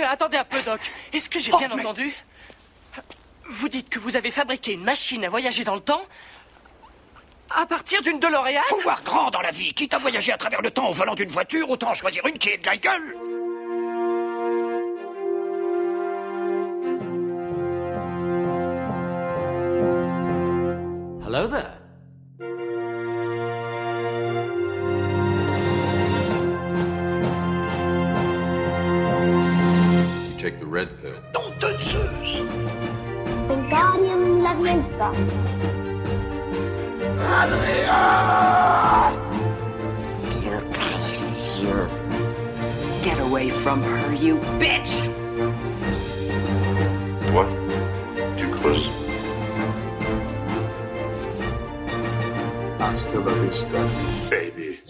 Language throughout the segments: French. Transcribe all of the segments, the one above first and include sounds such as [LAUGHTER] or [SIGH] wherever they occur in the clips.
Euh, Attendez un peu, Doc. Est-ce que j'ai Oh, bien mais- entendu? Vous dites que vous avez fabriqué une machine à voyager dans le temps à partir d'une DeLorean? Faut voir grand dans la vie. Quitte à voyager à travers le temps au volant d'une voiture, autant choisir une qui est de la gueule. Hello there.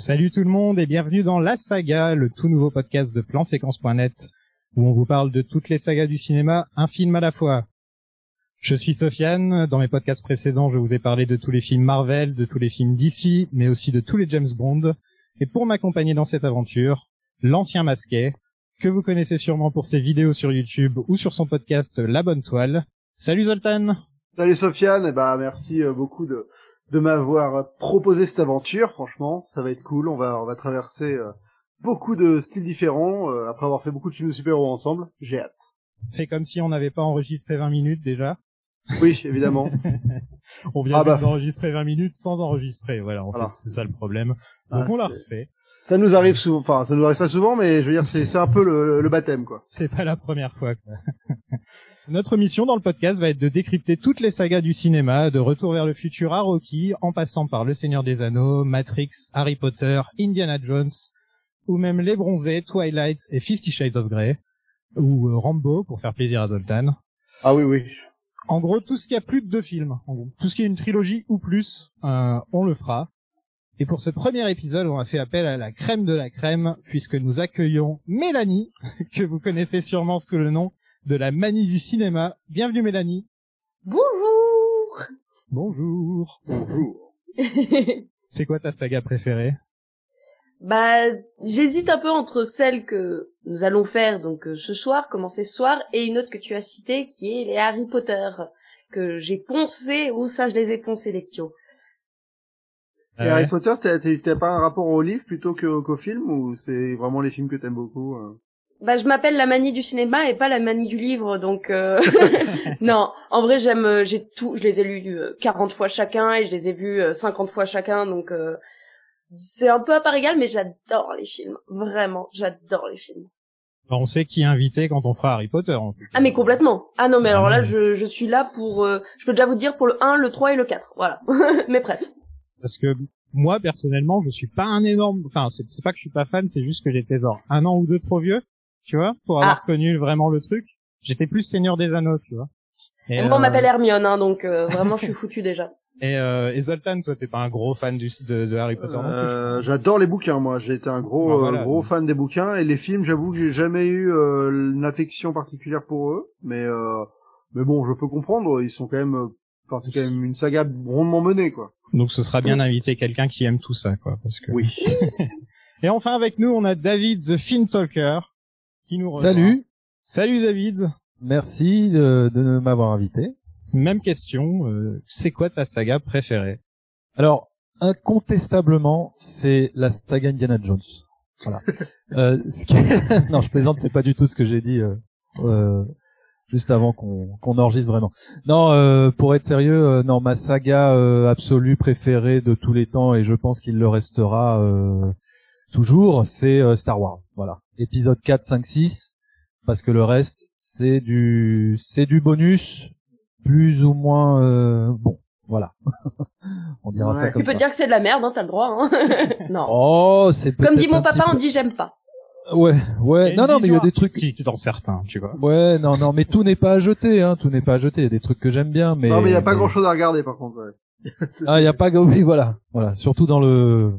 Salut tout le monde et bienvenue dans La Saga, le tout nouveau podcast de planséquence.net où on vous parle de toutes les sagas du cinéma, un film à la fois. Je suis Sofiane, dans mes podcasts précédents je vous ai parlé de tous les films Marvel, de tous les films DC, mais aussi de tous les James Bond. Et pour m'accompagner dans cette aventure, l'ancien masqué, que vous connaissez sûrement pour ses vidéos sur YouTube ou sur son podcast La Bonne Toile. Salut Zoltan Salut Sofiane, et bah merci euh, beaucoup de de m'avoir proposé cette aventure. Franchement, ça va être cool. On va on va traverser euh, beaucoup de styles différents euh, après avoir fait beaucoup de films de super-héros ensemble. J'ai hâte. Fait comme si on n'avait pas enregistré 20 minutes déjà. Oui, évidemment. [LAUGHS] On vient Ah bah, d'enregistrer 20 minutes sans enregistrer. Voilà, en Voilà. fait, c'est ça le problème. Donc Ah, on l'a refait. ça nous arrive souvent. Enfin, ça nous arrive pas souvent, mais je veux dire, c'est c'est un peu le, le baptême, quoi. C'est pas la première fois. quoi. [LAUGHS] Notre mission dans le podcast va être de décrypter toutes les sagas du cinéma, de Retour vers le futur à Rocky, en passant par Le Seigneur des Anneaux, Matrix, Harry Potter, Indiana Jones, ou même Les Bronzés, Twilight et Fifty Shades of Grey, ou euh, Rambo pour faire plaisir à Zoltan. Ah oui, oui. En gros, tout ce qui a plus de deux films, en gros. tout ce qui est une trilogie ou plus, euh, on le fera. Et pour ce premier épisode, on a fait appel à la crème de la crème, puisque nous accueillons Mélanie, [LAUGHS] que vous connaissez sûrement sous le nom de la manie du cinéma. Bienvenue Mélanie. Bonjour Bonjour. Bonjour. [LAUGHS] C'est quoi ta saga préférée? Bah, j'hésite un peu entre celle que nous allons faire donc euh, ce soir, commencer ce soir, et une autre que tu as citée qui est les Harry Potter, que j'ai poncé, ou ça je les ai poncés lectio. Et Harry Potter, t'as pas un rapport au livre plutôt que- qu'au film ou c'est vraiment les films que t'aimes beaucoup euh Bah, je m'appelle la manie du cinéma et pas la manie du livre, donc euh... [LAUGHS] non. En vrai, j'aime, euh, j'ai tout, je les ai lus euh, 40 fois chacun et je les ai vus euh, 50 fois chacun, donc euh, c'est un peu à part égale, mais j'adore les films, vraiment, j'adore les films. bah, On sait qui est invité quand on fera Harry Potter. en cas. Ah mais complètement. Ah non mais alors là je, je suis là pour euh, je peux déjà vous dire pour le 1, le 3 et le 4. Voilà. [LAUGHS] mais bref. Parce que moi, personnellement, je suis pas un énorme... Enfin, c'est c'est pas que je suis pas fan, c'est juste que j'étais genre un an ou deux trop vieux, tu vois, pour avoir Ah. connu vraiment le truc. J'étais plus Seigneur des Anneaux, tu vois. Et, Moi on euh, m'appelle Hermione hein, donc euh, vraiment je suis foutu déjà. [LAUGHS] Et, euh, et Zoltan, toi, t'es pas un gros fan du, de, de Harry Potter Euh, J'adore les bouquins, moi. J'ai été un gros, voilà. euh, gros fan des bouquins et les films. J'avoue que j'ai jamais eu euh, une affection particulière pour eux, mais euh, mais bon, je peux comprendre. Ils sont quand même, euh, enfin, c'est quand même une saga rondement menée, quoi. Donc ce sera bien d'inviter quelqu'un qui aime tout ça, quoi. Parce que... Oui. [LAUGHS] [LAUGHS] Et enfin, avec nous, on a David, the Film Talker, qui nous rejoint. Salut, Salut David. merci de, de m'avoir invité. Même question, euh, c'est quoi ta saga préférée? Alors, incontestablement, c'est la saga Indiana Jones. Voilà. [LAUGHS] euh, ce qui [LAUGHS] non, je plaisante, c'est pas du tout ce que j'ai dit euh, euh, juste avant qu'on qu'on enregistre vraiment. Non, euh, pour être sérieux, euh, non, ma saga euh, absolue préférée de tous les temps, et je pense qu'il le restera euh, toujours, c'est Star Wars. Voilà, épisode 4, 5, 6, parce que le reste, c'est du c'est du bonus, plus ou moins euh, bon. Voilà. [LAUGHS] on dira ça comme Tu peux ça. dire que c'est de la merde hein, t'as le droit hein. [LAUGHS] non. Oh, c'est Comme dit mon papa, on dit j'aime pas. Ouais, ouais. Non, non, mais il y a des trucs. dans certains, tu vois. Ouais, non, non, mais tout n'est pas à jeter, hein. Tout n'est pas à jeter. Il y a des trucs que j'aime bien, mais. non, mais il y a pas grand chose à regarder, par contre. Ouais. [LAUGHS] Ah, il y a pas. Oui, voilà, voilà. Surtout dans le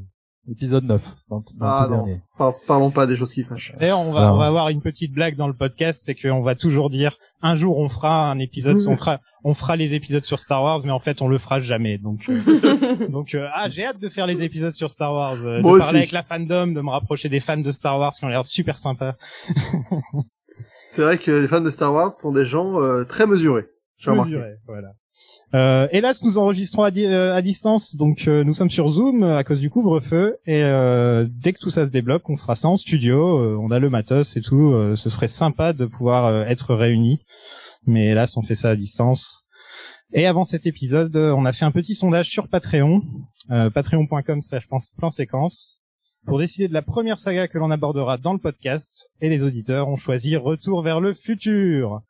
épisode 9, dans, dans Ah, non. dernier. Par- parlons pas des choses qui fâchent. D'ailleurs, on va, on va avoir une petite blague dans le podcast, c'est qu'on va toujours dire, un jour on fera un épisode, on fera, on fera les épisodes sur Star Wars, mais en fait on le fera jamais. Donc, euh, [LAUGHS] donc, euh, ah, j'ai hâte de faire les épisodes sur Star Wars, euh, Moi de aussi. parler avec la fandom, de me rapprocher des fans de Star Wars qui ont l'air super sympas. C'est vrai que les fans de Star Wars sont des gens euh, très mesurés. J'ai remarqué. Mesuré, voilà. Euh, hélas, nous enregistrons à, euh, à distance, donc euh, nous sommes sur Zoom euh, à cause du couvre-feu. Et euh, dès que tout ça se débloque, on fera ça en studio. euh, on a le matos et tout. ce serait sympa de pouvoir être réunis, mais hélas, on fait ça à distance. Et avant cet épisode, on a fait un petit sondage sur Patreon, euh, patreon.com/slash plan séquence, pour décider de la première saga que l'on abordera dans le podcast. Et les auditeurs ont choisi Retour vers le futur.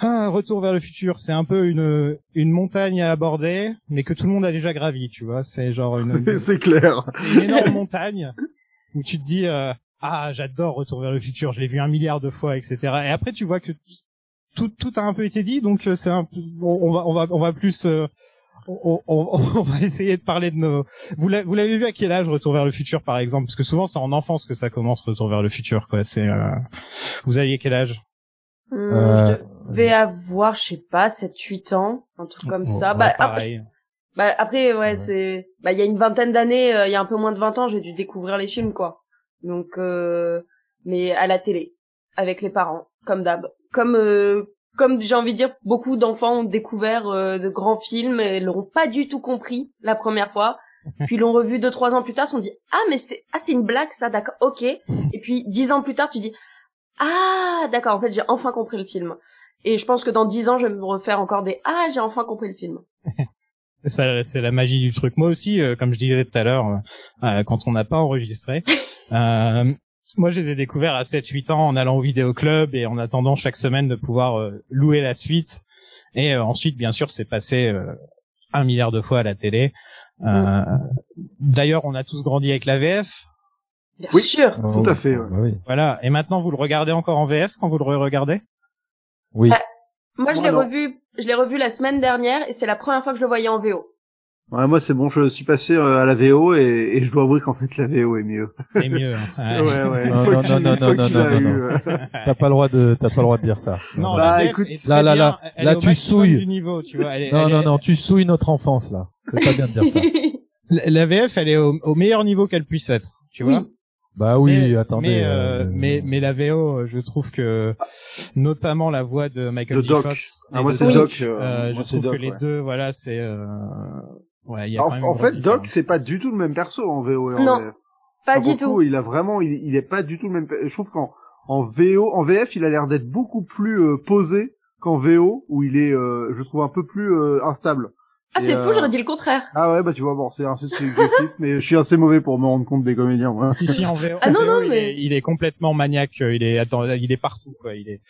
Ah, Retour vers le futur, c'est un peu une une montagne à aborder, mais que tout le monde a déjà gravi, tu vois. C'est genre une, [LAUGHS] C'est- clair. une énorme montagne où tu te dis euh, ah j'adore Retour vers le futur, je l'ai vu un milliard de fois, etc. Et après tu vois que tout tout a un peu été dit, donc euh, c'est un peu- on, va on va on va plus euh, on, on, on [LAUGHS] va essayer de parler de nos. Vous l'avez vous l'avez vu à quel âge Retour vers le futur par exemple? Parce que souvent c'est en enfance que ça commence Retour vers le futur quoi. C'est euh... vous aviez quel âge? Euh, Je devais avoir, je sais pas, 7-8 ans, un truc comme ça. Ouais, bah, après, pareil. bah, après, ouais, Ouais. c'est, bah, il y a une vingtaine d'années, euh, il y a un peu moins de 20 ans, j'ai dû découvrir les films, quoi. Donc, euh, mais à la télé, avec les parents, comme d'hab. Comme, euh, comme j'ai envie de dire, beaucoup d'enfants ont découvert euh, de grands films et l'ont pas du tout compris la première fois. [LAUGHS] Puis l'ont revu deux trois ans plus tard, se sont dit ah mais c'était ah c'était une blague ça d'accord ok. [LAUGHS] Et puis dix ans plus tard tu dis ah d'accord en fait j'ai enfin compris le film. Et je pense que dans dix ans je vais me refaire encore des ah j'ai enfin compris le film. [LAUGHS] C'est ça, c'est la magie du truc. Moi aussi, euh, comme je disais tout à l'heure, euh, euh, quand on n'a pas enregistré, [LAUGHS] euh, moi je les ai découverts à 7-8 ans en allant au vidéoclub et en attendant chaque semaine de pouvoir euh, louer la suite. Et euh, ensuite, bien sûr, c'est passé euh, un milliard de fois à la télé. Euh, D'ailleurs, on a tous grandi avec la VF. Bien Oui. sûr. Tout à fait, ouais. Voilà. Et maintenant, vous le regardez encore en VF quand vous le regardez Oui. Ah. Moi je l'ai revu je l'ai revu la semaine dernière et c'est la première fois que je le voyais en VO. Ouais, moi c'est bon, je suis passé euh, à la VO et, et je dois avouer qu'en fait la VO est mieux. C'est mieux. hein. [LAUGHS] Ouais, ouais. Non, non, tu, non, non, non, non, non, [LAUGHS] T'as pas le droit de, t'as pas le droit de dire ça. Non, Bah, écoute, est là, là, là, là, est tu souilles. Du niveau, tu vois. Elle est- Non, elle non, est- non, tu souilles notre enfance là. C'est pas bien de dire ça. [LAUGHS] La la VF, elle est au, au meilleur niveau qu'elle puisse être, tu vois. Oui. Bah oui, mais, attendez. Mais, euh, euh, mais, mais la VO, euh, je trouve que, notamment la voix de Michael. Doc. Fox. Ah, et moi de c'est Oui. Doc. euh, euh, moi, je trouve Doc, que les ouais. deux, voilà, c'est, euh, ouais, il y a En, quand même en fait, Doc, c'est pas du tout le même perso en VO et en Non, VF. Pas Ah, du le tout. il a vraiment, il, il est pas du tout le même. Je trouve qu'en en VO, en VF, il a l'air d'être beaucoup plus euh, posé qu'en VO, où il est, euh, je trouve, un peu plus euh, instable. Ah c'est fou euh, j'aurais dit le contraire. Ah ouais, bah tu vois, bon, c'est un c'est subjectif, mais je suis assez mauvais pour me rendre compte des comédiens. Moi. Si, si, en VO, Ah non, non, il, mais- est, il est complètement maniaque, euh, il est, attends, il est partout, quoi, il est,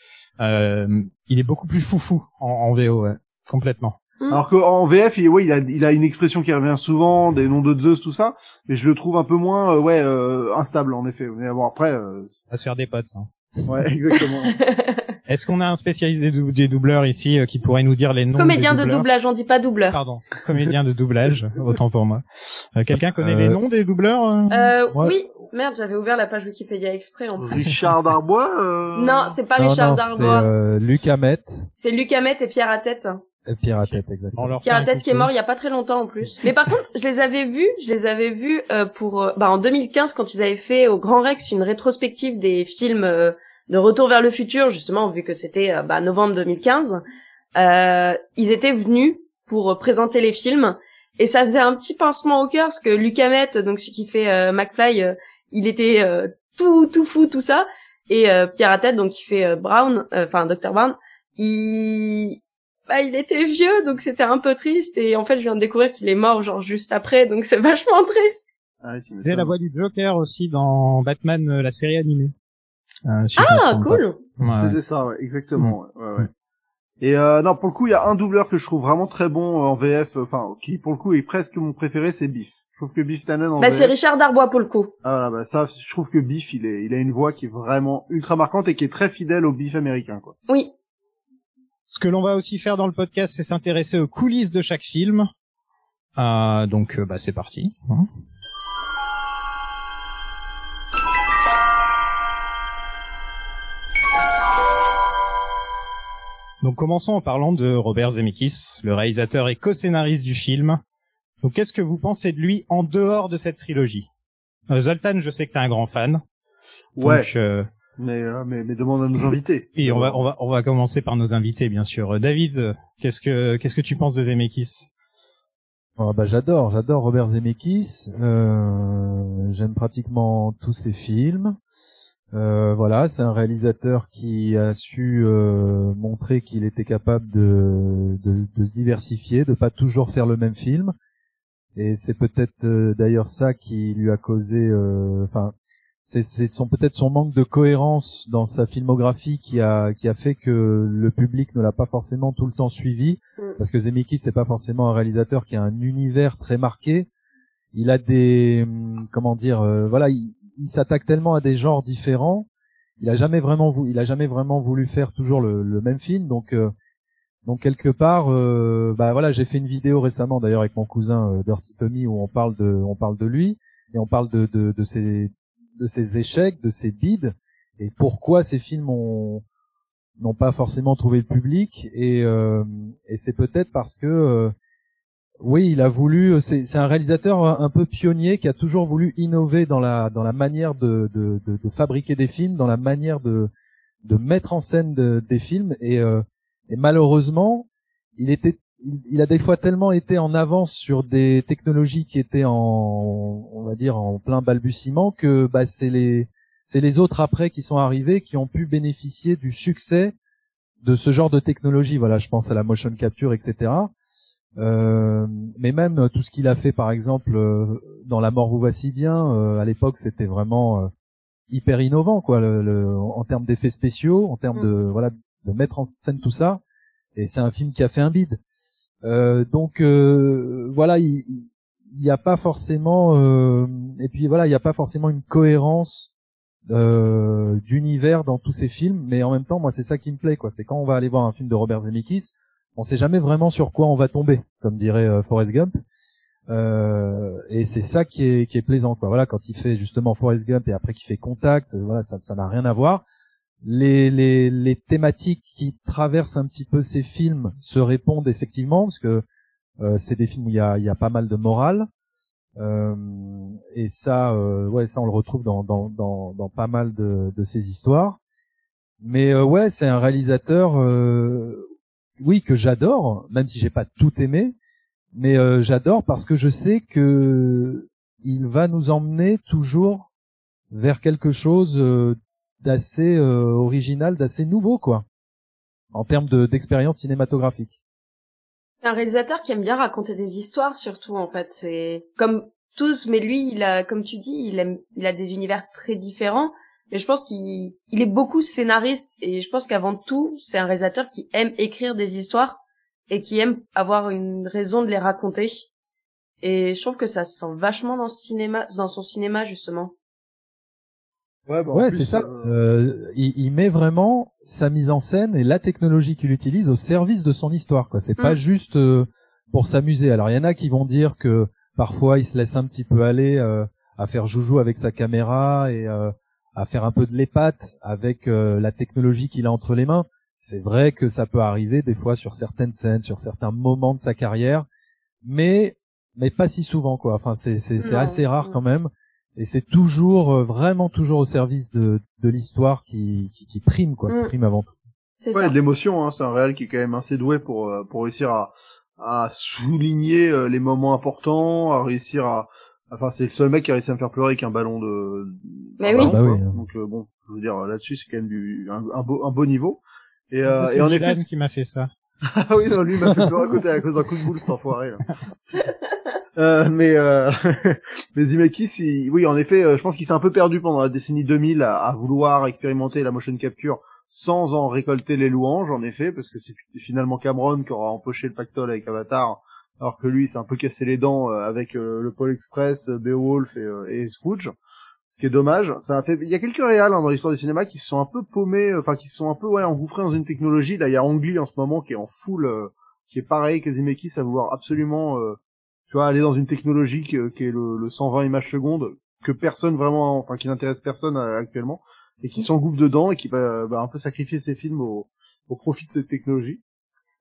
euh, il est beaucoup plus foufou en, en VO, ouais, complètement. Alors qu'en VF, il, ouais, il a, il a une expression qui revient souvent, des noms de Zeus, tout ça, mais je le trouve un peu moins, euh, ouais, euh, instable en effet. Mais bon, après, euh, va se faire des potes. hein. ouais, exactement. [LAUGHS] Est-ce qu'on a un spécialiste des, dou- des doubleurs ici euh, qui pourrait nous dire les noms Comédien des de doublage, on dit pas doubleur. Pardon, [LAUGHS] comédien de doublage, autant pour moi. Euh, Quelqu'un connaît Euh, les noms des doubleurs euh? Euh, Ouais. oui, merde, j'avais ouvert la page Wikipédia exprès en plus. Richard Darbois. Euh... [LAUGHS] Non, c'est pas non, Richard non, Darbois. C'est euh, Luc Hamet C'est Luc Hamet et Pierre Attet. et Pierre Attet, exactement. Pierre Attet qui est mort il y a pas très longtemps en plus. Mais par contre, je les avais vus, je les avais vus euh, pour euh, bah en 2015 quand ils avaient fait au Grand Rex une rétrospective des films euh, de Retour vers le futur justement vu que c'était euh, bah, novembre 2015. Euh, ils étaient venus pour euh, présenter les films et ça faisait un petit pincement au cœur parce que Luc Hamet donc celui qui fait euh, McFly euh, il était euh, tout tout fou tout ça et euh, Pierre Attet donc qui fait euh, Brown euh, enfin Dr Brown il bah, il était vieux, donc c'était un peu triste. Et en fait, je viens de découvrir qu'il est mort genre juste après, donc c'est [LAUGHS] vachement triste. Ah, tu J'ai la voix du Joker aussi dans Batman, la série animée. Euh, si Ah, cool. C'était ça, ouais, exactement. Ouais, ouais, ouais. Et euh, non, pour le coup, il y a un doubleur que je trouve vraiment très bon euh, en VF, euh, enfin, qui pour le coup est presque mon préféré, c'est Biff. Je trouve que Biff Tannen en Bah, VF. c'est Richard Darbois pour le coup. Ah, bah ça, je trouve que Biff, il est, il a une voix qui est vraiment ultra marquante et qui est très fidèle au Biff américain, quoi. Oui. Ce que l'on va aussi faire dans le podcast, c'est s'intéresser aux coulisses de chaque film. Euh, donc, bah, c'est parti. hein. Donc, commençons en parlant de Robert Zemeckis, le réalisateur et co-scénariste du film. Donc, qu'est-ce que vous pensez de lui en dehors de cette trilogie? Euh, Zoltan, je sais que t'es un grand fan. Ouais. Donc, euh, Mais, euh, mais, mais demande à nos invités. Et on va, on va, on va commencer par nos invités, bien sûr. Euh, David, qu'est-ce que, qu'est-ce que tu penses de Zemeckis? Ah bah j'adore, j'adore Robert Zemeckis. Euh, J'aime pratiquement tous ses films. Euh, voilà, c'est un réalisateur qui a su euh, montrer qu'il était capable de, de, de se diversifier, de pas toujours faire le même film. Et c'est peut-être euh, d'ailleurs ça qui lui a causé, euh, enfin, c'est son peut-être son manque de cohérence dans sa filmographie qui a qui a fait que le public ne l'a pas forcément tout le temps suivi, Mm. parce que Zemeckis c'est pas forcément un réalisateur qui a un univers très marqué. Il a des hum, comment dire, euh, voilà, il, il s'attaque tellement à des genres différents. Il a jamais vraiment voulu, il a jamais vraiment voulu faire toujours le, le même film, donc euh, donc quelque part, euh, bah voilà, j'ai fait une vidéo récemment d'ailleurs avec mon cousin euh, Dirty Tommy où on parle de, on parle de lui et on parle de de, de ses de ses échecs, de ses bides et pourquoi ces films ont n'ont pas forcément trouvé le public et euh, et c'est peut-être parce que euh, oui, il a voulu. C'est c'est un réalisateur un peu pionnier qui a toujours voulu innover dans la dans la manière de de, fabriquer des films, dans la manière de de mettre en scène de- des films et euh, et malheureusement, il était a des fois tellement été en avance sur des technologies qui étaient en on va dire en plein balbutiement que bah c'est les c'est les autres après qui sont arrivés qui ont pu bénéficier du succès de ce genre de technologie. Voilà, je pense à la motion capture, etc. Euh, mais même euh, tout ce qu'il a fait, par exemple, euh, dans La mort vous si bien, euh, à l'époque, c'était vraiment euh, hyper innovant, quoi, le, le- en termes d'effets spéciaux, en termes de voilà, de mettre en scène tout ça. Et c'est un film qui a fait un bide. Euh, donc euh, voilà, il il n'y a pas forcément, euh, et puis voilà, il n'y a pas forcément une cohérence euh, d'univers dans tous ces films, mais en même temps, moi, c'est ça qui me plaît, quoi. C'est quand on va aller voir un film de Robert Zemeckis, on sait jamais vraiment sur quoi on va tomber, comme dirait euh, Forrest Gump. Euh, et c'est ça qui est, qui est plaisant, quoi. Voilà, quand il fait justement Forrest Gump et après qu'il fait Contact, euh, voilà, ça, ça n'a rien à voir. Les, les, les thématiques qui traversent un petit peu ces films se répondent effectivement, parce que euh, c'est des films où il y a, y a pas mal de morale. Euh, et ça, euh, ouais, ça on le retrouve dans, dans, dans, dans pas mal de, de ces histoires. Mais ouais, c'est un réalisateur, oui, que j'adore, même si j'ai pas tout aimé, mais euh, j'adore parce que je sais que il va nous emmener toujours vers quelque chose euh, d'assez euh, original, d'assez nouveau, quoi, en termes de- d'expérience cinématographique. C'est un réalisateur qui aime bien raconter des histoires, surtout en fait. C'est comme tous, mais lui, il a, comme tu dis, il aime, il a des univers très différents. Mais je pense qu'il, il est beaucoup scénariste et je pense qu'avant tout, c'est un réalisateur qui aime écrire des histoires et qui aime avoir une raison de les raconter. Et je trouve que ça se sent vachement dans ce cinéma, dans son cinéma justement. Ouais, bah, Ouais, c'est ça. euh, Euh, il, il met vraiment sa mise en scène et la technologie qu'il utilise au service de son histoire. Quoi. C'est pas Mm. juste euh, pour s'amuser. Alors il y en a qui vont dire que parfois il se laisse un petit peu aller euh, à faire joujou avec sa caméra et euh, à faire un peu de l'épate avec euh, la technologie qu'il a entre les mains. C'est vrai que ça peut arriver des fois sur certaines scènes, sur certains moments de sa carrière, mais mais pas si souvent quoi. Enfin c'est c'est assez rare quand même et c'est toujours euh, vraiment toujours au service de de l'histoire qui, qui qui prime quoi, qui Mm. prime avant tout. C'est ouais, ça. de l'émotion, hein. c'est un réel qui est quand même assez doué pour, euh, pour réussir à, à souligner euh, les moments importants, à réussir à... Enfin, c'est le seul mec qui a réussi à me faire pleurer avec un ballon de... Mais oui. ballon, Bah quoi. oui. Donc euh, bon, je veux dire, là-dessus, c'est quand même du, un, un beau, un beau niveau. Et, euh, C'est et en effet, qui m'a fait ça. [LAUGHS] ah oui, non, lui il m'a fait pleurer à côté à cause d'un coup de boule, cet enfoiré. Là. [LAUGHS] Euh, mais euh, [LAUGHS] mais Zemeckis, il- oui, en effet, euh, je pense qu'il s'est un peu perdu pendant la décennie 2000 à, à vouloir expérimenter la motion capture sans en récolter les louanges, en effet, parce que c'est finalement Cameron qui aura empoché le pactole avec Avatar, alors que lui, s'est un peu cassé les dents euh, avec euh, le Pole Express, euh, Beowulf et, et Scrooge. Ce qui est dommage, ça a fait. Il y a quelques réals hein, dans l'histoire du cinéma qui se sont un peu paumés, enfin qui se sont un peu ouais engouffrés dans une technologie. Là, il y a Ang Lee en ce moment qui est en full, qui est pareil Zemeckis à vouloir absolument, tu vois, aller dans une technologie qui, qui est le, le 120 images secondes que personne vraiment, enfin qui n'intéresse personne actuellement et qui s'engouffre dedans et qui va, va un peu sacrifier ses films au, au profit de cette technologie.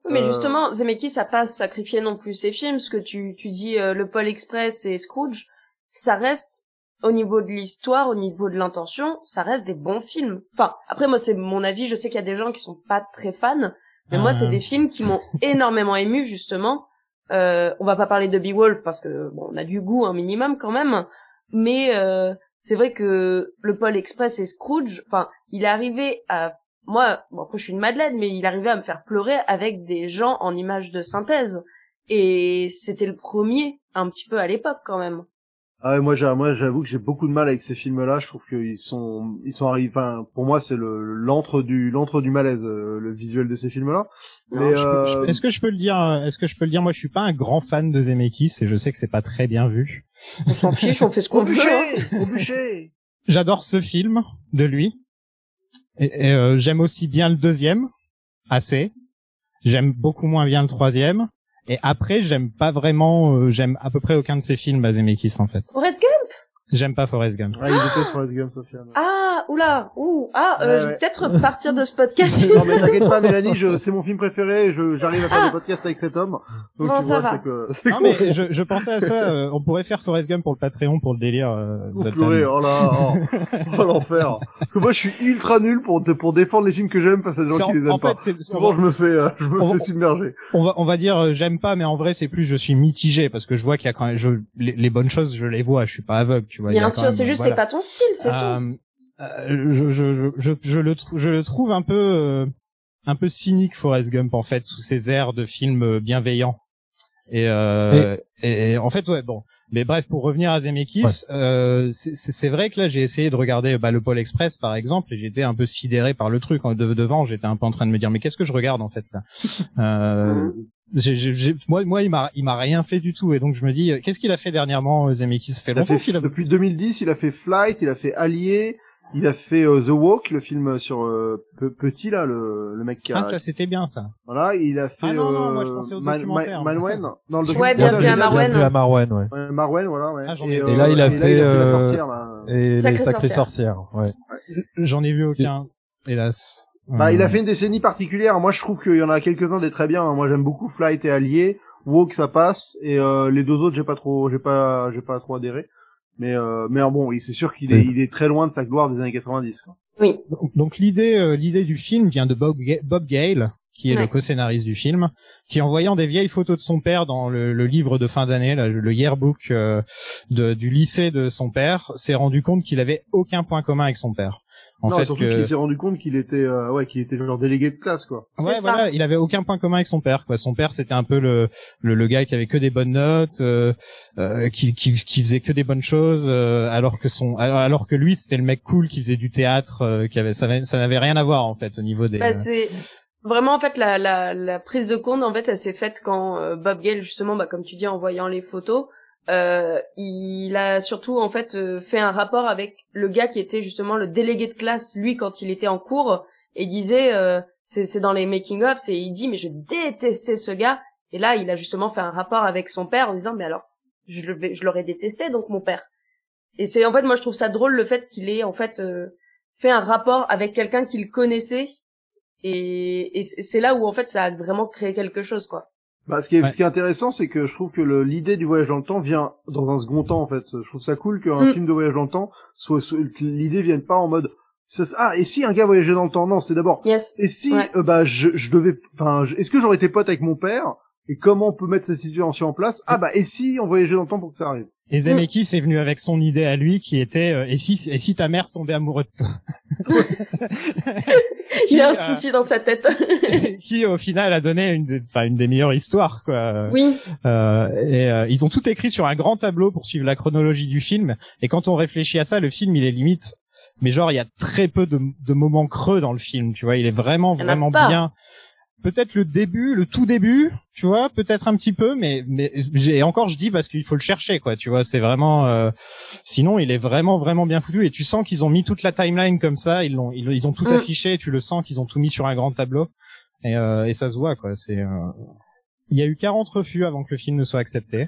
Mais Euh, justement, Zemeckis a pas sacrifié non plus ses films, parce que tu, tu dis euh, le Pôle Express et Scrooge, ça reste au niveau de l'histoire, au niveau de l'intention, ça reste des bons films. Enfin, après moi c'est mon avis, je sais qu'il y a des gens qui sont pas très fans, mais moi c'est des films qui m'ont [LAUGHS] énormément ému justement. Euh, on va pas parler de Beowulf parce que bon, on a du goût un minimum quand même, mais euh, c'est vrai que le Pôle Express et Scrooge, enfin, il est arrivé à moi, bon après je suis une madeleine, mais il arrivait à me faire pleurer avec des gens en images de synthèse. Et c'était le premier, un petit peu à l'époque quand même. Ah ouais, moi, j'ai- moi, j'avoue que j'ai beaucoup de mal avec ces films-là. Je trouve qu'ils sont, ils sont arrivés. Enfin, pour moi, c'est le l'antre du l'antre du malaise, euh, le visuel de ces films-là. Mais euh, Est-ce que je peux le dire euh, Est-ce que je peux le dire? Moi, je suis pas un grand fan de Zemeckis et je sais que c'est pas très bien vu. On s'en fiche, on fait ce qu'on au veut. bûcher, hein. au bûcher. J'adore ce film de lui. Euh, j'aime aussi bien le deuxième, assez. J'aime beaucoup moins bien le troisième. Et après, j'aime pas vraiment. euh, j'aime à peu près aucun de ses films Zemeckis en fait. J'aime pas Forrest Gump. Ah, il déteste Forrest Gump, Sofiane. Ah, oula, ouh, ah, euh, Ouais, je vais ouais. peut-être partir de ce podcast. non mais t'inquiète pas, Mélanie, je, c'est mon film préféré. Je, j'arrive à faire des podcasts avec cet homme. Donc Bon, tu ça vois, va. c'est que, c'est Non mais je, je pensais à ça. euh, on pourrait faire Forrest Gump pour le Patreon pour le délire. Euh, Vous pleurez, oh là, oh, oh l'enfer. Parce que moi, je suis ultra nul pour pour défendre les films que j'aime face à des C'est gens en, qui les aiment en pas. fait, c'est- Souvent, je me fais, euh, je me On- fais submerger. on va on va dire euh, j'aime pas mais en vrai c'est plus je suis mitigé parce que je vois qu'il y a quand même je les, les bonnes choses je les vois je suis pas aveugle tu vois il y a Bien sûr, c'est juste, voilà. c'est pas ton style, c'est tout. Euh, euh, je, je, je, je, je le je le trouve un peu euh, un peu cynique Forrest Gump en fait sous ses airs de film euh, bienveillant. Et, euh, et, et en fait ouais bon. Mais bref pour revenir à Zemeckis euh, c'est- vrai que là j'ai essayé de regarder bah, le Pôle Express par exemple et j'étais un peu sidéré par le truc. En de, devant j'étais un peu en train de me dire mais qu'est-ce que je regarde en fait là? [LAUGHS] euh, j'ai- j'ai- j'ai- moi moi il m'a il m'a rien fait du tout et donc je me dis euh, qu'est-ce qu'il a fait dernièrement euh, Zemeckis? Fait Il a fait, qu'il a depuis 2010, il a fait Flight, il a fait Allié, il a fait euh, The Walk, le film sur euh, Pe- Petit là, le, le mec qui a, ah ça c'était bien ça voilà, il a fait Ah non, non, euh, moi, je pensais au Ma- documentaire. Ma- Manwen, dans le Ouais, documentaire. bienvenue à. Marwen. Bienvenue à Marwen, ouais. Ouais, Marwen, voilà, ouais. Ah, j'en ai- et, Et là, il a et fait, il a fait la euh, sorcière, là. Et les Sacrée sacrées sorcière. sorcières, ouais. J'en ai vu aucun, hélas. Bah, Euh, il a fait une décennie particulière. Moi, je trouve qu'il y en a quelques-uns des très bien. hein. Moi, j'aime beaucoup Flight et Allié. Walk, ça passe. Et euh, les deux autres, j'ai pas trop, j'ai pas, j'ai pas trop adhéré. Mais, euh, mais euh, bon, c'est sûr qu'il est, il est très loin de sa gloire des années 90. Quoi. Oui. Donc, donc l'idée, euh, l'idée du film vient de Bob, Ga- Bob Gale, qui est le co-scénariste du film, qui en voyant des vieilles photos de son père dans le, le livre de fin d'année, là, le yearbook euh, de, du lycée de son père, s'est rendu compte qu'il avait aucun point commun avec son père. En non, fait, surtout que... qu'il s'est rendu compte qu'il était, euh, ouais, qu'il était genre délégué de classe, quoi. Ouais, C'est ça. voilà, il avait aucun point commun avec son père. Quoi. Son père, c'était un peu le, le le gars qui avait que des bonnes notes, euh, euh, qui, qui qui faisait que des bonnes choses, euh, alors que son alors, alors que lui, c'était le mec cool qui faisait du théâtre, euh, qui avait ça n'avait- ça n'avait rien à voir en fait au niveau des. Bah, euh, c'est vraiment en fait la, la, la prise de compte en fait elle s'est faite quand euh, Bob Gale justement bah comme tu dis en voyant les photos euh, il a surtout en fait euh, fait un rapport avec le gars qui était justement le délégué de classe lui quand il était en cours et disait euh, c'est dans les making of c'est il dit mais je détestais ce gars. Et là il a justement fait un rapport avec son père en disant mais alors je je l'aurais détesté donc mon père. Et c'est en fait moi je trouve ça drôle le fait qu'il ait en fait euh, fait un rapport avec quelqu'un qu'il connaissait et, et c'est là où en fait ça a vraiment créé quelque chose quoi. Bah, ce qui est, Ouais. ce qui est intéressant, c'est que je trouve que le- l'idée du voyage dans le temps vient dans un second temps, en fait. Je trouve ça cool qu'un Mm. film de voyage dans le temps soit, soit- l'idée vienne pas en mode, ça- ah, et si un gars voyageait dans le temps? Non, c'est d'abord, Yes. et si, Ouais. euh, bah, je, je devais, enfin, est-ce que j'aurais été pote avec mon père? Et comment on peut mettre cette situation en place? Ah, bah, et si on voyageait dans le temps pour que ça arrive? Et Zemeckis est venu avec son idée à lui qui était euh, et si et si ta mère tombait amoureuse de toi? [LAUGHS] Il y a un euh, souci dans sa tête. [LAUGHS] qui au final a donné une des- enfin une des meilleures histoires quoi. oui. Euh, et euh, ils ont tout écrit sur un grand tableau pour suivre la chronologie du film. Et quand on réfléchit à ça, le film il est limite, mais genre il y a très peu de, de moments creux dans le film. Tu vois, il est vraiment vraiment pas. bien. Peut-être le début, le tout début, tu vois, peut-être un petit peu, mais mais j'ai et encore je dis parce qu'il faut le chercher quoi. Tu vois, c'est vraiment. euh, sinon, il est vraiment vraiment bien foutu et tu sens qu'ils ont mis toute la timeline comme ça. Ils l'ont ils, ils ont tout Mm. affiché. Et tu le sens qu'ils ont tout mis sur un grand tableau et, euh, et ça se voit quoi. C'est euh, il y a eu 40 refus avant que le film ne soit accepté,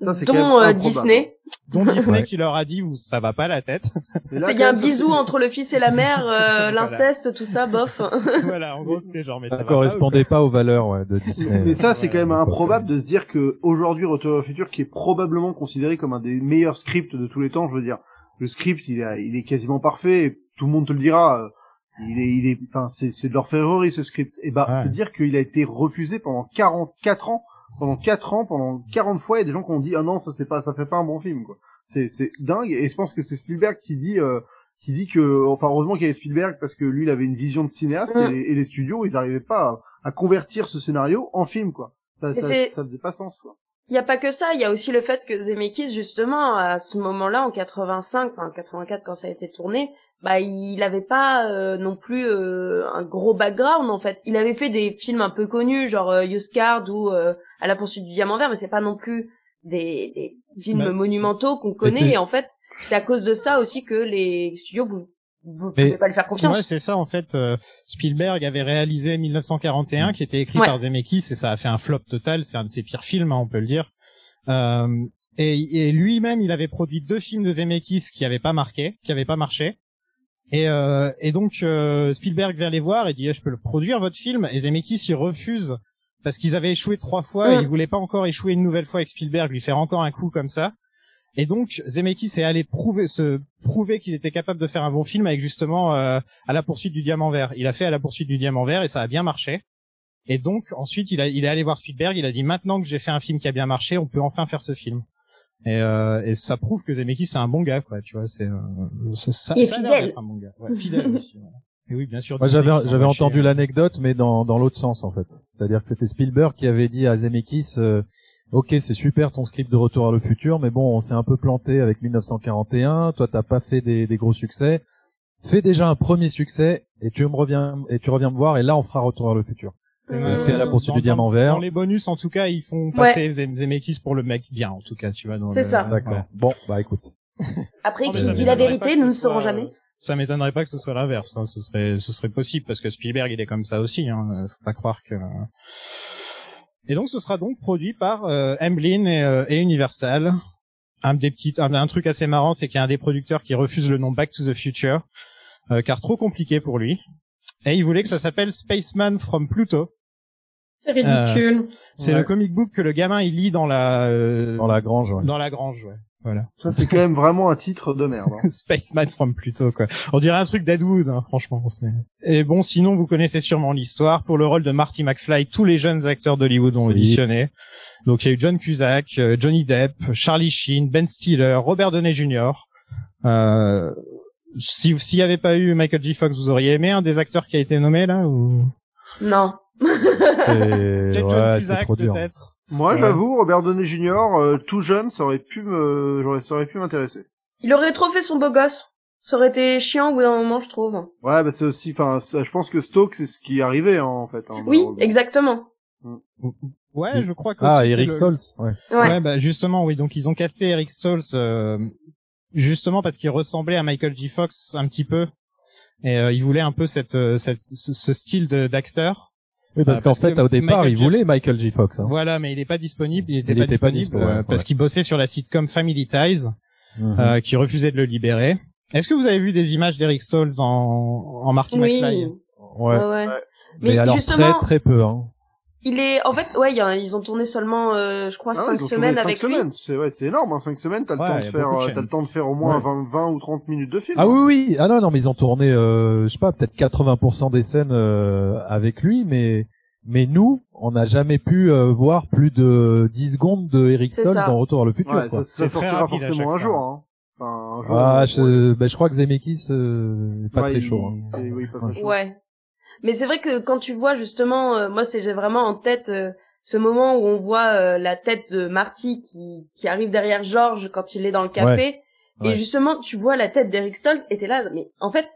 Ça, Dont euh. Disney. dont Disney Ouais. qui leur a dit vous ça va pas la tête. Il y a un ça, bisou entre le fils et la mère, euh, [LAUGHS] l'inceste, tout ça, bof. [LAUGHS] voilà, en gros c'était genre mais ça, Ça pas, correspondait pas aux valeurs ouais, de Disney. Mais ça, c'est Ouais, quand même ouais. improbable de se dire que aujourd'hui, Retour le futur, qui est probablement considéré comme un des meilleurs scripts de tous les temps, je veux dire, le script, il est, il est quasiment parfait. Et tout le monde te le dira. euh, Il est, il est, enfin, c'est, c'est de l'orfèvrerie ce script. Et bah, Ouais. te dire qu'il a été refusé pendant 44 ans, pendant 4 ans, pendant 40 fois, il y a des gens qui ont dit ah non, ça c'est pas, ça fait pas un bon film quoi. C'est, c'est dingue. Et je pense que c'est Spielberg qui dit, euh, qui dit que, enfin, heureusement qu'il y avait Spielberg parce que lui, il avait une vision de cinéaste Mm. et, les, et les studios, ils arrivaient pas à, à convertir ce scénario en film quoi. Ça, ça, ça faisait pas sens quoi. Il y a pas que ça, il y a aussi le fait que Zemeckis justement à ce moment-là en 85, enfin 84 quand ça a été tourné, bah il avait pas euh, non plus euh, un gros background en fait. Il avait fait des films un peu connus genre euh, Card ou euh, À la poursuite du diamant vert, mais c'est pas non plus des, des films monumentaux qu'on connaît et en fait, c'est à cause de ça aussi que les studios vous vous Mais- pouvez pas lui faire confiance. Ouais, c'est ça en fait. euh, Spielberg avait réalisé 1941, qui était écrit Ouais. par Zemeckis, et ça a fait un flop total. C'est un de ses pires films, hein, on peut le dire. Euh, et, et lui-même, il avait produit deux films de Zemeckis qui avaient pas marqué, qui avaient pas marché. Et, euh, et donc euh, Spielberg vient les voir et dit Eh, je peux le produire votre film. Et Zemeckis il refuse parce qu'ils avaient échoué trois fois et Mm. il voulait pas encore échouer une nouvelle fois avec Spielberg, lui faire encore un coup comme ça. Et donc Zemeckis est allé prouver se prouver qu'il était capable de faire un bon film avec justement euh, à la poursuite du diamant vert. Il a fait à la poursuite du diamant vert et ça a bien marché. Et donc ensuite il a il est allé voir Spielberg, il a dit maintenant que j'ai fait un film qui a bien marché, on peut enfin faire ce film. Et, euh, et ça prouve que Zemeckis c'est un bon gars quoi, tu vois, c'est euh, c'est- ça, ça fidèle. un bon gars. Ouais, [LAUGHS] fidèle aussi. ouais. Et oui, bien sûr. Moi, j'avais j'avais entendu euh, l'anecdote, mais dans dans l'autre sens en fait. C'est-à-dire que c'était Spielberg qui avait dit à Zemeckis, euh, ok, c'est super ton script de Retour à le futur, mais bon, on s'est un peu planté avec 1941. Toi, t'as pas fait des, des gros succès. Fais déjà un premier succès et tu me reviens et tu reviens me voir et là on fera Retour à le futur. C'est, Euh, fait à la poursuite du diamant vert. Dans les bonus, en tout cas, ils font passer Zem- Zemeckis pour le mec bien, en tout cas, tu vois. dans C'est le- ça. D'accord. Ouais. Bon, bah écoute. [LAUGHS] Après, mais qui ça dit la vérité, nous ne saurons jamais. Ça m'étonnerait pas que ce soit l'inverse. Hein. Ce serait, ce serait possible parce que Spielberg il est comme ça aussi. Hein. Euh, Faut pas croire que. Et donc ce sera donc produit par euh, Emblem et, euh, et Universal. Un des petits, un, un truc assez marrant, c'est qu'il y a un des producteurs qui refuse le nom Back to the Future, euh, car trop compliqué pour lui. Et il voulait que ça s'appelle Spaceman from Pluto. C'est ridicule. C'est Ouais. le comic book que le gamin il lit dans la euh, Dans la grange. ouais. dans la grange, ouais. Voilà. Ça, c'est quand même vraiment un titre de merde. hein. [LAUGHS] Spaceman from Pluto, quoi. On dirait un truc d'Edwood, hein, franchement. c'est- Et bon, sinon, vous connaissez sûrement l'histoire. Pour le rôle de Marty McFly, tous les jeunes acteurs d'Hollywood ont Oui. auditionné. Donc, il y a eu John Cusack, euh, Johnny Depp, Charlie Sheen, Ben Stiller, Robert Downey Jr. Euh, si s'il n'y avait pas eu Michael J. Fox, vous auriez aimé un des acteurs qui a été nommé là ou? Non. [LAUGHS] C'est ouais, trop dur. Moi, Ouais. j'avoue, Robert Downey Jr., euh, tout jeune, ça aurait pu me, j'aurais, ça aurait pu m'intéresser. Il aurait trop fait son beau gosse. Ça aurait été chiant au bout d'un moment, je trouve. Ouais, bah c'est aussi, enfin, je pense que Stoke, c'est ce qui arrivait hein, en fait. hein, Oui, exactement. Ouais, je crois que Ah, Eric le- Stoltz. Ouais. Ouais. Ouais, bah justement, oui. Donc ils ont casté Eric Stoltz euh, justement parce qu'il ressemblait à Michael J. Fox un petit peu, et euh, il voulait un peu cette, euh, cette ce, ce style de- d'acteur. Oui, parce Ah, qu'en fait, au départ, Michael il voulait Michael J. Fox. Hein. Voilà, mais il est pas disponible. Il était Il pas était pas disponible dispo, ouais, euh, parce ouais. qu'il bossait sur la sitcom Family Ties, Mhm. euh, qui refusait de le libérer. Est-ce que vous avez vu des images d'Eric Stoltz en, en Marty Oui. McFly? Ouais. Ouais, ouais. Mais, Mais alors justement, très très peu. Hein. Il est, en fait, ouais, il y a- ils ont tourné seulement, euh, je crois, Ah ouais, cinq semaines cinq avec lui. semaines. C'est ouais, c'est énorme, hein, 5 semaines, t'as le Ouais, temps de faire, de euh, t'as le temps de faire au moins Ouais. 20, 20 ou 30 minutes de film. Ah hein. oui oui. Ah non non, mais ils ont tourné, euh, je sais pas, peut-être 80% des scènes euh, avec lui, mais mais nous, on n'a jamais pu euh, voir plus de 10 secondes de Eric ça. dans Retour à le futur. Ouais, quoi. ça, ça sortira forcément un jour. Hein. Enfin, un jour. Ah, je, ben, je crois que Zemeckis euh, est pas ouais, très il- chaud. Hein. il- Oui, pas très chaud. Ouais. Mais c'est vrai que quand tu vois justement, euh, moi c'est j'ai vraiment en tête euh, ce moment où on voit euh, la tête de Marty qui qui arrive derrière George quand il est dans le café et Ouais. justement tu vois la tête d'Eric Stoltz et t'es là mais en fait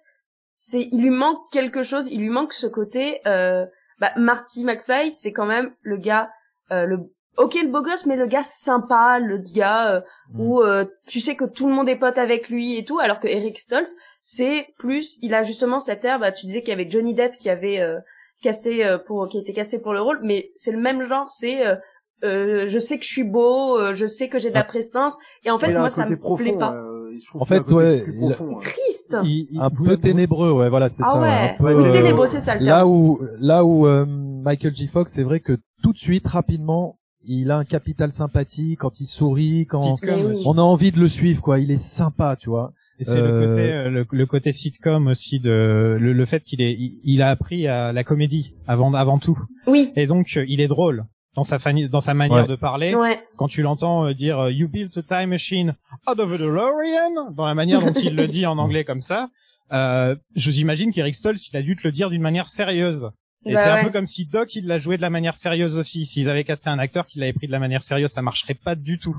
c'est il lui manque quelque chose, il lui manque ce côté euh, bah, Marty McFly c'est quand même le gars euh, le ok le beau gosse mais le gars sympa le gars euh, Mm. où euh, tu sais que tout le monde est pote avec lui et tout alors que Eric Stoltz c'est plus il a justement cette air bah tu disais qu'il y avait Johnny Depp qui avait euh, casté euh, pour qui était casté pour le rôle mais c'est le même genre c'est euh, euh, je sais que je suis beau euh, je sais que j'ai de la Ah. prestance et en fait moi ça me profond. plaît pas euh, En fait, ouais, il profond, triste Il- il Un peu ténébreux, ouais, voilà, c'est ah ça. ouais un peu, Ouais, le euh, ténébreux c'est ça le Là terme où là où euh, Michael J. Fox, c'est vrai que tout de suite, rapidement, il a un capital sympathie quand il sourit, quand on a envie de le suivre, quoi. Il est sympa, tu vois. Et c'est le Euh, côté euh, le, le côté sitcom aussi de le, le fait qu'il est il, il a appris à la comédie avant avant tout Oui. et donc euh, il est drôle dans sa fani- dans sa manière Ouais. de parler Ouais. quand tu l'entends dire you built a time machine out of a DeLorean dans la manière dont il le dit en anglais comme ça euh, je j'imagine qu'Eric Stoltz il a dû te le dire d'une manière sérieuse et Bah c'est un peu comme si Doc il l'a joué de la manière sérieuse aussi s'ils avaient casté un acteur qui l'avait pris de la manière sérieuse ça marcherait pas du tout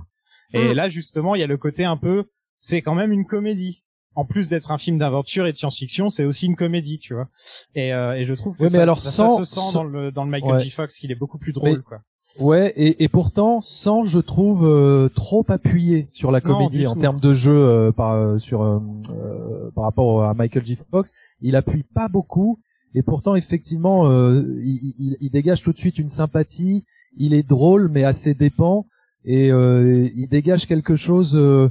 et Mm. là justement il y a le côté un peu c'est quand même une comédie en plus d'être un film d'aventure et de science-fiction, c'est aussi une comédie, tu vois. Et, euh, et je trouve que Ouais, mais ça, alors ça, sans- ça se sent sans- dans le dans le Michael Ouais. J. Fox qu'il est beaucoup plus drôle, Mais- quoi. Ouais, et, et pourtant sans, je trouve, euh, trop appuyé sur la comédie en termes de jeu euh, par euh, sur euh, euh, par rapport à Michael J. Fox, il appuie pas beaucoup. Et pourtant, effectivement, euh, il, il- il dégage tout de suite une sympathie. Il est drôle, mais assez dépend. Et euh, il dégage quelque chose euh,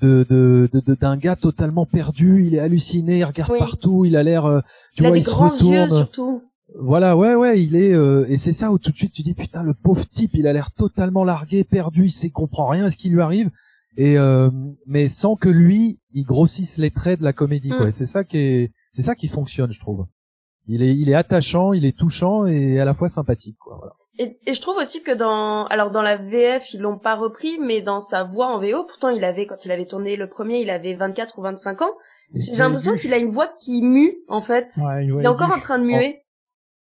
de de de- d'un gars totalement perdu. Il est halluciné, il regarde Oui. partout. Il a l'air, euh, tu Il a vois, des il se yeux retourne. surtout. Voilà, ouais, ouais, il est, euh, et c'est ça où tout de suite tu dis putain le pauvre type, il a l'air totalement largué, perdu, il sait comprend rien à ce qui lui arrive, et euh, mais sans que lui, il grossisse les traits de la comédie, quoi. Mm. Et c'est ça qui est, c'est ça qui fonctionne, je trouve. Il est, il est attachant, il est touchant et à la fois sympathique, quoi. Voilà. Et, et je trouve aussi que dans, alors dans la VF, ils l'ont pas repris, mais dans sa voix en VO, pourtant il avait, quand il avait tourné le premier, il avait 24 ou 25 ans. J'ai l'impression qu'il a une voix qui mue, en fait. Ouais, Il est encore en train de muer.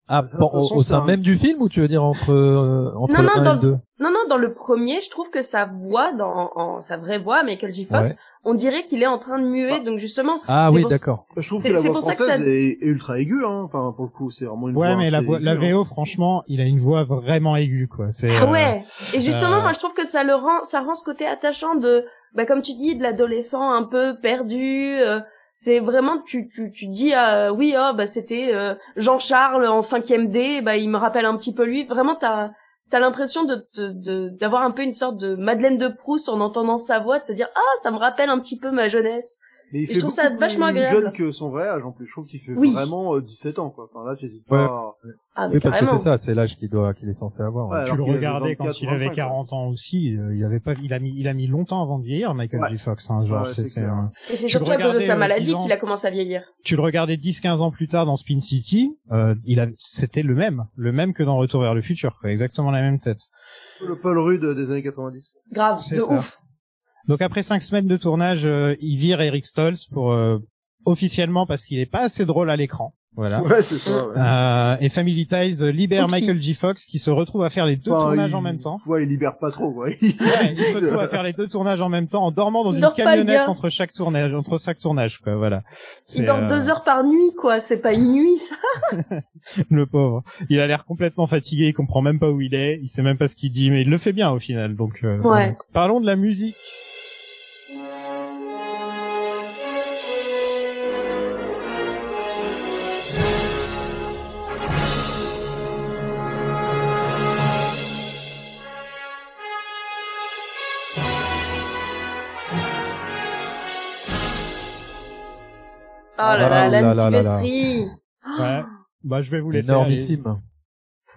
Ah, au, façon, au c'est sein un- même du film ou tu veux dire entre euh, entre Non, le non, 1 dans et le 2 Non, non, dans le premier, je trouve que sa voix, dans en, sa vraie voix, Michael J. Fox, Ouais. On dirait qu'il est en train de muer, donc justement. Ah c'est oui, pour- d'accord. Je trouve que la c'est voix française ça- est, est ultra aiguë, hein. Enfin, pour le coup, c'est vraiment une Ouais, voix mais la, voix, la aiguë, hein. VO, franchement, il a une voix vraiment aiguë, quoi. C'est, Ah euh, ouais. Et justement, euh, moi, je trouve que ça le rend, ça rend ce côté attachant de, bah, comme tu dis, de l'adolescent un peu perdu. euh, c'est vraiment, tu, tu, tu dis, ah, oui, oh, bah, c'était euh, Jean-Charles en 5e D, bah, il me rappelle un petit peu lui. Vraiment, t'as, t'as l'impression de, d'avoir un peu une sorte de Madeleine de Proust en entendant sa voix, de se dire, ah, ça me rappelle un petit peu ma jeunesse. Et il Et fait je trouve ça vachement plus agréable. jeune que son vrai âge, en plus. Je trouve qu'il fait Oui. vraiment euh, 17 ans, quoi. Enfin, là, t'hésites pas. Ah, mais Oui, parce que c'est ça, c'est l'âge qu'il doit, qu'il est censé avoir. ouais. Tu le regardais quand 24, il avait 25, 40 ans aussi, euh, il avait pas, il a mis, il a mis longtemps avant de vieillir, Michael Ouais. J. Fox, hein, genre, c'était, un- Et c'est surtout à cause de sa euh, maladie 10 qu'il a commencé à vieillir. tu le regardais 10-15 ans plus tard dans Spin City, euh, il a, c'était le même, le même que dans Retour vers le futur, quoi, exactement la même tête. Le Paul Rudd des années 90. Grave, de ça. ouf. Donc après cinq semaines de tournage, euh, il vire Eric Stoltz pour euh, officiellement parce qu'il est pas assez drôle à l'écran. Voilà. Ouais, c'est ça, ouais. Euh, et Family Ties euh, libère. Michael J. Fox qui se retrouve à faire les deux Enfin, tournages il- en même temps. Ouais, il libère pas trop, quoi. [LAUGHS] Ouais, il se retrouve à faire les deux tournages en même temps en dormant dans Il une camionnette entre chaque tournage, entre chaque tournage, quoi. Voilà. Il C'est, dort euh, deux heures par nuit, quoi. C'est pas une nuit, ça. [LAUGHS] [LAUGHS] Le pauvre. Il a l'air complètement fatigué, il comprend même pas où il est, il sait même pas ce qu'il dit, mais il le fait bien au final. Donc, euh, Ouais. donc, parlons de la musique. Oh là Ah là, là Alan là là là. Silvestri. Ouais. Bah, je vais vous laisser. Énormissime. aller.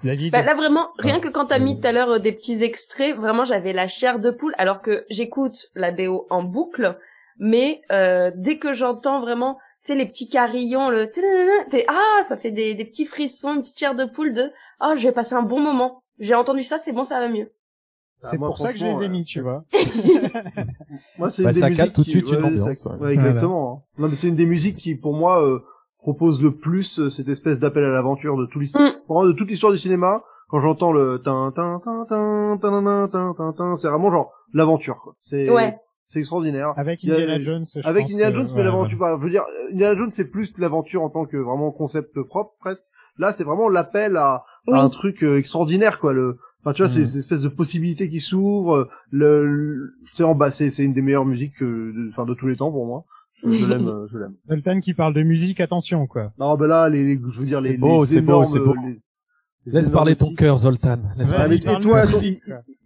David. Bah là vraiment, rien Ouais. que quand t'as mis tout à l'heure euh, des petits extraits, vraiment j'avais la chair de poule, alors que j'écoute la BO en boucle, mais euh, dès que j'entends vraiment, tu sais les petits carillons, le t'es ah ça fait des, des petits frissons, une petite chair de poule de ah je vais passer un bon moment. J'ai entendu ça, c'est bon, ça va mieux. c'est Ah, pour ça que je les ai mis, tu vois. [LAUGHS] [LAUGHS] Moi, c'est Bah, une des ça musiques tout de qui- suite une ouais, ambiance, ça- ouais. ouais, exactement. hein. Non, mais c'est une des musiques qui, pour moi, euh, propose le plus euh, cette espèce d'appel à l'aventure de tout l'histoire, Mm. de toute l'histoire du cinéma. Quand j'entends le tin tin tin tin tin tin tin tin tin, c'est vraiment genre l'aventure. C'est Ouais. c'est extraordinaire. Avec a- Indiana Jones. je Avec pense Indiana que- Jones, mais ouais, l'aventure, bah, je veux dire, euh, Indiana Jones, c'est plus l'aventure en tant que vraiment concept propre, presque. Là, c'est vraiment l'appel à, Oui. à un truc euh, extraordinaire, quoi. Le, enfin, tu vois, c'est Mhm. cette espèce de possibilité qui s'ouvre. euh, Le, le- c'est en bas, c'est c'est une des meilleures musiques, euh, de, enfin, de tous les temps pour moi. Je, l'aime, [LAUGHS] euh, je l'aime. Zoltan qui parle de musique, attention, quoi. Non, ben là, les, les- je veux dire, les, C'est beau, les c'est beau, énormes, c'est beau. les- les Laisse énormes parler ton cœur, Zoltan. Laisse parle et toi, ton-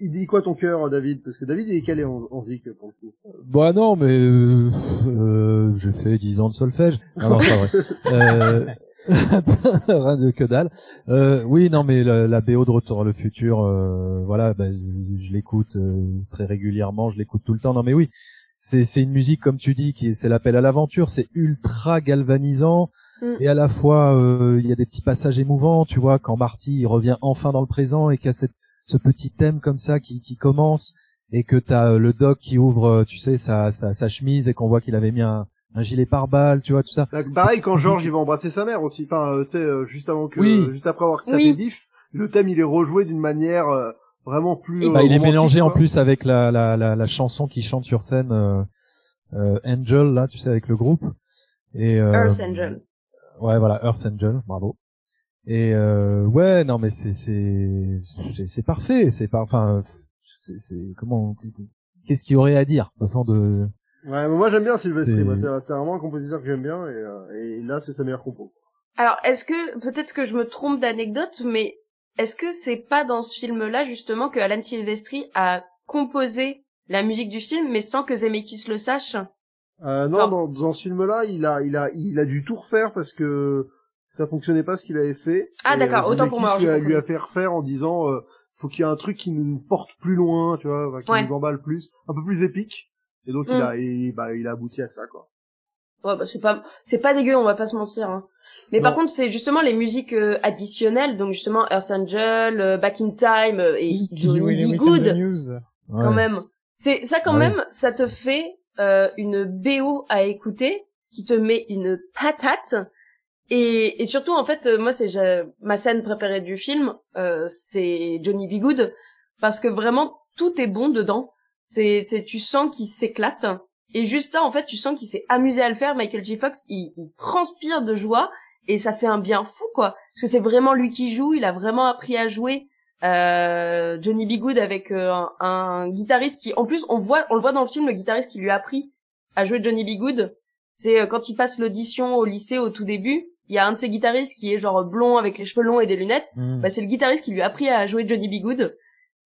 il, dit quoi ton cœur, David? Parce que David il est calé en, en zik pour le coup. Bah non, mais euh, euh, j'ai fait 10 ans de solfège. Non, non, c'est pas vrai. [LAUGHS] Euh, rien de que dalle. Euh, oui, non, mais la, la BO de Retour vers le futur, euh, voilà, bah, je, je l'écoute euh, très régulièrement, je l'écoute tout le temps. Non, mais oui, c'est c'est une musique comme tu dis qui est- c'est l'appel à l'aventure, c'est ultra galvanisant Mm. et à la fois euh, il y a des petits passages émouvants, tu vois, quand Marty il revient enfin dans le présent et qu'il y a cette, ce petit thème comme ça qui qui commence et que t'as euh, le doc qui ouvre, euh, tu sais, sa sa, sa chemise et qu'on voit qu'il avait mis un un gilet pare-balles, tu vois, tout ça. Bah, pareil quand George il va embrasser sa mère aussi. Enfin, euh, tu sais, euh, juste avant que, Oui. juste après avoir tapé Oui. Biff, le thème il est rejoué d'une manière euh, vraiment plus. Euh, Bah, il est mélangé en plus avec la, la, la, la chanson qu'il chante sur scène, euh, euh, Angel, là, tu sais, avec le groupe. Et, euh, Earth Angel. Ouais, voilà, Earth Angel, bravo. Et euh, ouais, non, mais c'est c'est c'est c'est parfait, c'est pas, enfin, c'est c'est comment, qu'est-ce qu'il y aurait à dire, de toute façon de. Ouais, mais moi j'aime bien Sylvester. C'est- Moi, C'est c'est vraiment un compositeur que j'aime bien et, euh, et là c'est sa meilleure compo. Alors, est-ce que, peut-être que je me trompe d'anecdote, mais est-ce que c'est pas dans ce film-là, justement, que Alan Silvestri a composé la musique du film, mais sans que Zemeckis le sache? Euh, non, Non. dans, dans ce film-là, il a, il a, il a dû tout refaire parce que ça fonctionnait pas ce qu'il avait fait. Ah, d'accord, euh, autant pour moi, lui, a, lui a fait refaire en disant, euh, faut qu'il y ait un truc qui nous porte plus loin, tu vois, qui Ouais. nous emballe plus, un peu plus épique. Et donc il Mm. a, et, bah, il a abouti à ça, quoi. Ouais, bah, c'est pas, c'est pas dégueu, on va pas se mentir, hein. Mais par contre, c'est justement les musiques euh, additionnelles, donc justement Earth Angel, euh, Back in Time euh, et Johnny B. Good, Ouais. quand même. C'est ça quand Ouais. même, ça te fait euh, une BO à écouter qui te met une patate. Et, et surtout en fait, euh, moi c'est j'ai- ma scène préférée du film, euh, c'est Johnny B. Good parce que vraiment tout est bon dedans. C'est c'est tu sens qu'il s'éclate et juste ça en fait tu sens qu'il s'est amusé à le faire. Michael J. Fox il, il transpire de joie et ça fait un bien fou quoi parce que c'est vraiment lui qui joue. Il a vraiment appris à jouer euh, Johnny B. Good avec euh, un, un guitariste qui, en plus, on voit, on le voit dans le film, le guitariste qui lui a appris à jouer Johnny B. Good. C'est euh, quand il passe l'audition au lycée au tout début, il y a un de ses guitaristes qui est genre blond avec les cheveux longs et des lunettes. Mm. Bah, c'est le guitariste qui lui a appris à jouer Johnny B. Good.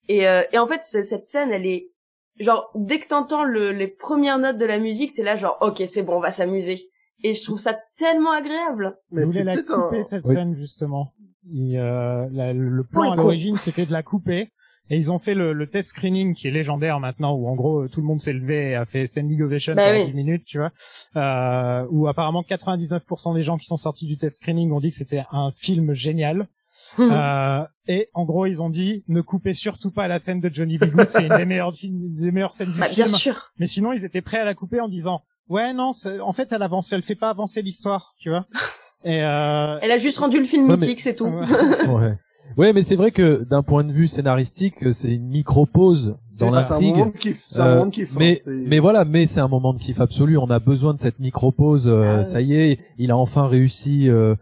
Et, euh, et en fait, cette scène, elle est genre dès que t'entends le, les premières notes de la musique, t'es là genre ok c'est bon, on va s'amuser. Et je trouve ça tellement agréable. Mais Ils voulaient c'est la peut-être un- couper cette Oui. scène justement. Il, euh, la- le plan Ouais, à l'origine c'était de la couper et ils ont fait le, le test screening qui est légendaire maintenant où en gros tout le monde s'est levé et a fait standing ovation Bah pendant oui. 10 minutes tu vois euh, où apparemment 99% des gens qui sont sortis du test screening ont dit que c'était un film génial [LAUGHS] euh, et en gros ils ont dit ne coupez surtout pas la scène de Johnny B. Good c'est une des meilleures des meilleures scènes du Bah, film bien sûr. mais sinon, ils étaient prêts à la couper en disant, ouais, non, en fait, elle avance, elle fait pas avancer l'histoire, tu vois. [LAUGHS] Et euh, Elle a juste rendu le film Ouais, mais- mythique, c'est tout. Ouais. [LAUGHS] ouais. Ouais, mais c'est vrai que d'un point de vue scénaristique, c'est une micro-pause dans C'est ça, c'est un l'intrigue. moment de kiff. C'est un Euh, moment de kiff. hein. mais C'est- mais voilà, mais c'est un moment de kiff absolu. On a besoin de cette micro-pause. euh, Ah ouais. Ça y est, il a enfin réussi euh,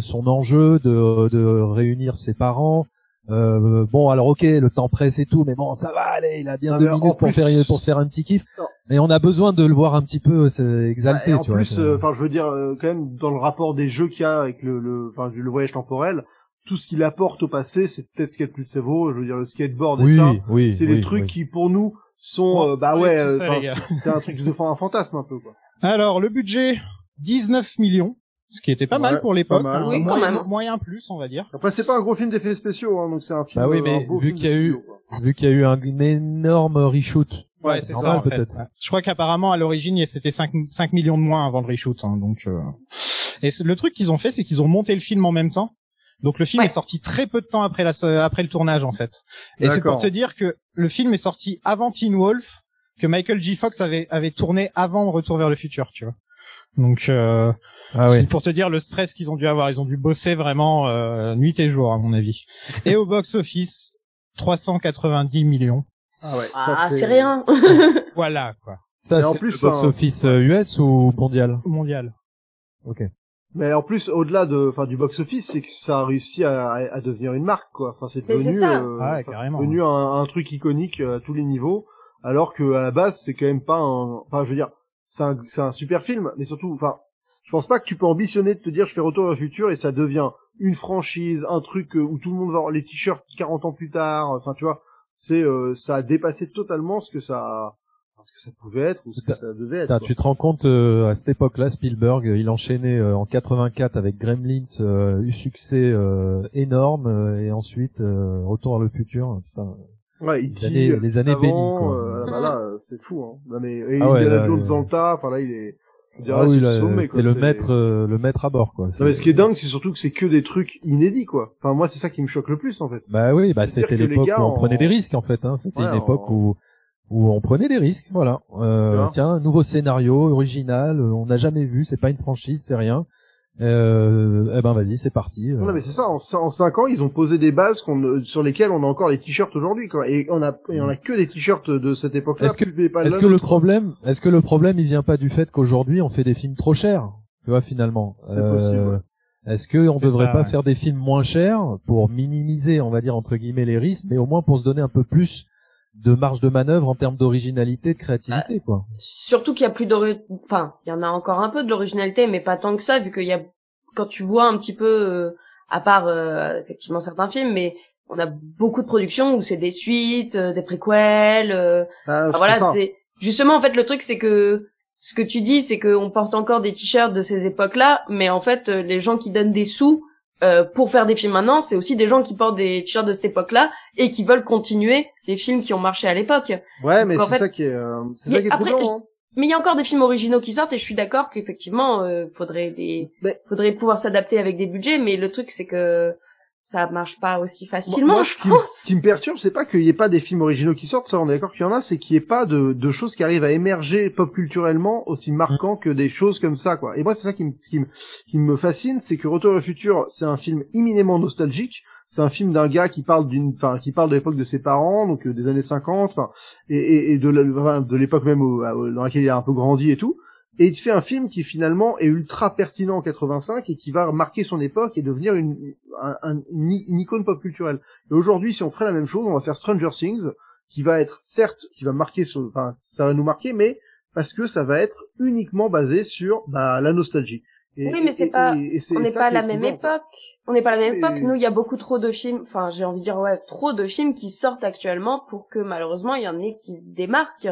son enjeu de, de réunir ses parents. Euh, bon, alors ok, le temps presse et tout, mais bon, ça va aller. Il a bien Non, deux mais minutes pour plus- faire pour se faire un petit kiff. Non. Et on a besoin de le voir un petit peu euh, exalté. et en tu plus, euh, enfin, je veux dire, euh, quand même, dans le rapport des jeux qu'il y a avec le, le, enfin, le voyage temporel, tout ce qu'il apporte au passé, c'est peut-être ce qu'il y a de plus de cerveau. Je veux dire, le skateboard et oui, ça, oui, c'est oui, les trucs oui. qui, pour nous, sont, euh, bah ouais, euh, c'est un truc de un fantasme un peu, quoi. alors, le budget, 19 millions, ce qui était pas Ouais, mal pour l'époque. pas mal. hein, Oui, quand moyen, même. moyen plus, on va dire. Après, c'est pas un gros film d'effets spéciaux, hein, donc c'est un film. Bah oui, euh, mais vu qu'il y a eu-. Vu qu'il y a eu un, une énorme reshoot. Ouais, c'est ça, en fait. Ouais. Je crois qu'apparemment, à l'origine, c'était 5, 5 millions de moins avant le reshoot, hein, donc, euh... Et le truc qu'ils ont fait, c'est qu'ils ont monté le film en même temps. Donc le film Ouais. est sorti très peu de temps après la, après le tournage, en fait. Et c'est pour te dire que le film est sorti avant Teen Wolf, que Michael J. Fox avait, avait tourné avant Retour vers le futur, tu vois. Donc, euh, Ah oui. c'est pour te dire le stress qu'ils ont dû avoir. Ils ont dû bosser vraiment euh, nuit et jour, à mon avis. Et au box-office, 390 millions. Ah ouais, ça, Ah, c'est rien. [LAUGHS] Voilà, quoi. Ça, c'est plus, le box-office euh, US ou mondial? Mondial. Ok. Mais en plus, au-delà de, enfin, du box-office, c'est que ça a réussi à, à, à devenir une marque, quoi. Enfin, c'est devenu, euh, Ah ouais, devenu un, un truc iconique euh, à tous les niveaux. Alors que à la base, c'est quand même pas un, enfin, je veux dire, c'est un, c'est un super film, mais surtout, enfin, je pense pas que tu peux ambitionner de te dire, je fais Retour vers le futur et ça devient une franchise, un truc euh, où tout le monde va avoir les t-shirts 40 ans plus tard. Enfin, tu vois, c'est, euh, ça a dépassé totalement ce que ça, ce que ça pouvait être ou ce que ça devait être. Tu te rends compte euh, à cette époque-là, Spielberg, euh, il enchaînait euh, en 84 avec Gremlins, euh, eu succès euh, énorme, euh, et ensuite euh, Retour vers le futur. Putain, Ouais, les E.T., années, les années avant, bénies. Quoi. euh, bah là, c'est fou. Hein. Non, mais et Ah ouais, Indiana Jones dans le tas. Enfin là, il est. Ah oui, c'était le maître, euh, le maître à bord, quoi. Non, mais ce qui est dingue, c'est surtout que c'est que des trucs inédits, quoi. Enfin, moi, c'est ça qui me choque le plus, en fait. Bah oui, bah c'était l'époque où on en- prenait des risques en fait. Hein. C'était Ouais, une époque en- où où on prenait des risques. Voilà. Euh, tiens, nouveau scénario original, euh, on n'a jamais vu, c'est pas une franchise, c'est rien. Euh, eh ben vas-y, c'est parti. euh. Non, mais c'est ça. En, en cinq ans, ils ont posé des bases qu'on, sur lesquelles on a encore des t-shirts aujourd'hui, quoi. Et on a, et on a que des t-shirts de cette époque-là. Est-ce que, est-ce le problème, est-ce que le problème, il vient pas du fait qu'aujourd'hui on fait des films trop chers, tu vois finalement? Euh, C'est possible, ouais. Est-ce que on devrait ça, pas ouais. faire des films moins chers pour minimiser, on va dire entre guillemets les risques, mais au moins pour se donner un peu plus de marge de manœuvre en termes d'originalité, de créativité, quoi. Surtout qu'il y a plus d'ori... Enfin, il y en a encore un peu de l'originalité, mais pas tant que ça, vu qu'il y a... Quand tu vois un petit peu, euh, à part euh, effectivement certains films, mais on a beaucoup de productions où c'est des suites, euh, des préquels... euh, Ah, enfin, c'est voilà, c'est... Justement, en fait, le truc, c'est que... Ce que tu dis, c'est qu'on porte encore des t-shirts de ces époques-là, mais en fait, euh, les gens qui donnent des sous euh, pour faire des films maintenant, c'est aussi des gens qui portent des t-shirts de cette époque-là et qui veulent continuer les films qui ont marché à l'époque. Ouais, mais Donc, c'est fait, ça qui est, euh, c'est ça qui est après, troublant, hein. Mais il y a encore des films originaux qui sortent et je suis d'accord qu'effectivement, euh, faudrait des, Mais- faudrait pouvoir s'adapter avec des budgets, mais le truc c'est que ça marche pas aussi facilement, moi, je ce qui, pense. ce qui me perturbe, c'est pas qu'il y ait pas des films originaux qui sortent, ça on est d'accord qu'il y en a, c'est qu'il y ait pas de, de choses qui arrivent à émerger pop culturellement aussi marquant que des choses comme ça, quoi. Et moi, c'est ça qui me, qui me, qui me fascine, c'est que Retour le futur, c'est un film éminemment nostalgique. C'est un film d'un gars qui parle d'une, enfin, qui parle de l'époque de ses parents, donc euh, des années 50, enfin, et, et, et de l'époque même où- où- dans laquelle il a un peu grandi et tout. Et il te fait un film qui finalement est ultra pertinent en 85 et qui va marquer son époque et devenir une, un- un- une, icône pop culturelle. Et aujourd'hui, si on ferait la même chose, on va faire Stranger Things, qui va être, certes, qui va marquer, son- enfin, ça va nous marquer, mais parce que ça va être uniquement basé sur bah, la nostalgie. Et- Oui, mais c'est pas- et- et c'est On n'est pas à la même époque. On n'est pas à la même époque. Nous, il y a beaucoup trop de films, enfin, j'ai envie de dire, ouais, trop de films qui sortent actuellement pour que malheureusement il y en ait qui se démarquent.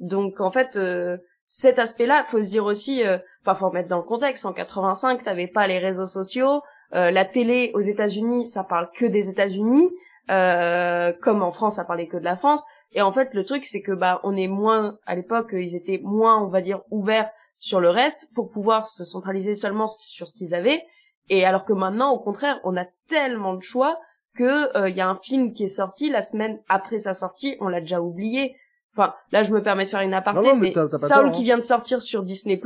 Donc, en fait, euh, cet aspect-là, faut se dire aussi, euh, enfin, faut remettre dans le contexte. En 85, t'avais pas les réseaux sociaux, euh, la télé aux États-Unis, ça parle que des États-Unis, euh, comme en France, ça parlait que de la France. Et en fait, le truc, c'est que bah, on est moins à l'époque, ils étaient moins, on va dire, ouverts sur le reste pour pouvoir se centraliser seulement sur ce qu'ils avaient. Et alors que maintenant, au contraire, on a tellement de choix que euh, il y a un film qui est sorti la semaine après sa sortie, on l'a déjà oublié. Enfin, là, je me permets de faire une aparté, Non, non, mais mais, Saul tort, hein. qui vient de sortir sur Disney+,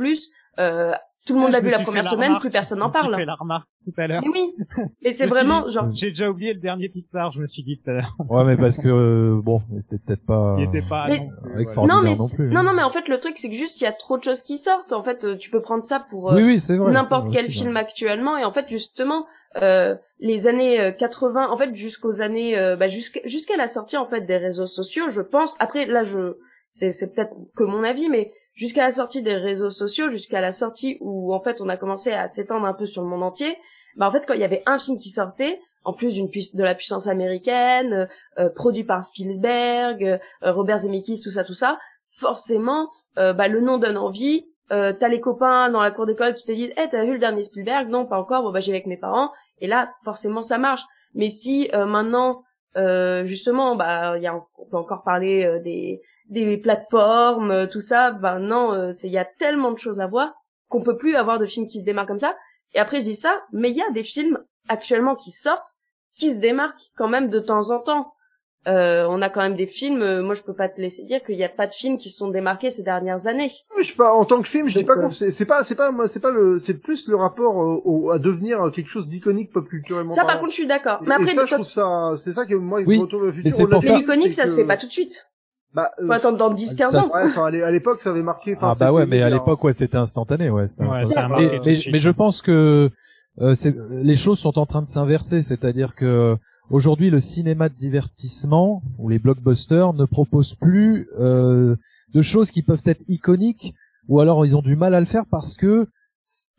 euh, tout le monde l'a vu la première semaine, remarque, plus personne n'en parle. fait la remarque tout à l'heure. Mais oui, [LAUGHS] et c'est vraiment dit, genre. J'ai déjà oublié le dernier Pixar, je me suis dit tout à l'heure. Ouais, mais parce que euh, bon, il était peut-être pas. Il était pas Mais- non extraordinaire Non mais non plus. non non mais en fait le truc c'est que juste il y a trop de choses qui sortent. En fait, euh, tu peux prendre ça pour euh, Oui, oui, n'importe quel film actuellement et en fait justement euh, les années euh, 80 en fait jusqu'aux années euh, bah, jusqu'à la sortie en fait des réseaux sociaux je pense. Après là je c'est peut-être que mon avis mais jusqu'à la sortie des réseaux sociaux jusqu'à la sortie où en fait on a commencé à s'étendre un peu sur le monde entier bah en fait quand il y avait un film qui sortait en plus d'une de la puissance américaine euh, euh, produit par Spielberg euh, Robert Zemeckis tout ça tout ça forcément euh, bah le nom donne envie euh, t'as les copains dans la cour d'école qui te disent Eh, t'as vu le dernier Spielberg? Non pas encore. Bon bah j'y vais avec mes parents. Et là forcément ça marche. Mais si euh, maintenant euh, justement bah y a on peut encore parler euh, des des plateformes euh, tout ça. Bah non euh, il y a tellement de choses à voir qu'on peut plus avoir de films qui se démarquent comme ça. Et après je dis ça mais il y a des films actuellement qui sortent qui se démarquent quand même de temps en temps euh, on a quand même des films euh, moi je peux pas te laisser dire qu'il y a pas de films qui se sont démarqués ces dernières années Mais je sais pas, en tant que film, je dis pas euh, qu'on, c'est c'est pas, c'est pas, moi, c'est pas le, c'est plus le rapport euh, au, à devenir quelque chose d'iconique pop culturellement. ça par parlant. contre je suis d'accord mais après et ça, de je trouve ça, c'est ça que moi, Oui, ce retour vers le futur, ça- Mais ça, l'iconique, ça se fait pas tout de suite. Bah, euh, Faut attendre dans 10-15 ça, ans. ouais, enfin, à l'é- à l'époque, ça avait marqué. Ah bah ouais, mais à l'époque, ouais, c'était instantané, ouais. c'était Ouais, instantané. Mais- mais, je pense que euh, c'est- les choses sont en train de s'inverser, c'est-à-dire que aujourd'hui, le cinéma de divertissement ou les blockbusters ne proposent plus euh, de choses qui peuvent être iconiques, ou alors ils ont du mal à le faire parce que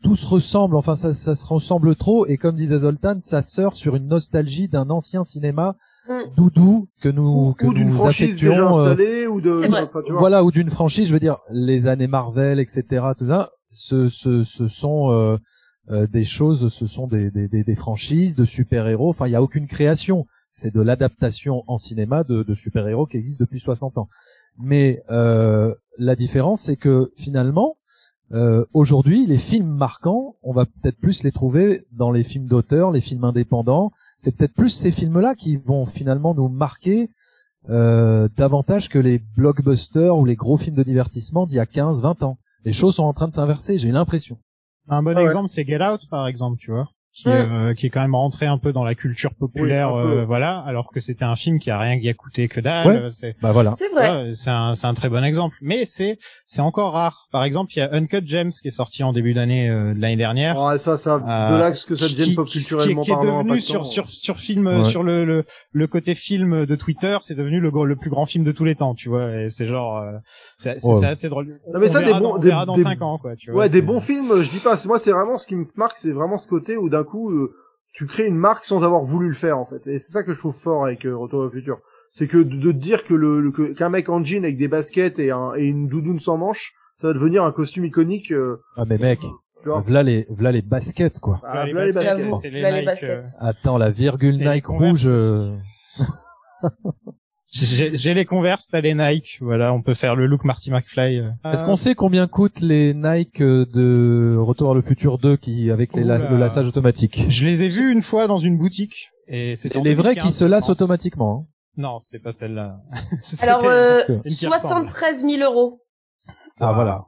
tout se ressemble, enfin ça, ça se ressemble trop, et comme disait Zoltan, ça sort sur une nostalgie d'un ancien cinéma Mm. doudou que nous Ou, que ou d'une nous franchise affections, déjà euh, installée, ou de. C'est vrai. enfin, tu vois. voilà ou d'une franchise je veux dire les années Marvel etc tout ça ce ce, ce sont euh, euh, des choses ce sont des, des, des, des franchises de super héros enfin il y a aucune création c'est de l'adaptation en cinéma de, de super-héros qui existent depuis 60 ans. Mais euh, la différence, c'est que finalement, euh, aujourd'hui, les films marquants, on va peut-être plus les trouver dans les films d'auteur, les films indépendants. C'est peut-être plus ces films-là qui vont finalement nous marquer euh, davantage que les blockbusters ou les gros films de divertissement d'il y a 15, 20 ans. Les choses sont en train de s'inverser, j'ai l'impression. Un bon Ah ouais. exemple, c'est Get Out, par exemple, tu vois, qui, Ouais. euh, qui est quand même rentré un peu dans la culture populaire, Oui, euh, voilà, alors que c'était un film qui a rien qui a coûté que dalle. Ouais. euh, C'est Bah voilà. C'est vrai. Ouais, c'est un, c'est un très bon exemple. Mais c'est, c'est encore rare. Par exemple, il y a Uncut Gems qui est sorti en début d'année euh, de l'année dernière. Ah, ça, ça, Euh, de l'axe que ça qui- devienne pop qui- qui- culturellement qui est devenu sur sur sur film euh, Ouais. sur le, le le côté film de Twitter, c'est devenu le gros- le plus grand film de tous les temps, tu vois. Et c'est genre, euh, c'est assez drôle. Non, mais On ça, des verra bons- dans, on des- verra dans des- cinq ans, quoi. Tu vois, Ouais, des bons films, je dis pas. Moi, c'est vraiment ce qui me marque, c'est vraiment ce côté où d'un coup, euh, tu crées une marque sans avoir voulu le faire en fait. Et c'est ça que je trouve fort avec euh, Retour au futur. C'est que de, de te dire que le le- qu'un mec en jean avec des baskets et, un, et une doudoune sans manches, ça va devenir un costume iconique. euh, Ah mais mec, voilà les voilà les baskets quoi. Ah, les voilà les baskets, les les Nike, baskets. euh, Attends, la virgule les Nike rouge. [LAUGHS] euh, J'ai j'ai les Converse, t'as les Nike. Voilà, on peut faire le look Marty McFly. euh. Est-ce qu'on sait combien coûtent les Nike euh, de Retour vers le futur 2 qui avec les la- le lassage automatique? Je les ai vus une fois dans une boutique. Et c'était les vrais 2015, qui se lassent automatiquement. hein. Non, c'est pas celle-là. [LAUGHS] Alors, euh, une qui ressemble. 73 000 euros. Ah voilà.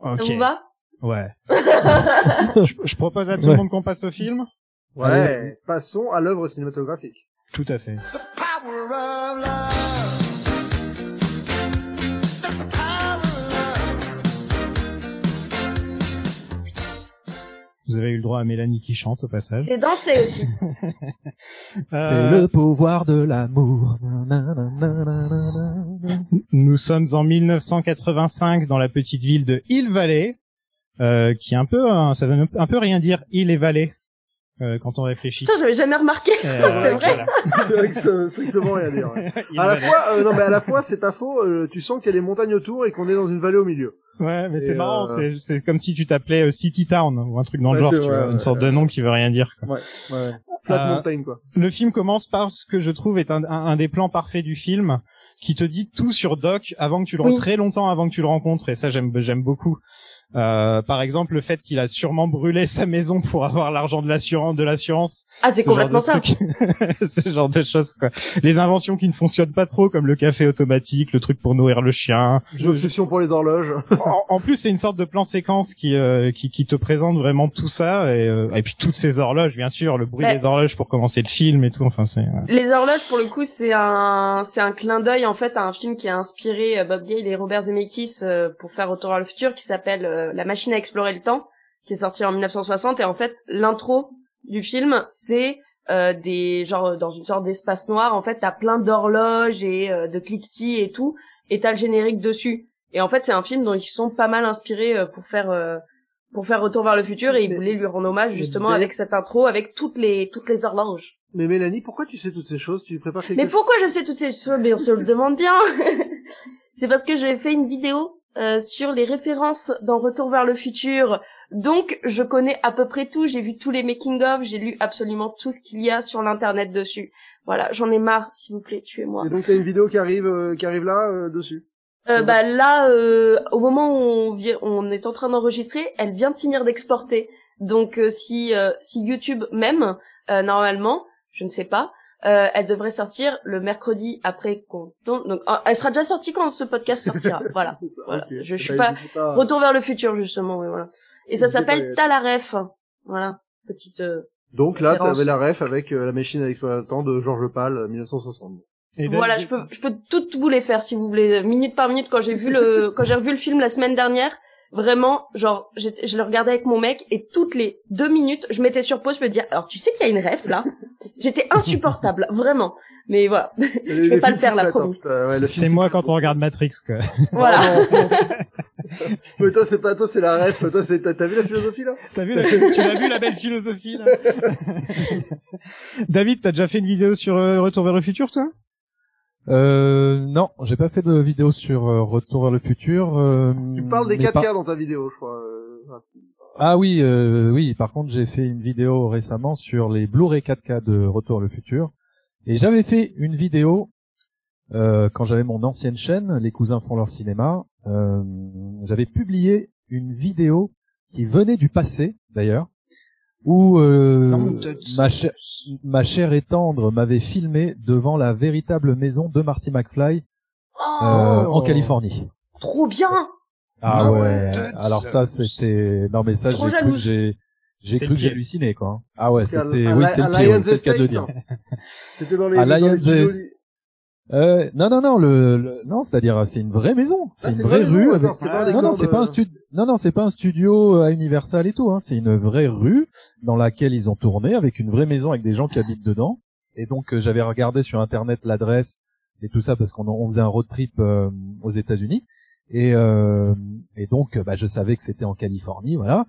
Ok. Ça vous va? Ouais. [LAUGHS] je, je propose à tout le Ouais. monde qu'on passe au film. Ouais. Passons à l'œuvre cinématographique. Tout à fait. Vous avez eu le droit à Mélanie qui chante au passage. J'ai dansé aussi. [LAUGHS] C'est Euh, le pouvoir de l'amour. Nous sommes en 1985 dans la petite ville de Hill Valley, euh, qui est un peu, un- ça veut un peu rien dire Hill et Valley euh, quand on réfléchit. Putain, j'avais jamais remarqué. Euh, [LAUGHS] c'est vrai. voilà. c'est vrai que ça veut strictement rien dire. ouais. [LAUGHS] À la fois, euh, non mais à la fois, c'est pas faux. euh, tu sens qu'il y a des montagnes autour et qu'on est dans une vallée au milieu. Ouais, mais c'est marrant, euh, c'est c'est comme si tu t'appelais euh, City Town ou un truc dans le genre, tu vrai, vois, ouais, une sorte ouais. de nom qui veut rien dire. Quoi. Ouais, ouais. Flat Euh, Mountain quoi. Le film commence par ce que je trouve est un, un, un des plans parfaits du film, qui te dit tout sur Doc avant que tu le Oui. très longtemps avant que tu le rencontres, et ça j'aime j'aime beaucoup. Euh, par exemple, le fait qu'il a sûrement brûlé sa maison pour avoir l'argent de l'assurance, de l'assurance. Ah, c'est ce complètement ça. [LAUGHS] ce genre de choses, quoi. Les inventions qui ne fonctionnent pas trop, comme le café automatique, le truc pour nourrir le chien. Je- L'obsession pour les horloges. [LAUGHS] en, en plus, c'est une sorte de plan séquence qui, euh, qui, qui te présente vraiment tout ça, et, euh, et puis toutes ces horloges, bien sûr, le bruit Ouais. des horloges pour commencer le film et tout. Enfin, c'est. euh, Les horloges, pour le coup, c'est un, c'est un clin d'œil en fait à un film qui a inspiré euh, Bob Gale et Robert Zemeckis euh, pour faire Retour vers le futur, qui s'appelle euh, La machine à explorer le temps, qui est sorti en 1960. Et en fait, l'intro du film, c'est euh, des genre dans une sorte d'espace noir. En fait, t'as plein d'horloges et euh, de cliquetis et tout, et t'as le générique dessus. Et en fait, c'est un film dont ils sont pas mal inspirés euh, pour faire euh, pour faire Retour vers le futur, et ils voulaient lui rendre hommage justement Mais- avec cette intro, avec toutes les toutes les horloges. Mais Mélanie, pourquoi tu sais toutes ces choses? Tu prépares quelque Mais pourquoi je sais toutes ces choses? Mais on se le demande bien. [LAUGHS] c'est parce que j'ai fait une vidéo euh, sur les références dans Retour vers le futur. Donc, je connais à peu près tout. J'ai vu tous les making-of. J'ai lu absolument tout ce qu'il y a sur l'internet dessus. Voilà, j'en ai marre, s'il vous plaît, tuez-moi. Et donc t'as une vidéo qui arrive, euh, qui arrive là euh, dessus. Euh, bah là, euh, au moment où on, vient, on est en train d'enregistrer, elle vient de finir d'exporter. Donc euh, si euh, si YouTube même euh, normalement, je ne sais pas, euh, elle devrait sortir le mercredi après qu'on tourne. Donc euh, elle sera déjà sortie quand ce podcast sortira. [LAUGHS] voilà. Voilà. Je suis Bah, pas retour vers le futur justement. Oui, voilà. Et ça s'appelle aller. Talaref. Voilà. Petite. euh, Donc là, t'avais la ref avec euh, la machine à explorer le temps de Georges Pal, euh, 1960. et Voilà, je peux, je peux toutes vous les faire si vous voulez, minute par minute. Quand j'ai vu le, [LAUGHS] quand j'ai revu le film la semaine dernière, vraiment, genre, j'étais- je le regardais avec mon mec et toutes les deux minutes, je mettais sur pause, je me disais, alors tu sais qu'il y a une ref là? J'étais insupportable, [LAUGHS] vraiment. Mais voilà, [LAUGHS] Je vais pas le faire, là, promis. c'est moi quand on regarde Matrix, quoi. [LAUGHS] voilà. Mais toi, c'est pas toi, c'est la ref. Toi, c'est t'as vu la philosophie là? T'as vu, la- tu l'as vu la belle philosophie là? David, t'as déjà fait une vidéo sur euh, Retour vers le futur, toi? Euh, non, j'ai pas fait de vidéo sur euh, Retour vers le futur. euh, Tu parles des mais 4K par- dans ta vidéo, je crois. Ah oui, euh, oui. Par contre, j'ai fait une vidéo récemment sur les Blu-ray 4K de Retour vers le futur. Et j'avais fait une vidéo euh, quand j'avais mon ancienne chaîne, Les cousins font leur cinéma. euh, j'avais publié une vidéo qui venait du passé, d'ailleurs, où euh, ma, chère, ma chère et tendre m'avait filmé devant la véritable maison de Marty McFly Oh, euh, en Californie. trop bien. Ah, Ah ouais. ouais, Alors ça c'était non mais ça j'ai cru que j'ai j'ai C'est cru que j'hallucinais quoi. Ah ouais, C'est c'était oui, c'est le c'est le cas de le Estate, dire. [LAUGHS] C'était dans les, Euh, non non non le, le- non, c'est-à-dire c'est une vraie maison, c'est Ah, une une vraie rue avec c'est un Non non, c'est de- pas un studio Non non, c'est pas un studio à Universal et tout hein, c'est une vraie rue dans laquelle ils ont tourné avec une vraie maison avec des gens qui habitent dedans. Et donc euh, j'avais regardé sur internet l'adresse et tout ça parce qu'on on faisait un road trip euh, aux États-Unis et euh, et donc bah je savais que c'était en Californie, voilà.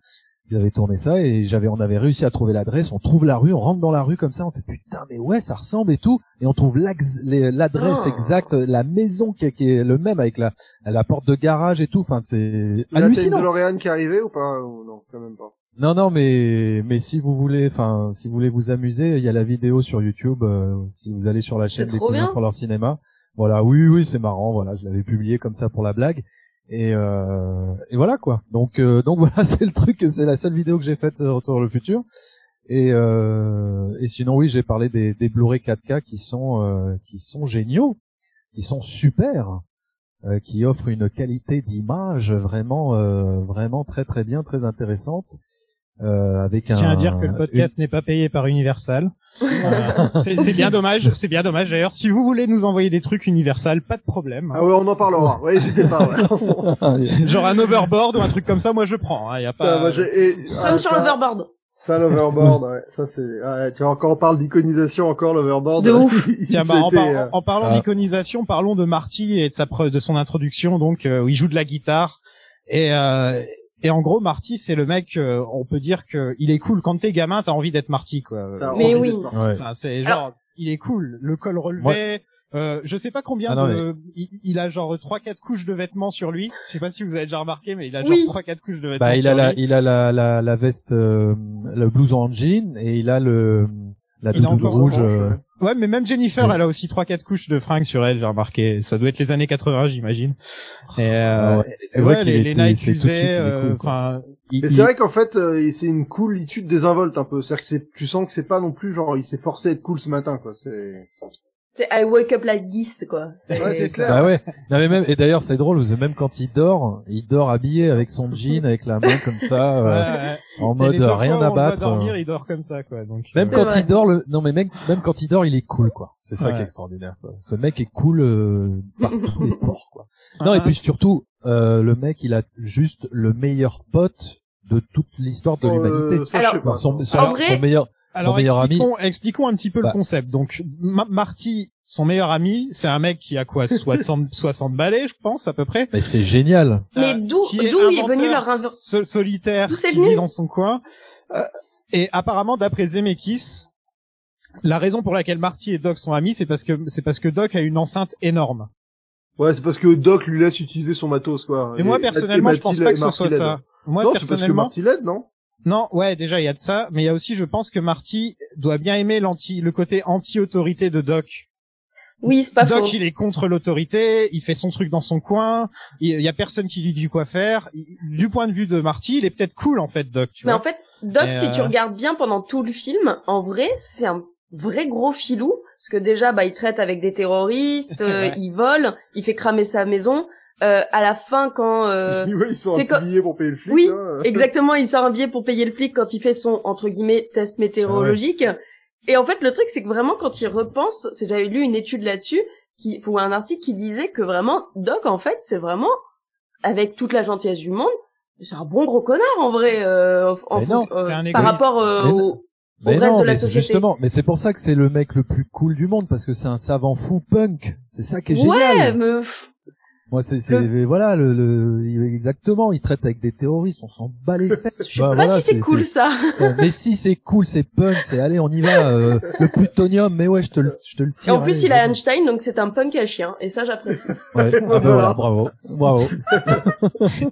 Ils avaient tourné ça et j'avais on avait réussi à trouver l'adresse, on trouve la rue, on rentre dans la rue comme ça, on fait putain mais ouais, ça ressemble et tout et on trouve l'adresse Ah. exacte, la maison qui est, qui est le même avec la la porte de garage et tout, enfin c'est Là, hallucinant. DeLorean qui est arrivée ou pas ou Non, quand même pas? Non, non, mais mais si vous voulez, enfin, si vous voulez vous amuser, il y a la vidéo sur YouTube. euh, si vous allez sur la chaîne des font leur cinéma, voilà, oui, oui, c'est marrant. Voilà, je l'avais publié comme ça pour la blague. Et euh, voilà quoi. Donc euh, donc [LAUGHS] voilà, c'est le truc. C'est la seule vidéo que j'ai faite euh, Retour vers le futur. Et sinon oui, j'ai parlé des Blu-ray 4K qui sont qui sont géniaux, qui sont super. qui offrent une qualité d'image vraiment vraiment très très bien très intéressante euh, avec Je un tiens à dire que le podcast n'est pas payé par Universal. Euh, c'est c'est bien dommage, c'est bien dommage. D'ailleurs, si vous voulez nous envoyer des trucs Universal, pas de problème. Ah ouais, on en parlera. Ouais, n'hésitez pas. Ouais. [LAUGHS] Genre un overboard ou un truc comme ça, moi je prends. Il y a pas. Ah, et- ah, Comme sur ça- l'overboard. Ça, l'overboard, ouais. Ça, c'est, ouais, tu vois, quand on parle d'iconisation encore, l'overboard. De ouf. [LAUGHS] Tiens, bah, en, c'était, par- euh, en parlant Ah. d'iconisation, parlons de Marty et de sa preuve, de son introduction, donc euh, où il joue de la guitare et euh, et en gros Marty c'est le mec, euh, on peut dire que il est cool quand t'es gamin, t'as envie d'être Marty quoi. t'as Mais envie oui. d'être parti. Ouais. Enfin, c'est genre il est cool, le col relevé. Euh, je sais pas combien Ah non, de, il, il a genre trois quatre couches de vêtements sur lui. Je sais pas si vous avez déjà remarqué, mais il a Oui. genre trois quatre couches de vêtements bah il sur a la lui. il a la la, la veste euh, le blouson en jean et il a le la Il a doudoune encore rouge manche, euh, ouais. Ouais, mais même Jennifer, Oui. elle a aussi trois quatre couches de fringues sur elle, j'ai remarqué. Ça doit être les années 80, j'imagine. Et, euh, Ah ouais. et C'est vrai ouais, les, Nike euh, enfin, il- Mais c'est vrai qu'en fait, euh, c'est une coolitude désinvolte un peu. C'est-à-dire que c'est, tu sens que c'est pas non plus genre, il s'est forcé à être cool ce matin, quoi. C'est, C'est I wake up like this, quoi. C'est- Ouais, c'est clair. Bah ouais. Non mais même et d'ailleurs c'est drôle parce que même quand il dort, il dort habillé avec son jean avec la main comme ça euh, Ouais, en mode rien à battre. dormir, euh. il dort comme ça, quoi. Donc, Même euh, quand vrai. il dort le non mais même même quand il dort, il est cool quoi. C'est ça Ouais. qui est extraordinaire. Quoi. Ce mec est cool euh, par tous les ports quoi. [LAUGHS] Non Ah, et puis surtout euh, le mec il a juste le meilleur pote de toute l'histoire de Euh, l'humanité. pas. Enfin, son, son- En vrai- son meilleur Alors, ami. expliquons, expliquons un petit peu Bah. le concept. Donc, Ma- Marty, son meilleur ami, c'est un mec qui a quoi, [LAUGHS] 60, 60 balais, je pense, à peu près. mais c'est génial. Mais Euh, d'où- d'où est venu inventeur leur sol- solitaire qui venu vit dans son coin. Euh, et apparemment, d'après Zemeckis, la raison pour laquelle Marty et Doc sont amis, c'est parce que c'est parce que Doc a une enceinte énorme. Ouais, c'est parce que Doc lui laisse utiliser son matos, quoi. Et, moi, personnellement, et je pense pas que ce soit ça. Moi, non, c'est parce que personnellement, Marty l'aide, non? Non, ouais, déjà il y a de ça, mais il y a aussi, je pense que Marty doit bien aimer l'anti, le côté anti-autorité de Doc. Oui, c'est pas Doc, faux. il est contre l'autorité, il fait son truc dans son coin, il y a personne qui lui dit quoi faire. Du point de vue de Marty, il est peut-être cool en fait, Doc. Tu Mais vois en fait, Doc, si euh, tu regardes bien pendant tout le film, en vrai, c'est un vrai gros filou. Parce que déjà, bah, il traite avec des terroristes, [LAUGHS] euh, Ouais. il vole, il fait cramer sa maison. Euh, à la fin, quand... Euh... [LAUGHS] Oui, ils sont un billet pour payer le flic. Oui, là. [LAUGHS] Exactement, il sort un billet pour payer le flic quand il fait son, entre guillemets, test météorologique. Et en fait, le truc, c'est que vraiment, quand il repense, c'est j'avais lu une étude là-dessus, qui, ou un article qui disait que vraiment, Doc, en fait, c'est vraiment, avec toute la gentillesse du monde, c'est un bon gros connard, en vrai, euh, en- Mais non, euh, par rapport euh, Mais au, Mais reste non, de la mais société. Justement, mais c'est pour ça que c'est le mec le plus cool du monde parce que c'est un savant fou punk. C'est ça qui est Ouais, génial. mais pff, Moi, c'est, c'est voilà le, le, exactement. Il traite avec des terroristes. On s'en bat les [LAUGHS] steaks. je sais pas si c'est cool ça. mais si c'est cool, c'est punk. C'est allez, on y va. euh, le plutonium, mais ouais, je te le, je te le Et tire. en plus, allez, il a. Einstein, donc c'est un punk à chien. Et ça, j'apprécie. Ouais. Ah ben voilà, bravo, bravo. [LAUGHS]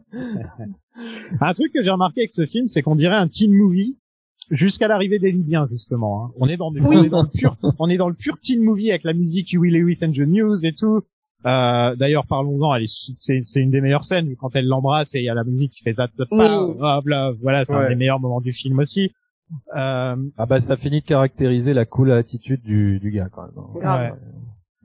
Un truc que j'ai remarqué avec ce film, c'est qu'on dirait un teen movie jusqu'à l'arrivée des Libyens justement. hein. On est dans du, Oui. on est dans le pur, on est dans le pur teen movie avec la musique Huey Lewis and the News et tout. Euh, D'ailleurs, parlons-en. Elle est, c'est, c'est une des meilleures scènes quand elle l'embrasse et il y a la musique qui fait That's a Oui. Power of Love. Voilà, c'est un des meilleurs moments du film aussi. Euh, Ah bah ça finit de caractériser la cool attitude du, du gars quand même. Grave. ouais.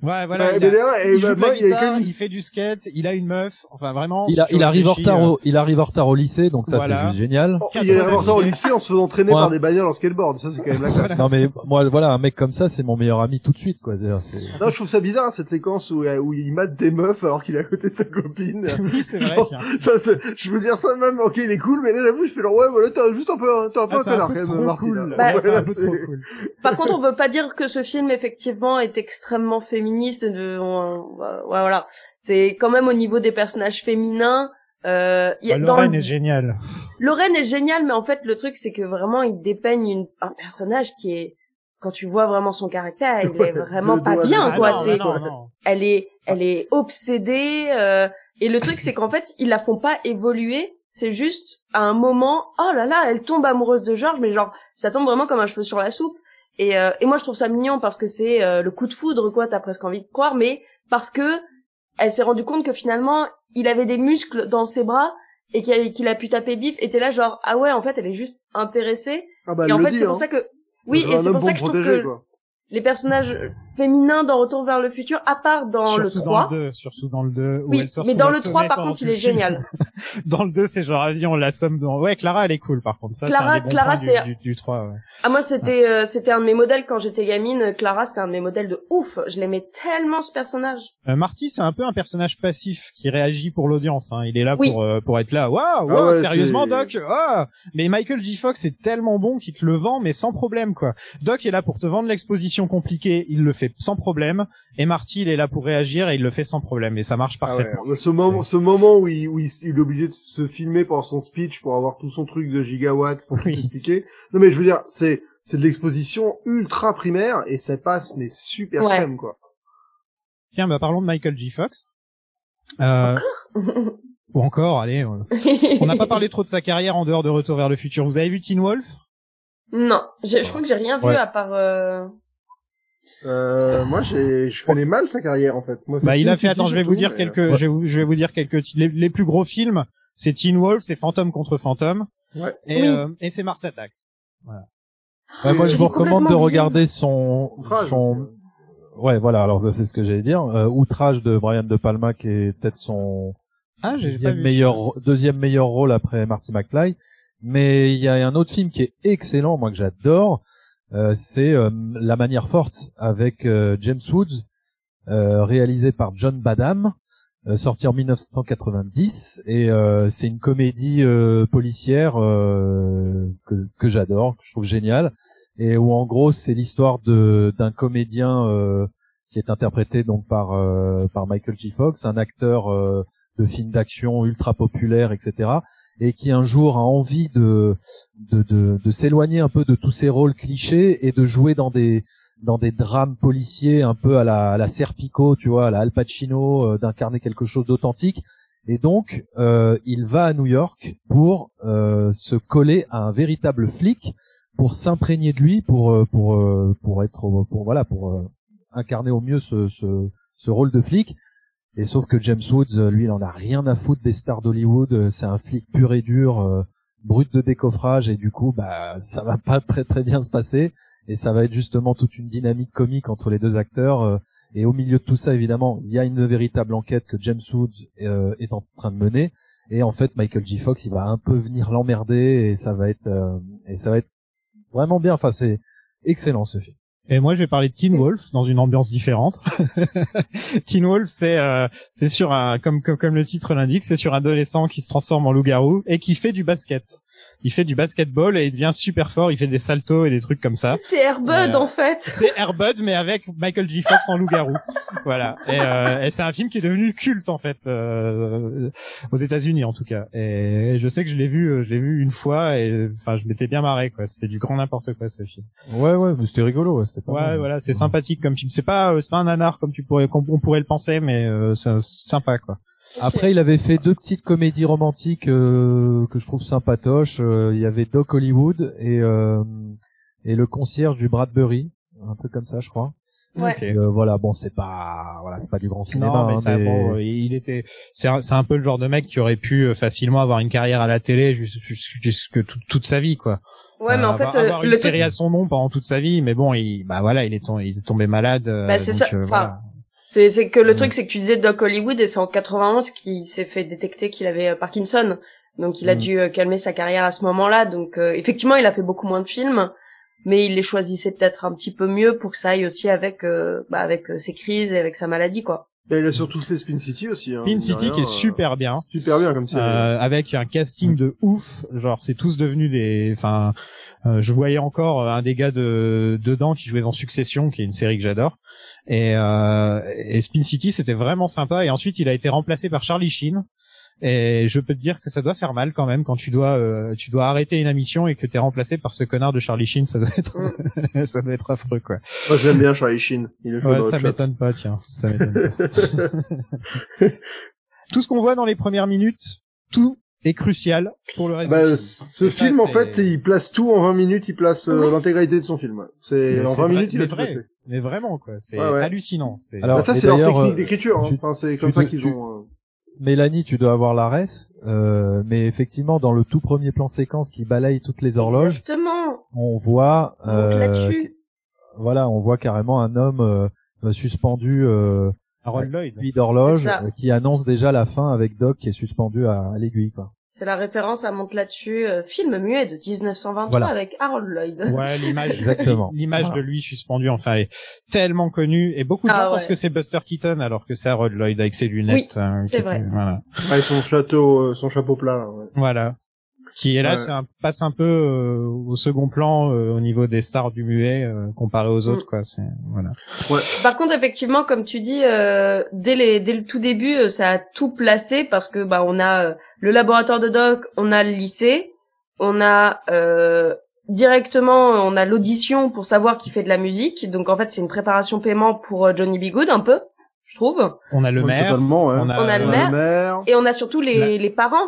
Ouais, voilà. Ouais, il, mais a- et il joue bah, de moi, il guitare, même il fait du skate, il a une meuf. Enfin, vraiment. Il, a- si tu il arrive en retard euh, au, il arrive en retard au lycée, donc ça Voilà. c'est juste génial. Oh, il est important au lycée en se faisant traîner Ouais. par des bagnoles en skateboard. Ça, c'est quand même la classe. [LAUGHS] Non mais moi voilà un mec comme ça c'est mon meilleur ami tout de suite quoi. Non, je trouve ça bizarre, cette séquence où, euh, où il mate des meufs alors qu'il est à côté de sa copine. [LAUGHS] Oui, c'est vrai. Genre, ça, c'est- je veux dire ça même, ok, il est cool, mais là, j'avoue, je fais genre, ouais, voilà, t'es juste un peu, t'es un peu Ah, un connard, quand trop même, Martin. Bah. Par contre, on veut pas dire que ce film effectivement est extrêmement féministe. De, on- ouais, voilà, c'est quand même au niveau des personnages féminins. Euh, il y a- Bah, dans Lorraine le- est géniale. Lorraine est géniale, mais en fait, le truc c'est que vraiment, il dépeigne une, un personnage qui est, quand tu vois vraiment son caractère, il est vraiment pas bien, Ah quoi. non, c'est, non. elle est, elle est obsédée. euh, et le truc, c'est qu'en fait, ils la font pas évoluer. C'est juste à un moment, oh là là, elle tombe amoureuse de George, mais genre, ça tombe vraiment comme un cheveu sur la soupe. Et, euh, et moi, je trouve ça mignon parce que c'est euh, le coup de foudre, quoi. T'as presque envie de croire, mais parce que elle s'est rendu compte que finalement, il avait des muscles dans ses bras et qu'il a, pu taper bif. Et t'es là, genre, ah ouais, en fait, elle est juste intéressée. Ah bah, et en fait, c'est pour hein. ça que, oui, et c'est pour ça que je trouve que quoi. Les personnages féminins dans Retour vers le futur, à part dans le surtout 3, dans le 2, surtout dans le 2. où oui, elle mais [LAUGHS] dans le assommée 3, par contre, il est génial. Dans le 2, c'est genre, vas-y, on l'assomme dans... Ouais, Clara, elle est cool, par contre. Ça, Clara- c'est Clara, c'est- du, du, du 3, ouais. Ah, moi, c'était, euh, c'était un de mes modèles quand j'étais gamine. Clara, c'était un de mes modèles de ouf. Je l'aimais tellement, ce personnage. Euh, Marty, c'est un peu un personnage passif qui réagit pour l'audience. Hein. Il est là Oui. pour euh, pour être là. Waouh, waouh, Ah ouais, sérieusement, c'est- Doc? Ah. Mais Michael J. Fox est tellement bon qu'il te le vend, mais sans problème, quoi. Doc est là pour te vendre l'exposition compliquée, il le fait sans problème. Et Marty, il est là pour réagir et il le fait sans problème. Et ça marche Ah ouais. parfaitement. Ce moment, ce moment où il, où il, il est obligé de se filmer pendant son speech pour avoir tout son truc de gigawatts pour tout Oui. expliquer. Non mais je veux dire, c'est, c'est de l'exposition ultra primaire et ça passe mais super Ouais. crème quoi. Tiens, bah parlons de Michael J. Fox. Euh, ou encore, allez. euh, On n'a pas parlé trop de sa carrière en dehors de Retour vers le futur. Vous avez vu Teen Wolf? Non, j'ai- je crois que j'ai rien vu Ouais. à part. Euh... Euh, moi j'ai, je connais mal sa carrière en fait. Moi, Bah, il a fait. Attends, je vais vous dire quelques. Je, vais vous, je vais vous dire quelques. Les, les plus gros films, c'est Teen Wolf, c'est Phantom contre Phantom, Ouais. et, Oui. euh, et c'est Mars Attacks. Ouais, moi je vous recommande de regarder son Outrage son ouais. voilà alors ça, c'est ce que j'allais dire euh, Outrage de Brian De Palma qui est peut-être son Ah, deuxième meilleur deuxième meilleur rôle après Marty McFly mais il y a un autre film qui est excellent moi que j'adore euh, c'est euh, La manière forte avec euh, James Woods euh, réalisé par John Badham euh, sorti en 1990 et euh, c'est une comédie euh, policière euh, que, que j'adore que je trouve géniale et où en gros c'est l'histoire de d'un comédien euh, qui est interprété donc par euh, par Michael J. Fox, un acteur euh, de films d'action ultra populaire, etc. Et qui un jour a envie de de de, de s'éloigner un peu de tous ces rôles clichés et de jouer dans des dans des drames policiers un peu à la à la Serpico, tu vois, à la Al Pacino, euh, d'incarner quelque chose d'authentique. Et donc, euh, il va à New York pour euh, se coller à un véritable flic pour s'imprégner de lui, pour euh, pour euh, pour être pour voilà pour euh, incarner au mieux ce, ce ce rôle de flic. Et sauf que James Woods, euh, lui, il en a rien à foutre des stars d'Hollywood. euh, C'est un flic pur et dur, euh, brut de décoffrage, et du coup, bah, ça va pas [LAUGHS] très très bien se passer. Et ça va être justement toute une dynamique comique entre les deux acteurs. euh, et au milieu de tout ça, évidemment, il y a une véritable enquête que James Woods est en train de mener. Et en fait, Michael J. Fox, il va un peu venir l'emmerder, et ça va être et ça va être vraiment bien. Enfin, c'est excellent ce film. Et moi, je vais parler de Teen Wolf dans une ambiance différente. [LAUGHS] Teen Wolf, c'est euh, c'est sur un comme, comme comme le titre l'indique, c'est sur un adolescent qui se transforme en loup-garou et qui fait du basket. Il fait du basketball et il devient super fort. Il fait des saltos et des trucs comme ça. C'est Airbud Euh, en fait. C'est Airbud mais avec Michael J. Fox en loup-garou. [LAUGHS] voilà. Et, euh, et c'est un film qui est devenu culte en fait euh, aux États-Unis en tout cas. Et je sais que je l'ai vu, euh, je l'ai vu une fois et enfin je m'étais bien marré quoi. C'était du grand n'importe quoi ce film. Ouais, ouais, mais c'était rigolo. Ouais, c'était pas Ouais, mal. voilà, c'est sympathique comme film. C'est pas, euh, c'est pas un nanar comme tu pourrais, comme on pourrait le penser, mais euh, c'est c'est sympa quoi. Après, il avait fait deux petites comédies romantiques euh, que je trouve sympatoches. Euh, il y avait Doc Hollywood et euh, et le concierge du Bradbury, un truc comme ça, je crois. Ouais. Et, euh, voilà, bon, c'est pas voilà, c'est pas du grand cinéma. non, mais hein, ça, mais- bon, il était, c'est un, c'est un peu le genre de mec qui aurait pu euh, facilement avoir une carrière à la télé jusque, jusque, toute, toute sa vie, quoi. Ouais, mais Euh, en fait, avoir, euh, avoir une le série à son nom pendant toute sa vie, mais bon, il, bah voilà, il est, tombé, il est tombé malade. euh, Bah, c'est ça, euh, enfin, voilà. C'est, que le truc, c'est que tu disais Doc Hollywood et c'est en 91 qu'il s'est fait détecter qu'il avait euh, Parkinson. Donc il a Mm. dû euh, calmer sa carrière à ce moment-là. Donc euh, effectivement, il a fait beaucoup moins de films, mais il les choisissait peut-être un petit peu mieux pour que ça aille aussi avec, euh, bah, avec ses crises et avec sa maladie, quoi. Et il a surtout fait Spin City aussi. Hein, Spin City rien, qui est euh, super bien. super bien comme série. Euh, avec un casting de ouf, genre c'est tous devenus des, enfin, euh, je voyais encore un des gars de dedans qui jouait dans Succession, qui est une série que j'adore, et, euh, et Spin City c'était vraiment sympa. Et ensuite il a été remplacé par Charlie Sheen. Et je peux te dire que ça doit faire mal quand même quand tu dois euh, tu dois arrêter une émission et que t'es remplacé par ce connard de Charlie Sheen, ça doit être [LAUGHS] ça doit être affreux quoi. Moi, je l'aime bien, Charlie Sheen. Il est Ouais, ça m'étonne pas, tiens. Ça m'étonne pas. [LAUGHS] tout ce qu'on voit dans les premières minutes, tout est crucial pour le reste Bah, du film. ce Et ça, film, en fait, il place tout en 20 minutes, il place euh, Oui. l'intégralité de son film. C'est en c'est 20 vrai- minutes, il a tout vrai. placé. Mais vraiment, quoi. C'est Ouais, ouais. hallucinant. Alors, Bah, ça, c'est leur technique euh, d'écriture. Hein. Enfin, c'est comme ça qu'ils tu- ont. Mélanie, tu dois avoir la ref, euh, mais effectivement, dans le tout premier plan séquence qui balaye toutes les horloges, Exactement. on voit, euh, voilà, on voit carrément un homme euh, suspendu euh, Harold Lloyd. d'horloge euh, qui annonce déjà la fin avec Doc qui est suspendu à, à l'aiguille. Quoi. C'est la référence à monte là-dessus, euh, film muet de 1923 Voilà. avec Harold Lloyd. Ouais, l'image, Exactement. [LAUGHS] l'image Voilà. de lui suspendu, enfin, est tellement connue. Et beaucoup de Ah gens pensent ouais. que c'est Buster Keaton, alors que c'est Harold Lloyd avec ses lunettes. hein, c'est vrai. était- Voilà. Avec son château, euh, son chapeau plat. là, ouais. Voilà. Qui est là, Ouais. c'est un, passe un peu euh, au second plan euh, au niveau des stars du muet euh, comparé aux autres, Mm. quoi. C'est voilà. Par contre, effectivement, comme tu dis, euh, dès, les, dès le tout début, euh, ça a tout placé parce que bah on a euh, le laboratoire de Doc, on a le lycée, on a euh, directement, on a l'audition pour savoir qui fait de la musique. Donc en fait, c'est une préparation paiement pour euh, Johnny B. Good un peu, je trouve. On a le maire, ouais. on a, On a le On a maire. le maire. Et on a surtout les, La- les parents.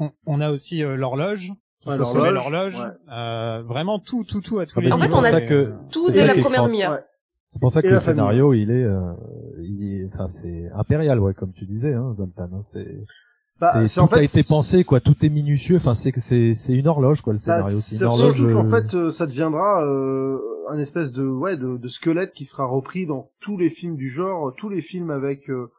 On, on a aussi euh, l'horloge. Ouais, l'horloge, l'horloge. ouais. Euh, vraiment tout, tout, tout à tous Ah les bah, En fait, on a que- Tout C'est dès la première demi-heure. Ouais. C'est pour ça que le famille. scénario, il est, euh, il est- enfin, c'est impérial, ouais, comme tu disais, hein, Zoltan. hein, c'est, Bah, c'est- c'est tout en fait. a été pensé, quoi. Tout est minutieux. Enfin, c'est que c'est, c'est une horloge, quoi, le Bah, scénario. c'est c'est une horloge. surtout qu'en euh, fait, euh, ça deviendra euh, un espèce de ouais de, de squelette qui sera repris dans tous les films du genre, tous les films avec euh,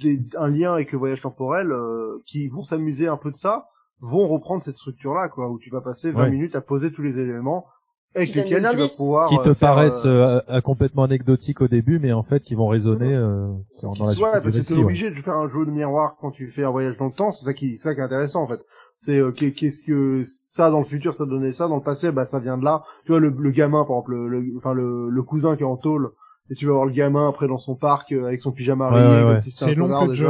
des, un lien avec le voyage temporel, euh, qui vont s'amuser un peu de ça, vont reprendre cette structure-là, quoi, où tu vas passer 20 Ouais. minutes à poser tous les éléments avec Qui lesquels tu vas pouvoir qui te euh, faire, paraissent euh, euh, complètement anecdotiques au début, mais en fait, qui vont résonner euh, qui soit, parce que t'es ouais. obligé de faire un jeu de miroir quand tu fais un voyage dans le temps, c'est ça qui, c'est ça qui est intéressant en fait. C'est euh, qu'est- qu'est-ce que ça dans le futur ça donnait ça, dans le passé bah ça vient de là. Tu vois le, le gamin par exemple, le, le- enfin le, le cousin qui est en tôle, et tu vas voir le gamin après dans son parc euh, avec son pyjama Ouais, rayé, ouais, ouais. si C'est l'oncle trouve.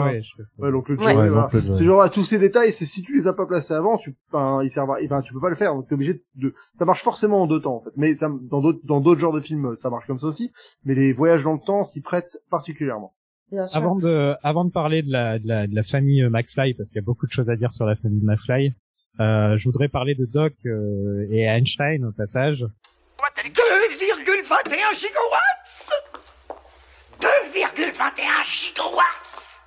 Ouais, l'oncle Ouais, voilà. C'est genre à tous ces détails, c'est si tu les as pas placés avant, tu, enfin, ils servent, enfin, tu peux pas le faire, donc t'es obligé de, ça marche forcément en deux temps, en fait. Mais ça, dans d'autres, dans d'autres genres de films, ça marche comme ça aussi. Mais les voyages dans le temps s'y prêtent particulièrement. Bien sûr. Avant de, avant de parler de la, de la, de la famille euh, McFly, parce qu'il y a beaucoup de choses à dire sur la famille McFly, euh, je voudrais parler de Doc euh, et Einstein au passage. 2,21 gigawatts? 2,21 gigawatts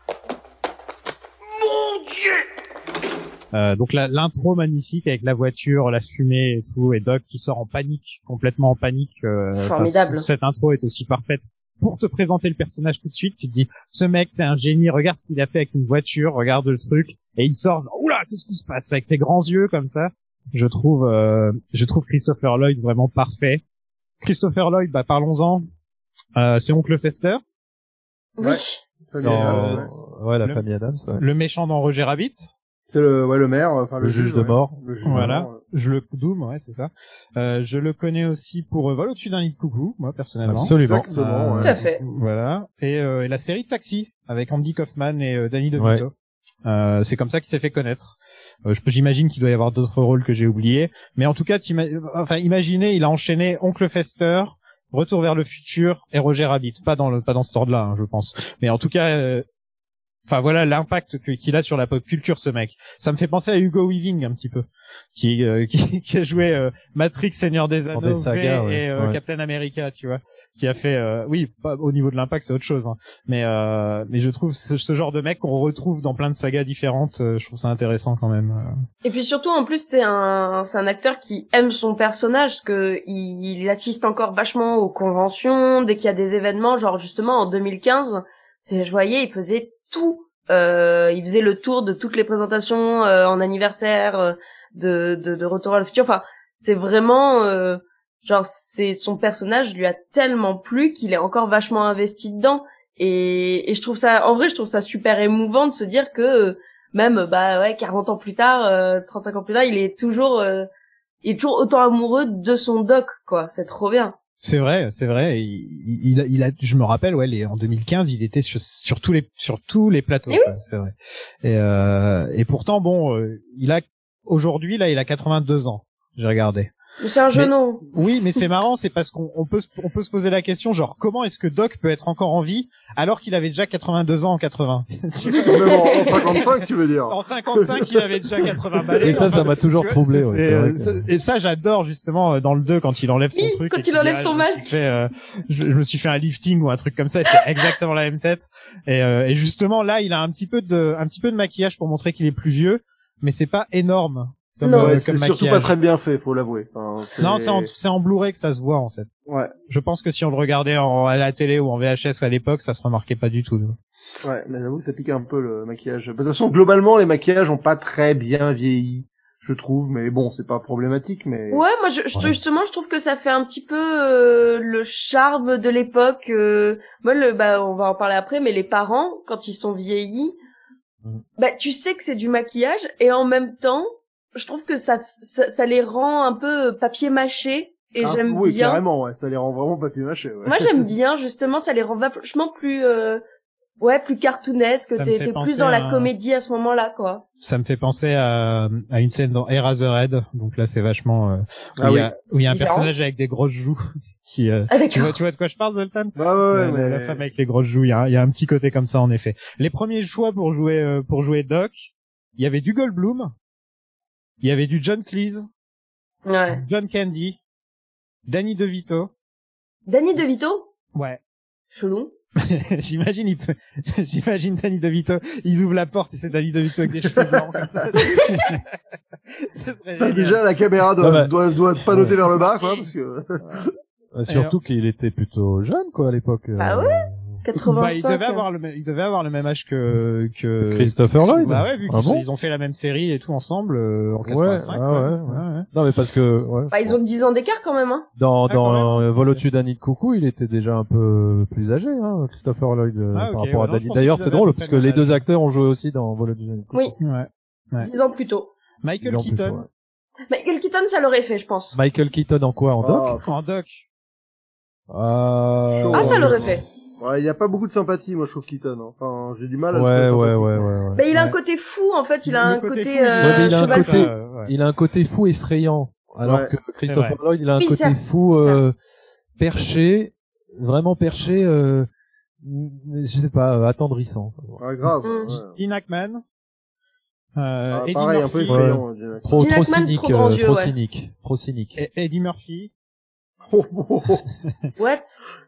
Mon Dieu Euh, donc la- l'intro magnifique avec la voiture, la fumée et tout, et Doc qui sort en panique, complètement en panique. euh, Formidable. cette intro est aussi parfaite pour te présenter le personnage tout de suite. Tu te dis, ce mec c'est un génie, regarde ce qu'il a fait avec une voiture, regarde le truc, et il sort, oula, qu'est-ce qui se passe avec ses grands yeux comme ça? Je trouve, euh, je trouve Christopher Lloyd vraiment parfait. Christopher Lloyd, bah parlons-en. Euh, c'est Oncle Fester, Oui. Famille Dans- ouais. ouais, la Le- famille Adams. ouais. le méchant dans Roger Rabbit. C'est le, ouais, le maire, enfin Le juge de ouais. mort. Le juge de Voilà. mort, ouais. Je le Doom, ouais, c'est ça. Euh, je le connais aussi pour euh, Vol au-dessus d'un lit de coucou, moi personnellement. Absolument. Exactement, ouais. Tout à fait. Voilà. Et, euh, et la série Taxi avec Andy Kaufman et euh, Danny DeVito. Euh, c'est comme ça qu'il s'est fait connaître. Euh, je j'imagine qu'il doit y avoir d'autres rôles que j'ai oubliés, mais en tout cas, t'ima- enfin, imaginez, il a enchaîné Oncle Fester, Retour vers le futur et Roger Rabbit. Pas dans le, pas dans ce ordre-là, hein, je pense. Mais en tout cas, euh, Enfin voilà l'impact qu'il a sur la pop culture ce mec. Ça me fait penser à Hugo Weaving un petit peu, qui euh, [LAUGHS] qui, qui a joué euh, Matrix, Seigneur des Anneaux, des sagas, V ouais. et euh, Ouais. Captain America, tu vois, qui a fait euh, oui pas, au niveau de l'impact c'est autre chose, hein. mais euh, mais je trouve ce, ce genre de mec qu'on retrouve dans plein de sagas différentes, euh, je trouve ça intéressant quand même. euh. Et puis surtout, en plus, c'est un, c'est un acteur qui aime son personnage, parce que il, il assiste encore vachement aux conventions, dès qu'il y a des événements, genre justement en 2015, c'est, je voyais, il faisait tout. Euh, il faisait le tour de toutes les présentations euh, en anniversaire, de, de, de Retour à le futur. Enfin, c'est vraiment, genre, c'est son personnage lui a tellement plu qu'il est encore vachement investi dedans. Et, et je trouve ça, en vrai, je trouve ça super émouvant de se dire que euh, même bah ouais 40 ans plus tard euh, 35 ans plus tard il est toujours euh, il est toujours autant amoureux de son doc quoi c'est trop bien C'est vrai, c'est vrai. Il, il, a- il a, je me rappelle, ouais, les- en 2015, il était sur, sur tous les, sur tous les plateaux. Eh oui. C'est vrai. Et, euh, et pourtant, bon, euh, il a aujourd'hui, là, il a 82 ans. J'ai regardé. C'est un Oui, mais c'est marrant, c'est parce qu'on on peut, se- on peut se poser la question, genre, comment est-ce que Doc peut être encore en vie alors qu'il avait déjà 82 ans en 80 Tu vois Même en, en 55, tu veux dire. En 55, il avait déjà 80 balais. Et ça, ça m'a toujours vois, troublé, ouais, euh, que- Et ça, j'adore justement euh, dans le 2 quand il enlève son Oui, truc. quand il enlève dit, son je me masque. fait, euh, je, je me suis fait un lifting ou un truc comme ça. et C'est exactement la même tête. Et, euh, et justement là, il a un petit peu de, un petit peu de maquillage pour montrer qu'il est plus vieux, mais c'est pas énorme. Comme, Non. euh, c'est surtout pas très bien fait, faut l'avouer. Enfin, Non, c'est en, c'est en Blu-ray que ça se voit en fait. Ouais, Je pense que si on le regardait en, à la télé ou en VHS à l'époque, ça se remarquait pas du tout. nous. ouais, mais j'avoue que ça pique un peu le maquillage. De toute façon, globalement, les maquillages ont pas très bien vieilli, je trouve, mais bon, c'est pas problématique, mais... ouais moi je, je- Ouais. justement je trouve que ça fait un petit peu euh, le charme de l'époque euh, moi le bah on va en parler après mais les parents quand ils sont vieillis Mhm. bah tu sais que c'est du maquillage et en même temps je trouve que ça ça, ça les rend un peu papier mâché et Ah, j'aime oui, bien carrément, ouais, ça les rend vraiment papier mâché, ouais. Moi j'aime [LAUGHS] bien justement, ça les rend vachement plus euh, ouais, plus cartoonesque, Ça me t'es t'es plus dans la comédie à ce moment-là quoi. Ça me fait penser à, à une scène dans Eraserhead. Donc là, c'est vachement euh, où Ah il y oui. a, où il y a un Différent. personnage avec des grosses joues [LAUGHS] qui. euh, Ah tu vois, tu vois de quoi je parle, Zoltan? Ouais, ouais, ouais, la, mais... la femme avec les grosses joues. Il y a, y a un petit côté comme ça en effet. Les premiers choix pour jouer euh, pour jouer Doc, il y avait du Goldblum, il y avait du John Cleese, Ouais. John Candy, Danny DeVito. Danny DeVito, Ouais. chelou. [LAUGHS] j'imagine, il peut, [LAUGHS] j'imagine Danny DeVito, ils ouvrent la porte et c'est Danny DeVito avec des cheveux blancs comme ça. [LAUGHS] Bah, déjà, la caméra doit, bah- doit, doit pas noter vers le bas, quoi, parce que... Surtout qu'il était plutôt jeune, quoi, à l'époque. Bah euh, ouais. Bah, il 85. devait avoir le, même- il devait avoir le même âge que, que, Christopher Lloyd. Bah ouais, vu Ah qu'ils bon ils ont fait la même série et tout ensemble, euh, en Ouais, 85. ah ouais, ouais. Non, mais parce que, ouais. Bah ils ont 10 ans d'écart quand même hein. Dans, Ah, dans euh, Vol au-dessus d'un nid de coucou, il était déjà un peu plus âgé, hein, Christopher Lloyd, euh, Ah, par rapport ouais, à Danny. D'ailleurs, c'est drôle, parce que le les deux acteurs ont joué aussi dans Vol au-dessus d'un nid de coucou. Oui. Ouais. Ouais. Dix ans plus tôt. Michael Keaton. ouais. Michael Keaton ça l'aurait fait je pense. Michael Keaton en quoi En doc? En doc. Ah, Ah ça l'aurait fait. Ouais, il y a pas beaucoup de sympathie, moi, je trouve, Keaton. hein. Enfin, j'ai du mal à Ouais, trouver ouais, ouais, ouais, ouais. Bah il a un côté fou en fait, il a un côté, euh, mais il a un côté- fou. ouais. Il a un côté fou effrayant, alors Ouais. que Christopher. Lloyd, il a un Oui, côté certes, fou euh, perché, vraiment perché, euh, je sais pas, euh, attendrissant. Ah, grave. Mm. ouais. Gene Hackman. Euh, Ah, Eddie pareil, un peu Murphy. effrayant. Trop, trop Hackman, cynique, trop grands euh, yeux, trop ouais. cynique, trop cynique. Et- Eddie Murphy. [LAUGHS] Oh, oh, oh. What?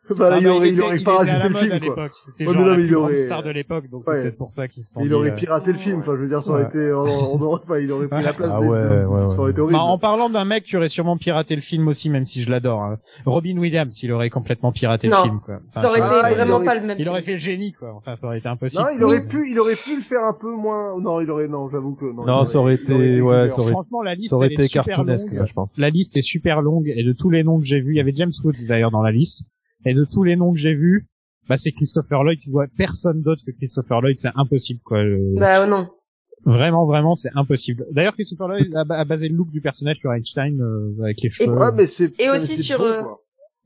[LAUGHS] Bah, là, Ah il aurait, il était- aurait à parasité la le film, quoi. C'était Ouais, genre mais non, la plus il aurait- star de l'époque, donc c'est Ouais. peut-être pour ça qu'ils se sont Il dit, aurait euh, piraté le film, enfin, je veux dire, ça aurait été, on, on aurait, enfin, il aurait pris la place Ah des, ouais, ouais, ouais. ça aurait été horrible. Bah, en parlant d'un mec qui aurait sûrement piraté le film aussi, même si je l'adore, hein. Robin Williams, il aurait complètement piraté Non. le film, quoi. Enfin, Ça aurait été Ah, il vraiment aurait- pas le même. il aurait fait le génie, quoi. Enfin, ça aurait été impossible. non, il aurait pu, il aurait pu le faire un peu moins, non, il aurait, non, j'avoue que, non. Non, il ça aurait il été, ouais, ça aurait, Franchement, la liste, ça aurait été est super cartoonesque, je pense. La liste est super longue et de tous les noms que j'ai vus, il y avait James Woods d'ailleurs dans la liste. Et de tous les noms que j'ai vus, bah c'est Christopher Lloyd. Tu vois personne d'autre que Christopher Lloyd, c'est impossible quoi. Le- Bah non. Vraiment, vraiment, c'est impossible. D'ailleurs, Christopher Lloyd a, a basé le look du personnage sur Einstein euh, avec les cheveux. Ouais, mais c'est, Et aussi c'est sur, bon, euh.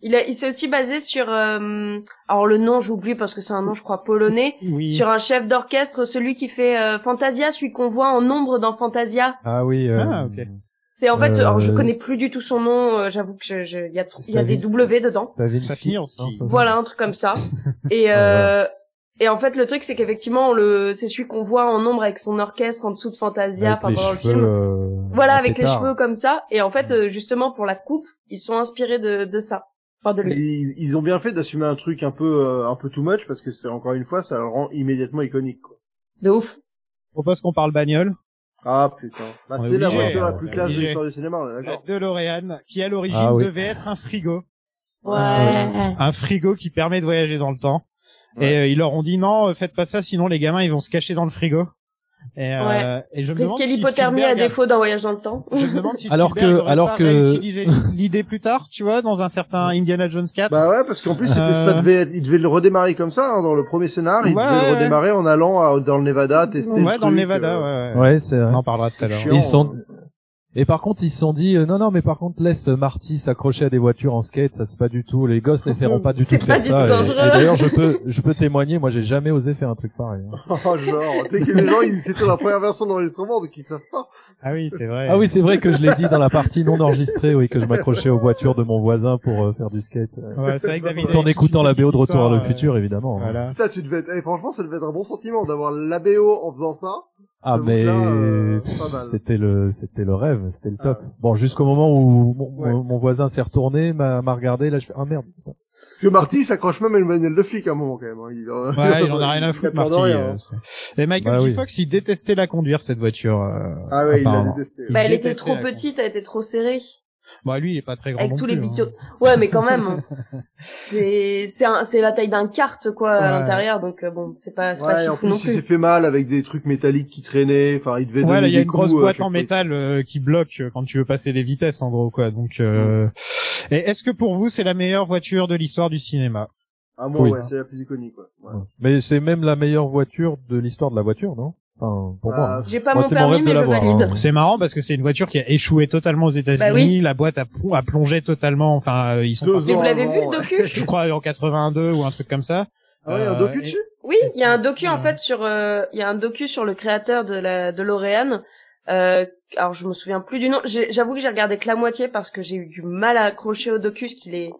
Il, a, il s'est aussi basé sur, euh, alors le nom j'oublie parce que c'est un nom je crois polonais, oui. sur un chef d'orchestre, celui qui fait euh, Fantasia, celui qu'on voit en nombre dans Fantasia. Ah oui, euh, Ah, ok. C'est en fait, Euh, alors je connais plus du tout son nom, euh, j'avoue que je- je- il y a trop- il y a des W dedans. Stavinsky. Safinski. Non, pas- Voilà un truc comme ça. [LAUGHS] Et euh, Et en fait, le truc, c'est qu'effectivement, le, c'est celui qu'on voit en ombre avec son orchestre en dessous de Fantasia, Avec enfin, les pendant le cheveux, film. euh, Voilà, avec les cheveux comme ça. Et en fait, euh, justement, pour la coupe, ils sont inspirés de, de ça. Enfin, de lui. ils, ils ont bien fait d'assumer un truc un peu euh, un peu too much parce que c'est encore une fois ça le rend immédiatement iconique quoi. De ouf. Je propose qu'on parle bagnole? Ah putain. Bah, c'est la voiture la plus classe de l'histoire du cinéma, on est La d'accord. DeLorean, qui à l'origine Ah oui. devait être un frigo. Ouais. Un frigo qui permet de voyager dans le temps. Et euh, ils leur ont dit non, euh, faites pas ça, sinon les gamins ils vont se cacher dans le frigo. Et, euh, Ouais. et je me demande si l'hypothermie à défaut d'un voyage dans le temps. Je me demande si [LAUGHS] Alors Spielberg que- alors que- l'idée plus tard, tu vois, dans un certain Indiana Jones 4. Bah ouais, parce qu'en plus c'était Euh. ça devait être, il devait le redémarrer comme ça hein, dans le premier scénar, il Ouais, devait ouais, le redémarrer en allant à- dans le Nevada tester ouais, le dans le truc, Nevada, euh, ouais, ouais. Ouais, c'est vrai. On en parlera tout à l'heure. Ils sont et par contre ils se sont dit euh, non non mais par contre laisse Marty s'accrocher à des voitures en skate ça c'est pas du tout les gosses n'essaieront pas du tout C'est de pas faire du ça tout et- dangereux. et, d'ailleurs je peux je peux témoigner moi j'ai jamais osé faire un truc pareil hein. [LAUGHS] Oh genre, tu sais que les gens ils c'était la première version d'enregistrement donc ils savent pas. Ah oui, c'est vrai. ah oui c'est vrai que je l'ai dit dans la partie non enregistrée oui que je m'accrochais aux voitures de mon voisin pour euh, faire du skate euh, Ouais, c'est vrai que David tout en écoutant la BO de Retour vers le euh, futur évidemment hein. Voilà. Putain, tu devais être, eh, franchement ça devait être un bon sentiment d'avoir la BO en faisant ça. Ah Donc mais euh, c'était le c'était le rêve c'était le top Ah ouais. bon jusqu'au moment où mon, Ouais. mon- mon voisin s'est retourné m'a m'a regardé là je fais ah merde putain. Parce que Marty il s'accroche même à une manuelle de flic à un moment quand même. hein. Il, Ouais, il en a [LAUGHS] rien à foutre, Marty. rien, euh, hein. Et Michael Bah oui. Fox, il détestait la conduire, cette voiture. euh, Ah ouais, il l'a détesté. Bah, elle était trop petite, elle était trop serrée. Bah, lui, il est pas très grand Avec non tous les plus, hein. Ouais, mais quand même. [LAUGHS] c'est, c'est un, c'est la taille d'un kart, quoi, à l'intérieur, donc euh, bon, c'est pas, c'est pas en plus non il s'est plus. fait mal avec des trucs métalliques qui traînaient. Enfin, il devait Ouais, donner là, il y a des une grosse euh, boîte en métal euh, qui bloque quand tu veux passer les vitesses, en gros, quoi. Donc, euh... et est-ce que pour vous, c'est la meilleure voiture de l'histoire du cinéma? Ah moi Oui. ouais, c'est la plus iconique. Ouais. Ouais. mais c'est même la meilleure voiture de l'histoire de la voiture non? Enfin pour Bah, moi hein. J'ai pas Moi, mon c'est mon permis, rêve de mais je l'avoir, valide. hein. C'est marrant parce que c'est une voiture qui a échoué totalement aux États-Unis. Bah oui. La boîte a, plon- a plongé totalement. Enfin, euh, ils sont Deux vous l'avez avant, vu, le ouais. docu? je crois en 82 ou un truc comme ça. Ah ouais, un Euh, docu et- dessus? Oui, il y a un docu, en fait, sur, euh, il y a un docu sur le créateur de la, de l'Oréane. Euh, alors, je me souviens plus du nom. J'ai- J'avoue que j'ai regardé que la moitié parce que j'ai eu du mal à accrocher au docu, ce qu'il est,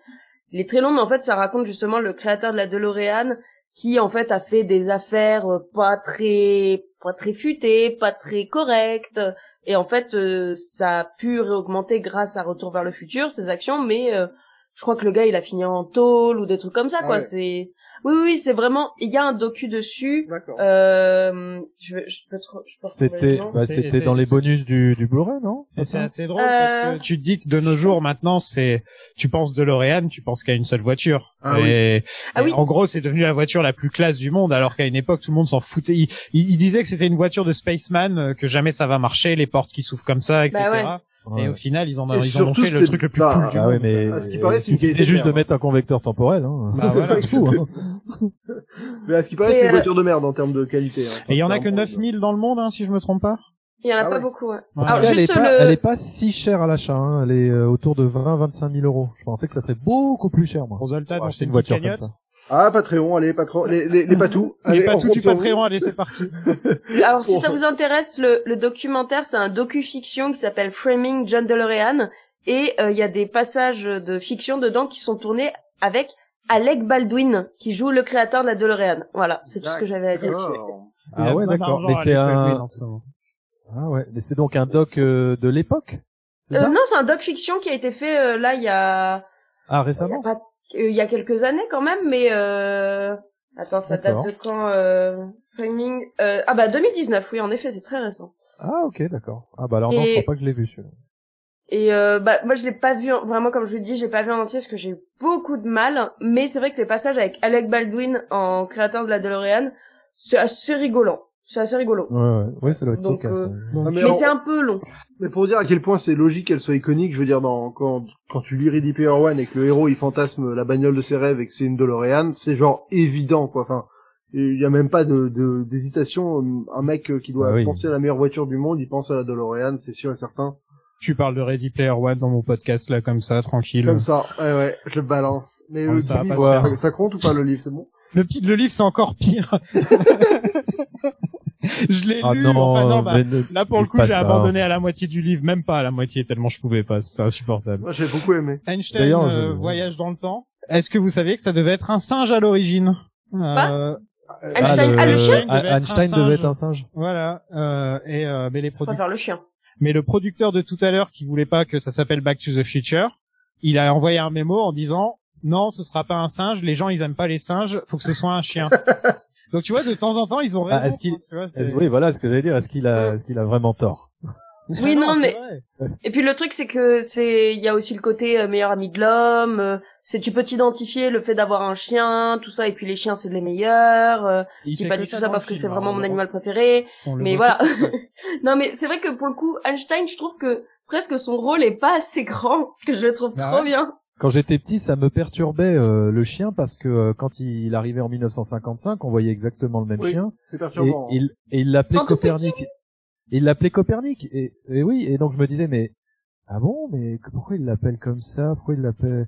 il est très long, mais en fait, ça raconte justement le créateur de la DeLorean qui, en fait, a fait des affaires euh, pas très, pas très futées, pas très correctes. Et en fait, euh, ça a pu réaugmenter grâce à Retour vers le futur, ses actions, mais euh, je crois que le gars, il a fini en tôle ou des trucs comme ça, quoi. C'est, oui, oui, c'est vraiment, il y a un docu dessus. D'accord. Euh, je, je peux, trop- je peux retrouver le c'était bah, c'était dans les bonus du du Blu-ray non? C'est assez drôle Euh, parce que tu te dis que de nos jours maintenant c'est tu penses de L'Oréal, tu penses qu'à une seule voiture. Ah et, Ah et oui. en gros c'est devenu la voiture la plus classe du monde alors qu'à une époque tout le monde s'en foutait. Il, il, il disait que c'était une voiture de spaceman, euh, que jamais ça va marcher, les portes qui s'ouvrent comme ça, etc. Bah ouais. Et au final ils en Et ils en ont surtout, fait le truc le plus bah, cool du ah monde. ouais mais À ce qui paraît, c'est une juste de mettre un convecteur temporel hein. Bah C'est voilà. fou, hein. [LAUGHS] Mais à ce qui paraît, C'est, c'est une euh, voiture de merde en termes de qualité. hein. Et il y en a que c'est 9000 dans le monde hein, si je me trompe pas. Il y en a Ah pas ouais. beaucoup, ouais. Ouais. Alors, elle est juste pas le, elle est pas si chère à l'achat hein. elle est euh, autour de 20 25 000 euros je pensais que ça serait beaucoup plus cher moi Pour Zoltan, fait une une voiture comme ça Ah, Patreon, allez, patron, les, les, les patous. [LAUGHS] Les Allez, tout compte du. Patreon, allez c'est parti. [LAUGHS] alors si ça vous intéresse, le, le documentaire, c'est un docu-fiction qui s'appelle Framing John DeLorean. Et euh, il y a des passages de fiction dedans qui sont tournés avec Alec Baldwin, qui joue le créateur de la DeLorean. Voilà, c'est tout ce que j'avais à dire. Ah ouais d'accord mais c'est un ah ouais mais c'est donc un doc euh, de l'époque Euh, non, c'est un doc-fiction qui a été fait euh, là il y a... ah Il y a récemment pas il y a quelques années quand même, mais euh... attends, ça date de quand euh... Framing euh... Ah bah 2019, oui, en effet, c'est très récent. ah ok d'accord ah bah alors non je Et- crois pas que je l'ai vu celui-là Et euh, bah moi je l'ai pas vu en- vraiment comme je vous le dis, j'ai pas vu en entier parce que j'ai eu beaucoup de mal, mais c'est vrai que les passages avec Alec Baldwin en créateur de la DeLorean, c'est assez rigolant. C'est assez rigolo. ouais ouais ouais ça doit être Donc, cocasse, euh, ouais. Ah, Mais, en- c'est un peu long. Mais pour dire à quel point c'est logique qu'elle soit iconique, je veux dire, dans, quand, quand tu lis Ready Player One et que le héros il fantasme la bagnole de ses rêves et que c'est une DeLorean, c'est genre évident, quoi. Enfin, il y a même pas de, de- d'hésitation. Un mec qui doit Ah oui. penser à la meilleure voiture du monde, il pense à la DeLorean, c'est sûr et certain. Tu parles de Ready Player One dans mon podcast là comme ça, tranquille. Comme ça, ouais, ouais, je le balance. Mais Comme le ça livre, ça, ça compte ou pas le livre, c'est bon? Le, petit- le livre c'est encore pire. [LAUGHS] je l'ai ah lu. non, enfin non, bah, ne- là pour le coup j'ai abandonné à la moitié du livre, même pas à la moitié tellement je pouvais pas, c'était insupportable. Moi, j'ai beaucoup aimé. Einstein euh, je- voyage dans le temps. Est-ce que vous saviez que ça devait être un singe à l'origine? Euh, Einstein- ah, le chien devait être un Einstein devait singe. être un singe. Voilà. Euh, et euh, mais les faire le chien. mais le producteur de tout à l'heure qui voulait pas que ça s'appelle Back to the Future, il a envoyé un mémo en disant non, ce sera pas un singe. Les gens ils aiment pas les singes. Faut que ce soit un chien. [LAUGHS] Donc tu vois, de temps en temps, ils ont raison. Ah, est-ce qu'il- tu vois, c'est- Est-ce- Oui, voilà ce que j'allais dire. Est-ce qu'il a, est-ce qu'il a vraiment tort? Oui, [LAUGHS] non, c'est mais et puis le truc c'est que c'est il y a aussi le côté euh, meilleur ami de l'homme. euh, c'est tu peux t'identifier le fait d'avoir un chien, tout ça. Et puis les chiens c'est les meilleurs. euh, Il je dis pas du tout ça parce que c'est vraiment hein, mon animal préféré. Mais voilà. [LAUGHS] non mais c'est vrai que pour le coup Einstein, je trouve que presque son rôle est pas assez grand, [LAUGHS] parce que je le trouve Bah trop ouais? bien. Quand j'étais petit, ça me perturbait euh, le chien parce que euh, quand il arrivait en 1955, on voyait exactement le même Oui, chien C'est et perturbant. hein. il et il l'appelait Copernic. Et il l'appelait Copernic et, et oui et donc je me disais mais ah bon mais que- pourquoi il l'appelle comme ça? Pourquoi il l'appelle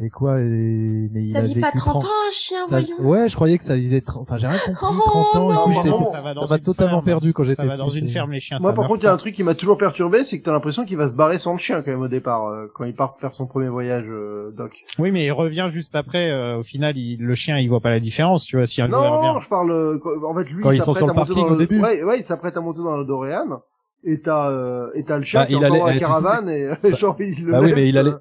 et quoi et mais il Ça a vit pas vécu 30 ans un chien, ça- voyons. ouais je croyais que ça vivait 30 enfin j'ai rien [LAUGHS] compris Oh, 30 ans et tout non, j'étais ça va ça totalement ferme. perdu quand j'étais Ça va dans petit, une ferme les chiens. Moi, ça par contre, il y a un truc qui m'a toujours perturbé, c'est que t'as l'impression qu'il va se barrer sans le chien quand même au départ, euh, quand il part faire son premier voyage, euh, Doc. Oui, mais il revient juste après. euh, au final, il, le chien, il voit pas la différence, tu vois. Si un jour il Non, revient. je parle. euh, en fait, lui, Quand il ils sont s'apprête sur le à monter parking dans au début. Ouais, ouais, il s'apprête à monter dans le Dorian. Et t'as euh, et t'as le chien Bah, qui est il encore allait- dans la caravane et [LAUGHS] genre il le Bah oui, laisse, mais il allait- euh,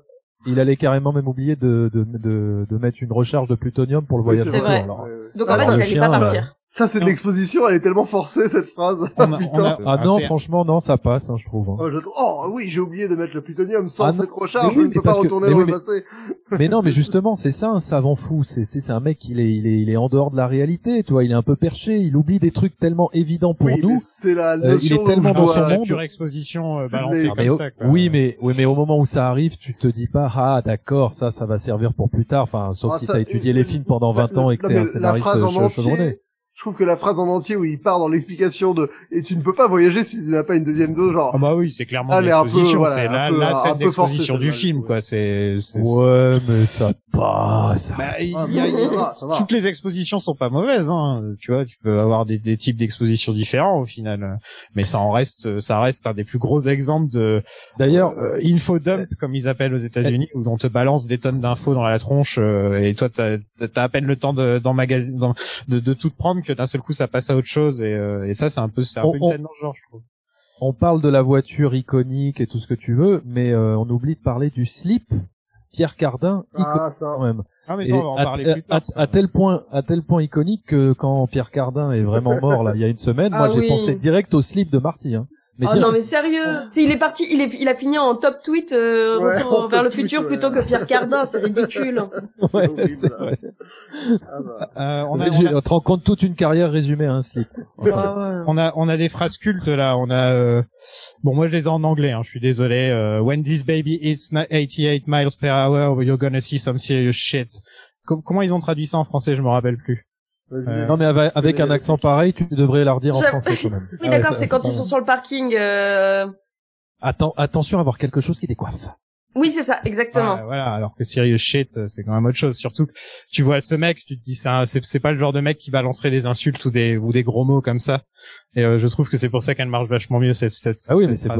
il allait carrément même oublier de de de, de mettre une recharge de plutonium pour le voyage retour, alors. Donc Ah, en fait, ça, il allait chien, pas euh, partir. Ça, c'est de l'exposition, elle est tellement forcée cette phrase. On [LAUGHS] a- Putain. on a- Ah non, franchement, non, ça passe, hein, je trouve. hein. Oh, je trouve- oh, oui, j'ai oublié de mettre le plutonium sans Ah cette recharge, mais oui, je ne mais peux pas que- retourner mais dans oui, le mais- passé. [LAUGHS] Mais non, mais justement, c'est ça un savant fou. C'est tu sais, c'est un mec, il est, il est, il est en dehors de la réalité. Tu vois, il est un peu perché. Il oublie des trucs tellement évidents pour oui, mais nous. c'est la Euh, il est tellement dans son la monde. pure exposition euh, C'est balancée mais comme ça. Quoi. oui, mais oui, mais au moment où ça arrive, tu te dis pas, ah, d'accord, ça, ça va servir pour plus tard. Enfin, sauf Ah, si ça, t'as étudié les films pendant 20 la- ans et que t'es mais un scénariste chevronné. Je trouve que la phrase en entier où il part dans l'explication de et tu ne peux pas voyager si tu n'as pas une deuxième dose, genre Ah bah oui, c'est clairement l'exposition. voilà, c'est un la, peu- la scène d'exposition du film, quoi. C'est, c'est- Ouais, mais ça passe. Bah, il y a- il y a- va, va. toutes les expositions sont pas mauvaises, hein. Tu vois, tu peux avoir des, des types d'expositions différents au final, mais ça en reste, ça reste un des plus gros exemples de D'ailleurs, euh, infodump comme ils appellent aux États-Unis, où on te balance des tonnes d'infos dans la tronche euh, et toi t'as as à peine le temps de d'emmagasiner, d'en- de, de tout te prendre que d'un seul coup ça passe à autre chose et, euh, et ça c'est un peu, c'est un On- peu une on- scène dans le genre, je trouve. on parle de la voiture iconique et tout ce que tu veux, mais euh, on oublie de parler du slip. Pierre Cardin, iconique Ah, ça. quand même. Ah mais ça on va en à, parler à- plus tard. à- ça. à tel point, à tel point iconique que quand Pierre Cardin est vraiment mort là, il y a une semaine, [LAUGHS] Ah moi j'ai oui. pensé direct au slip de Marty. Hein. Mais oh non mais sérieux, sais, il est parti, il est, il a fini en top tweet euh, Ouais, retour en vers le tweet, futur ouais. plutôt que Pierre Cardin, c'est ridicule. [LAUGHS] Ouais, horrible, c'est là. vrai. Ah, bah. Euh, on, a, on, a, te rends compte toute une carrière résumée slip. Ouais, ouais. on a on a des phrases cultes là. On a euh, bon moi je les ai en anglais. Hein, je suis désolé. Euh, When this baby hits 88 miles per hour, you're gonna see some serious shit. Com- comment ils ont traduit ça en français Je me rappelle plus. Euh. Non mais avec, avec un accent pareil, tu devrais la redire en français quand même. Oui Ah ouais, d'accord, c'est quand ils sont sur le parking. euh, Atten- attention à avoir quelque chose qui décoiffe. Oui c'est ça, exactement. Voilà, alors que serious shit, euh, c'est quand même autre chose. Surtout, que tu vois ce mec, tu te dis c'est pas le genre de mec qui balancerait des insultes ou des ou des gros mots comme ça. Et euh, je trouve que c'est pour ça qu'elle marche vachement mieux cette cette. Ah oui, cette mais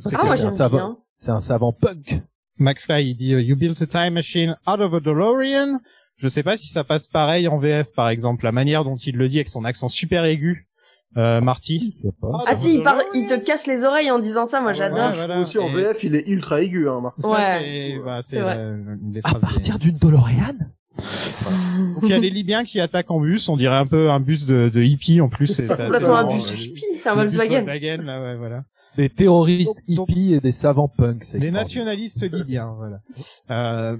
c'est Ah moi un j'aime savant- bien. C'est un savant punk. McFly, il dit You built a time machine out of a DeLorean. Je sais pas si ça passe pareil en VF, par exemple, la manière dont il le dit avec son accent super aigu. Euh, Marty. Ah si, il, parle, il te casse les oreilles en disant ça, moi Ouais, j'adore. ouais, voilà. Aussi en Et- VF, il est ultra aigu, hein, Martin. Ça, Ouais. c'est bah, une des À partir d'une DeLorean [LAUGHS] Donc il y a les Libyens qui attaquent en bus, on dirait un peu un bus de, de hippie en plus. C'est ça, Complètement un bus euh, hippie, c'est un Volkswagen. Volkswagen, là, ouais, voilà. Des terroristes hippies et des savants punks. c'est Des nationalistes libyens, voilà. Euh,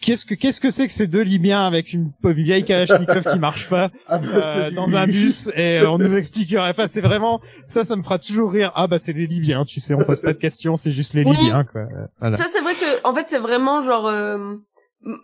Qu'est-ce que qu'est-ce que c'est que ces deux Libyens avec une pauvre vieille Kalachnikov qui marche pas [LAUGHS] Ah bah, euh, dans un bus et euh, on nous expliquerait. Enfin, c'est vraiment ça, ça me fera toujours rire. Ah bah c'est les Libyens, tu sais, on pose pas de questions, c'est juste les Oui. Libyens quoi. Euh, Voilà. Ça c'est vrai que en fait c'est vraiment genre euh,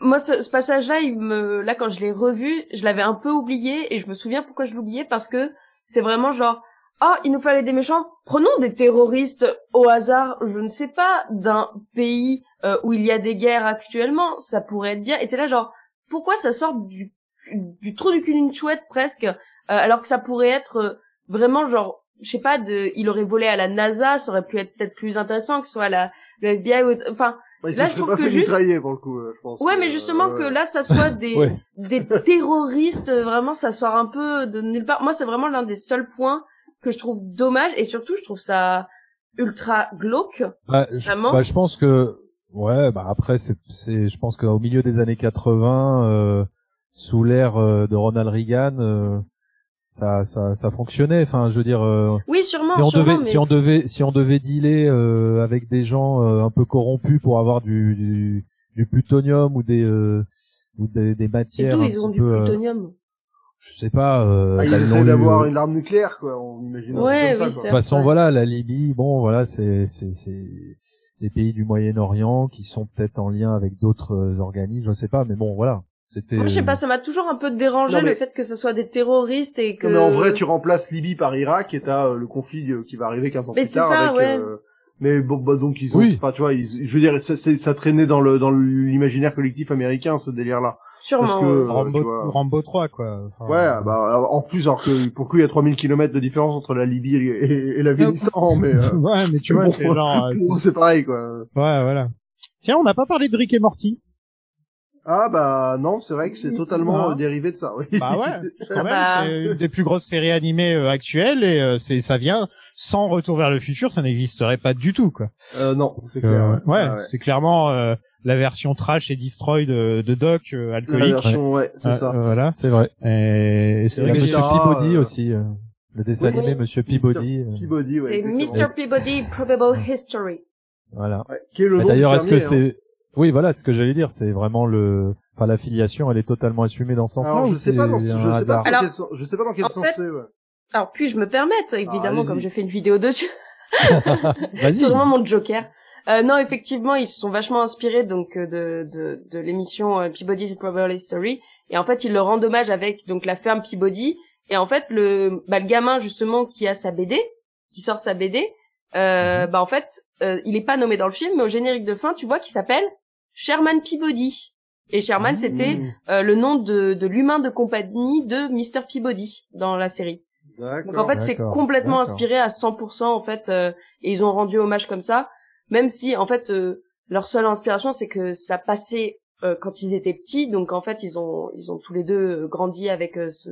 moi ce, ce passage-là il me là quand je l'ai revu je l'avais un peu oublié et je me souviens pourquoi je l'oubliais parce que c'est vraiment genre ah il nous fallait des méchants prenons des terroristes au hasard je ne sais pas d'un pays euh, où il y a des guerres actuellement ça pourrait être bien et t'es là genre pourquoi ça sort du du trou du cul d'une chouette presque euh, alors que ça pourrait être euh, vraiment genre je sais pas de il aurait volé à la NASA ça aurait pu être peut-être plus intéressant que ce soit la le FBI ou enfin Ouais, Là, je trouve pas que juste- mitrailler, pour le coup, euh, je pense. Ouais, mais Euh, justement ouais. que là, ça [LAUGHS] soit des Ouais. des terroristes, euh, vraiment, ça sort un peu de nulle part. Moi, c'est vraiment l'un des seuls points que je trouve dommage, et surtout, je trouve ça ultra glauque. Bah, je, Vraiment bah, je pense que ouais bah après c'est c'est je pense qu'au milieu des années 80 euh, sous l'ère euh, de Ronald Reagan euh, ça ça ça fonctionnait enfin je veux dire euh, Oui, sûrement, si on sûrement, devait mais si on devait si on devait dealer euh, avec des gens euh, un peu corrompus pour avoir du du, du plutonium ou des euh, ou des, des et matières d'où un ils ont du peu, euh, plutonium je sais pas euh, Ah, ils essaient eu, d'avoir euh, une arme nucléaire, quoi, on imagine. Ouais, comme oui, ça, c'est De quoi. toute façon, voilà, la Libye, bon, voilà, c'est c'est c'est des pays du Moyen-Orient qui sont peut-être en lien avec d'autres euh, organismes, je sais pas, mais bon, voilà, c'était. Moi, je sais pas, ça m'a toujours un peu dérangé Non, mais- le fait que ce soit des terroristes et que. Non, mais en vrai, tu remplaces Libye par Irak et t'as euh, le conflit euh, qui va arriver 15 ans Mais plus c'est tard ça, avec. ouais. euh, Mais bon, bah, donc ils ont, Oui. tu vois, ils, je veux dire, ça, ça traînait dans le dans l'imaginaire collectif américain ce délire-là. Sûrement. Parce que ouais. euh, Rambo, vois, Rambo 3, quoi. Enfin, Ouais, bah en plus alors que pour le coup il y a 3000 kilomètres de différence entre la Libye et, et, et l'Afghanistan, mais euh, [LAUGHS] ouais, mais tu vois, bon, c'est genre... euh, [LAUGHS] bon, c'est pareil quoi. Ouais, voilà. Tiens, on n'a pas parlé de Rick et Morty. Ah bah non, c'est vrai que c'est totalement Ah. euh, dérivé de ça. Oui. Bah ouais, [LAUGHS] quand même, bah. c'est une des plus grosses séries animées euh, actuelles et euh, c'est ça vient sans Retour vers le futur, ça n'existerait pas du tout quoi. Euh, non, c'est Euh, clair. ouais, Ah c'est clairement euh, la version trash et destroy de, de Doc euh, La alcoolique. version, ouais, c'est Euh, ça. euh, voilà. C'est vrai. Et c'est Il y vrai a que Monsieur Peabody euh, aussi, euh, le dessin Oui. animé Monsieur Peabody. euh, Peabody, ouais. C'est. Mr. Peabody Probable History. voilà. Ouais, Qui est le Mais nom D'ailleurs, est-ce que fermier, hein. c'est oui, voilà, ce que j'allais dire, c'est vraiment le, enfin, l'affiliation, elle est totalement assumée dans ce sens-là. Ou je sais pas dans c'est je sais pas dans quel sens, je sais pas dans quel en sens c'est. Ouais. Alors, puis-je me permettre, évidemment, allez-y. comme j'ai fait une vidéo dessus. [LAUGHS] [LAUGHS] Vas-y. C'est vraiment mon joker. Euh, non, effectivement, ils se sont vachement inspirés donc euh, de de, de l'émission euh, Peabody's Probable History et en fait ils le rendent hommage avec donc la ferme Peabody. Et en fait le bah, le gamin justement qui a sa BD, qui sort sa BD, euh, bah en fait euh, il est pas nommé dans le film mais au générique de fin tu vois qu'il s'appelle Sherman Peabody. Et Sherman c'était Mmh, euh, le nom de de l'humain de compagnie de Mr Peabody dans la série. Donc en fait, c'est complètement inspiré à 100% en fait, euh, et ils ont rendu hommage comme ça, même si en fait euh, leur seule inspiration c'est que ça passait euh, quand ils étaient petits, donc en fait ils ont ils ont tous les deux euh, grandi avec euh, ce,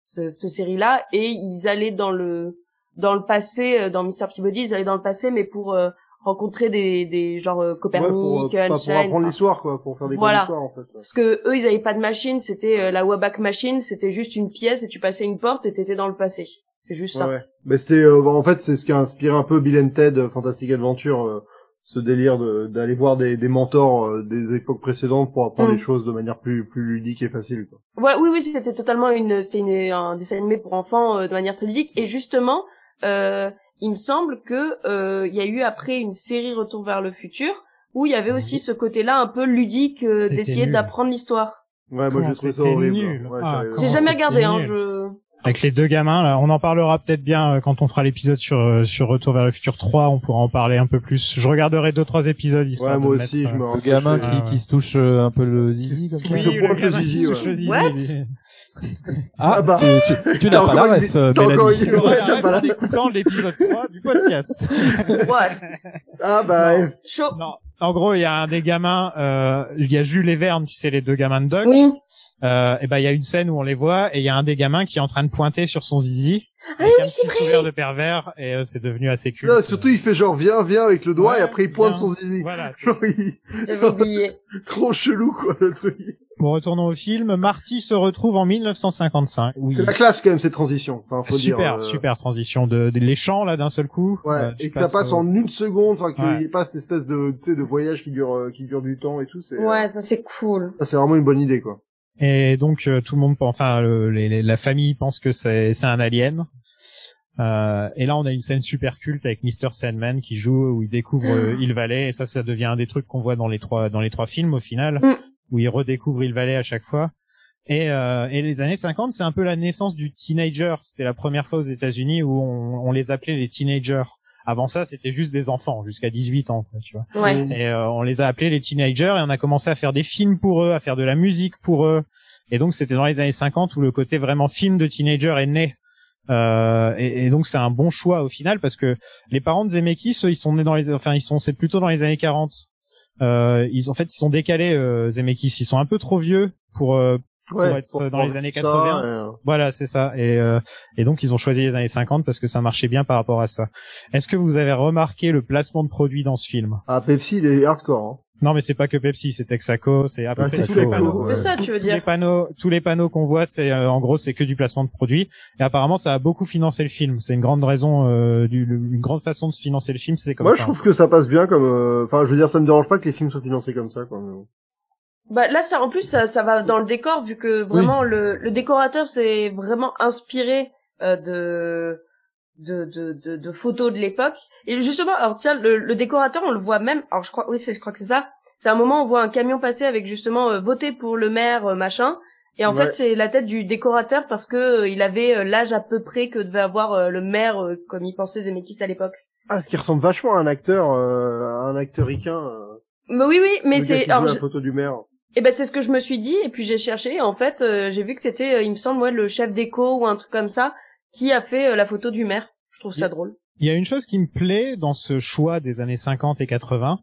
ce cette série là et ils allaient dans le dans le passé, euh, dans Mr Peabody, ils allaient dans le passé, mais pour euh, rencontrer des des genre euh, Ouais, Copernic, pour, euh, pas pour Einstein, apprendre l'histoire quoi, pour faire des cours Voilà. d'histoire en fait. ouais. parce que eux ils avaient pas de machine, c'était euh, la Waback Machine, c'était juste une pièce et tu passais une porte et t'étais dans le passé. C'est juste ça. Ouais, ouais. Mais c'était euh, bah, en fait c'est ce qui a inspiré un peu Bill and Ted euh, Fantastic Adventure euh, ce délire de d'aller voir des, des mentors euh, des époques précédentes pour apprendre Mm. les choses de manière plus plus ludique et facile quoi. Ouais, oui, oui, c'était totalement une, c'était une, un dessin animé pour enfants euh, de manière très ludique. Et justement, euh, il me semble que euh, il y a eu après une série Retour vers le futur où il y avait aussi ce côté-là un peu ludique euh, d'essayer d'apprendre l'histoire. Ouais, moi j'ai trouvé ça horrible. Ouais, Ah, J'ai jamais regardé, hein, je. Avec les deux gamins, là, on en parlera peut-être bien euh, quand on fera l'épisode sur euh, sur Retour vers le futur 3, on pourra en parler un peu plus. Je regarderai deux trois épisodes histoire Ouais, de moi mettre, aussi, je euh, me Le gamin qui, qui se touche euh, un peu le zizi comme ça. Qui se Oui, pointe le qui zizi, se ouais. le zizi, What. Ah, Ah bah. tu, tu, tu n'as pas la ref, euh, Mélanie. une- Ouais, t'as pas la- en écoutant l'épisode 3 du podcast. What Ah bah Non. ouais. Chaud. non, en gros, il y a un des gamins, euh, il y a Jules et Verne, tu sais, les deux gamins de Doc. Oui. Euh, et ben, il y a une scène où on les voit et il y a un des gamins qui est en train de pointer sur son zizi. Ah avec oui, un sourire de pervers et euh, c'est devenu assez culte. Là, surtout il fait genre viens viens avec le doigt Ouais, et après il pointe viens. son zizi. Voilà. c'est- Genre, il- J'avais oublié. [LAUGHS] trop chelou quoi le truc. Bon, retournons au film. Marty se retrouve en 1955. Oui. C'est la classe quand même cette transition. Enfin faut super, dire. euh, super transition de, de les champs là d'un seul coup. Ouais, Euh, et que ça passe euh, en une seconde, enfin qu'il Ouais. n'y ait pas cette espèce de, tu sais, de voyage qui dure, euh, qui dure du temps et tout. C'est, euh, Ouais, ça c'est cool. ça c'est vraiment une bonne idée quoi. Et donc euh, tout le monde, enfin le- les- les- la famille pense que c'est c'est un alien. Euh, et là on a une scène super culte avec Mr Sandman qui joue où il découvre euh, Hill Valley et ça ça devient un des trucs qu'on voit dans les trois dans les trois films au final Mm. Où il redécouvre Hill Valley à chaque fois. Et, euh, et les années 50 c'est un peu la naissance du teenager. C'était la première fois aux États-Unis où on, on les appelait les teenagers. Avant ça c'était juste des enfants jusqu'à 18 ans tu vois. Ouais. Et euh, on les a appelés les teenagers et on a commencé à faire des films pour eux, à faire de la musique pour eux. Et donc c'était dans les années 50 où le côté vraiment film de teenager est né. Euh, et, et donc c'est un bon choix au final parce que les parents de Zemeckis, eux, ils sont nés dans les, enfin ils sont, c'est plutôt dans les années 40. Euh, ils en fait ils sont décalés euh, Zemeckis, ils sont un peu trop vieux pour euh, pour Ouais, être pour dans les années ça, 80. et, euh, Voilà, c'est ça. Et, euh, et donc ils ont choisi les années 50 parce que ça marchait bien par rapport à ça. Est-ce que vous avez remarqué le placement de produits dans ce film? Ah, Pepsi, il est hardcore. Hein. Non, mais c'est pas que Pepsi, c'est Texaco, c'est à peu Ah, près c'est tous les les panneaux. ça, tu veux Tous les dire panneaux, tous les panneaux qu'on voit, c'est euh, en gros, c'est que du placement de produits. Et apparemment, ça a beaucoup financé le film. C'est une grande raison, euh, du, une grande façon de se financer le film, c'est comme Moi, ça. je trouve que ça passe bien comme... euh, Enfin, je veux dire, ça me dérange pas que les films soient financés comme ça, quoi. mais- Bah là, ça en plus ça, ça va dans le décor vu que vraiment le, le décorateur s'est vraiment inspiré euh, de, de de de de photos de l'époque. Et justement, alors tiens, le, le décorateur, on le voit même. Alors je crois, oui, je crois que c'est ça. C'est un moment où on voit un camion passer avec justement euh, voter pour le maire euh, machin. Et en Ouais. fait, c'est la tête du décorateur parce que euh, il avait euh, l'âge à peu près que devait avoir le maire euh, comme il pensait Zemeckis à l'époque. Ah, ce qui ressemble vachement à un acteur, euh, à un acteur ricain. Mais oui, oui, mais c'est alors la photo du maire. Et ben c'est ce que je me suis dit et puis j'ai cherché en fait euh, j'ai vu que c'était euh, il me semble ouais le chef d'éco ou un truc comme ça qui a fait euh, la photo du maire. Je trouve ça drôle. Il y a une chose qui me plaît dans ce choix des années 50 et 80,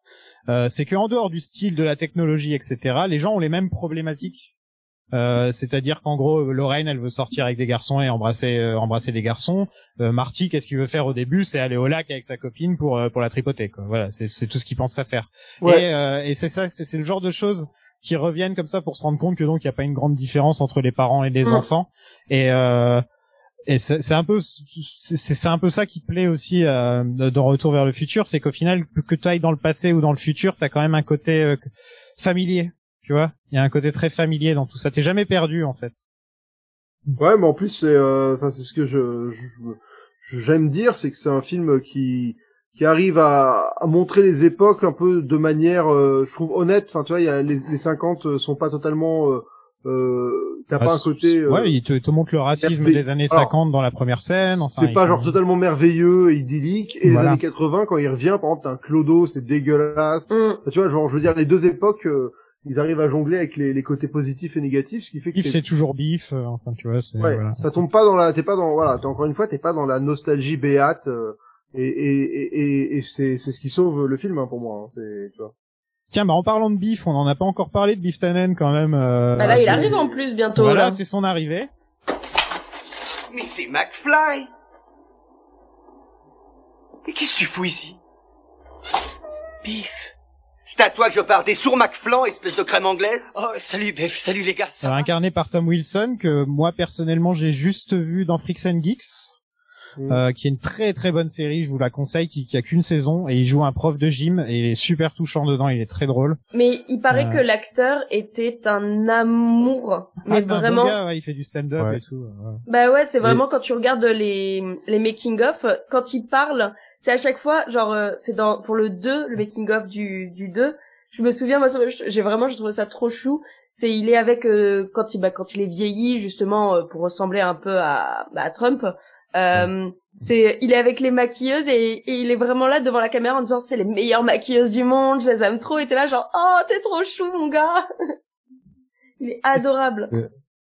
euh, c'est qu'en dehors du style, de la technologie, etc., les gens ont les mêmes problématiques. Euh, c'est-à-dire qu'en gros, Lorraine, elle veut sortir avec des garçons et embrasser, euh, embrasser des garçons. Euh, Marty, qu'est-ce qu'il veut faire au début? C'est aller au lac avec sa copine pour euh, pour la tripoter. Quoi. Voilà, c'est c'est tout ce qu'il pense à faire. Ouais. Et, euh, et c'est ça, c'est c'est le genre de choses qui reviennent comme ça pour se rendre compte que donc il n'y a pas une grande différence entre les parents et les Mm. enfants. Et euh, et c'est un peu c'est un peu ça qui te plaît aussi euh, dans Retour vers le futur, c'est qu'au final que, tu ailles dans le passé ou dans le futur, t'as quand même un côté euh, familier, tu vois? Il y a un côté très familier dans tout ça. T'es jamais perdu en fait. Ouais, mais en plus, c'est, euh, enfin, c'est ce que je, j'aime dire, c'est que c'est un film qui, qui arrive à, à montrer les époques un peu de manière, euh, je trouve honnête. Enfin, tu vois, y a les, les 50 sont pas totalement, euh, euh, t'as pas un côté. euh, ouais, il te, te montre le racisme merveille- des années Alors, 50 dans la première scène. Enfin, c'est pas genre totalement merveilleux et idyllique. Et Voilà. les années 80, quand il revient, par exemple, t'as un clodo, c'est dégueulasse. Mm. Tu vois, genre, je veux dire, les deux époques, euh, ils arrivent à jongler avec les, les côtés positifs et négatifs, ce qui fait que Bif, c'est toujours bif. euh, enfin, tu vois, c'est Ouais, voilà. ça tombe pas dans la, t'es pas dans, voilà, t'es encore une fois, t'es pas dans la nostalgie béate, euh, et, et, et, et, et c'est, c'est ce qui sauve le film, hein, pour moi, hein, c'est, tu vois. Tiens, bah en parlant de bif, on en a pas encore parlé de Biff Tannen quand même. euh, Bah là il arrive en plus bientôt Voilà, là. c'est son arrivée. Mais c'est McFly Mais qu'est-ce que tu fous ici? Biff C'est à toi que je parle, t'es sourd McFlan, espèce de crème anglaise Oh, salut Biff, salut les gars. Ça va? incarné par Tom Wilson que moi personnellement j'ai juste vu dans Freaks and Geeks. Mm. euh, qui est une très très bonne série, je vous la conseille, qui, qui a qu'une saison et il joue un prof de gym et il est super touchant dedans, il est très drôle. Mais il paraît Euh. que l'acteur était un amour. Mais ah, c'est un vraiment. bon gars, ouais, il fait du stand-up Ouais. et tout. ouais. Bah ouais, c'est vraiment quand tu regardes les les making of, quand il parle, c'est à chaque fois genre euh, c'est dans pour le 2, le making of du du 2. Je me souviens moi ça- j'ai vraiment je trouvais ça trop chou. C'est il est avec euh, quand il bah, quand il est vieilli justement euh, pour ressembler un peu à bah, à Trump. Euh, c'est il est avec les maquilleuses et, et il est vraiment là devant la caméra en disant c'est les meilleures maquilleuses du monde, je les aime trop et t'es là genre oh t'es trop chou mon gars. [LAUGHS] il est adorable.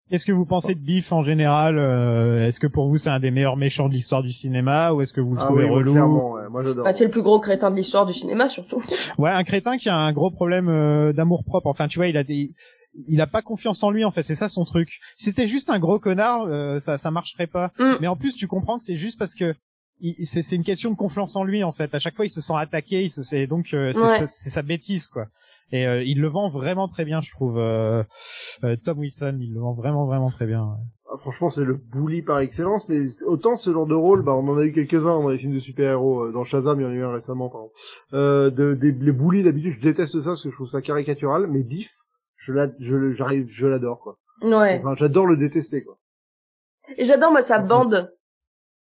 Qu'est-ce que vous pensez de Biff en général euh, Est-ce que pour vous c'est un des meilleurs méchants de l'histoire du cinéma ou est-ce que vous le Ah trouvez oui, relou ouais, moi j'adore. Bah, c'est le plus gros crétin de l'histoire du cinéma surtout. [LAUGHS] Ouais, un crétin qui a un gros problème euh, d'amour propre. Enfin, tu vois, il a des il a pas confiance en lui en fait, c'est ça son truc. Si c'était juste un gros connard, euh, ça ça marcherait pas. Mm. Mais en plus, tu comprends que c'est juste parce que il- c'est c'est une question de confiance en lui en fait. À chaque fois, il se sent attaqué, il se c'est donc euh, c'est Ouais. sa- bêtise quoi. Et euh, il le vend vraiment très bien, je trouve. Euh, euh, Tom Wilson, il le vend vraiment vraiment très bien. ouais. Ah, franchement, c'est le bully par excellence, mais autant ce genre de rôle, bah, on en a eu quelques-uns dans les films de super-héros, euh, dans Shazam, il y en a eu un récemment, par exemple. Euh, de, des, les bullies, d'habitude, je déteste ça, parce que je trouve ça caricatural, mais Biff, je l'ad- je, le- j'arrive, je l'adore, quoi. Ouais. Enfin, j'adore le détester, quoi. Et j'adore moi sa [LAUGHS] bande.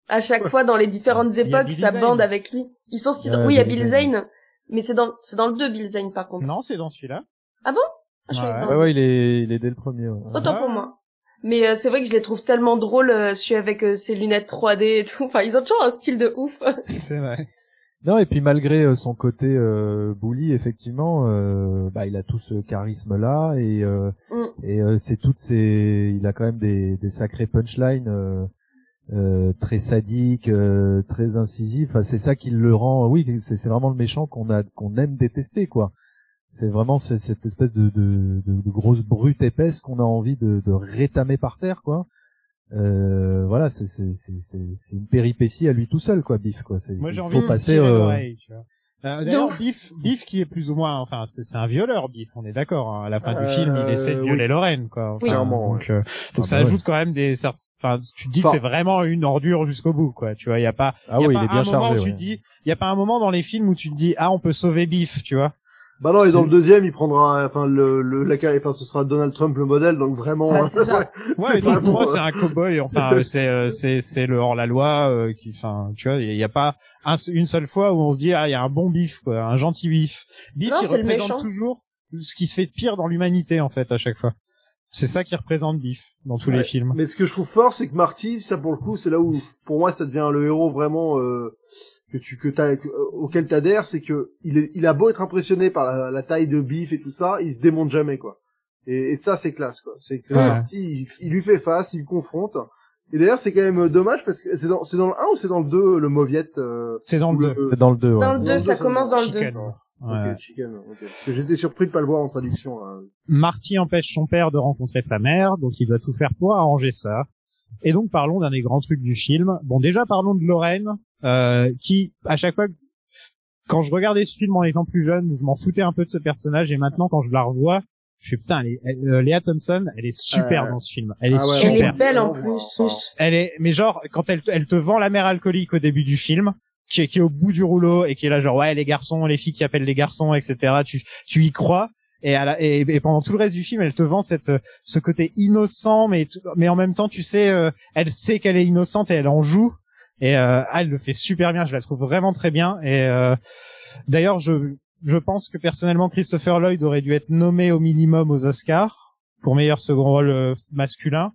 À chaque fois dans les différentes époques, sa Zane. bande avec lui. Ils sont si... Oui, il y a Bill Zane. Zane, mais c'est dans c'est dans le 2 Bill Zane par contre. Non, c'est dans celui-là. Ah, croyais que Ouais. Ouais, il est, il est dès le premier. ouais. Autant pour moi. Mais euh, c'est vrai que je les trouve tellement drôles, euh, je suis avec euh, ses lunettes 3D et tout. Enfin, ils ont toujours un style de ouf. C'est vrai. Non, et puis malgré euh, son côté euh, bully, effectivement, euh, bah, il a tout ce charisme-là et euh, Mm. et euh, c'est toutes ces, il a quand même des, des sacrés punchlines euh, euh, très sadiques, euh, très incisifs. Enfin, c'est ça qui le rend, oui, c'est vraiment le méchant qu'on a, qu'on aime détester, quoi. C'est vraiment c'est- cette espèce de, de, de, de grosse brute épaisse qu'on a envie de, de rétamer par terre, quoi. Euh, voilà, c'est c'est c'est c'est c'est une péripétie à lui tout seul, quoi, Biff, quoi. C'est Moi, j'ai envie faut de passer. euh, l'oreille, tu vois. Euh, D'ailleurs, Biff, Biff qui est plus ou moins, enfin, c'est c'est un violeur, Biff, on est d'accord. hein. À la fin Euh, du film, il essaie de oui. violer Lorraine, quoi. Enfin, Oui. Clairement, Donc, euh, donc Ah ça bah ouais. ajoute quand même des, certes- enfin, tu te dis que c'est vraiment une ordure jusqu'au bout, quoi. Tu vois, il y a pas, Ah y a oui, pas il est bien un moment chargé. où tu te dis, il y a pas un moment dans les films où tu te dis, ah, on peut sauver Biff, tu vois. Bah non, et dans le deuxième, il prendra, enfin, le, le, la, carrière- enfin, ce sera Donald Trump le modèle, donc vraiment. Ah, c'est ça. [LAUGHS] Ouais, donc, pour moi, c'est un cowboy. Enfin, euh, [LAUGHS] c'est euh, c'est c'est le hors la loi euh, qui, enfin, tu vois, il y a pas un- une seule fois où on se dit ah, il y a un bon bif, quoi, un gentil bif. Bif, Non, il c'est le représente méchant. toujours ce qui se fait de pire dans l'humanité en fait à chaque fois. C'est ça qui représente Biff dans tous Ouais. les films. Mais ce que je trouve fort, c'est que Marty, ça pour le coup, c'est là où, pour moi, ça devient le héros vraiment euh, que tu que t'as que- euh, auquel t'adhères, c'est que il est, il a beau être impressionné par la, la taille de Biff et tout ça, il se démonte jamais quoi. Et, et ça, c'est classe quoi. C'est que Ouais. Marty, il, il lui fait face, il le confronte. Et d'ailleurs, c'est quand même euh, dommage parce que c'est dans c'est dans le 1 ou c'est dans le 2 le Mauviette euh, C'est dans le le- C'est dans le 2, ouais. Dans le Dans 2, le ça deux, ça commence dans le 2. Chicken. Ouais. Ok, Chicken, ok. Parce que j'étais surpris de pas le voir en traduction. Là. Marty empêche son père de rencontrer sa mère, donc il doit tout faire pour arranger ça. Et donc parlons d'un des grands trucs du film. Bon, déjà parlons de Lorraine, euh, qui à chaque fois, quand je regardais ce film en étant plus jeune, je m'en foutais un peu de ce personnage, et maintenant quand je la revois, je suis putain, elle est- elle- euh, Léa Thompson, elle est super Euh, dans ce film. Elle est ah ouais, Elle super. est belle en plus. Elle est, mais genre quand elle, te- elle te vend la mère alcoolique au début du film, qui est, qui est au bout du rouleau et qui est là genre ouais les garçons, les filles qui appellent les garçons, etc. Tu, tu y crois. Et, à la- et, et pendant tout le reste du film, elle te vend cette, ce côté innocent, mais, mais en même temps, tu sais, euh, elle sait qu'elle est innocente et elle en joue. Et euh, ah, elle le fait super bien. Je la trouve vraiment très bien. Et euh, d'ailleurs, je, je pense que personnellement, Christopher Lloyd aurait dû être nommé au minimum aux Oscars pour meilleur second rôle euh, masculin.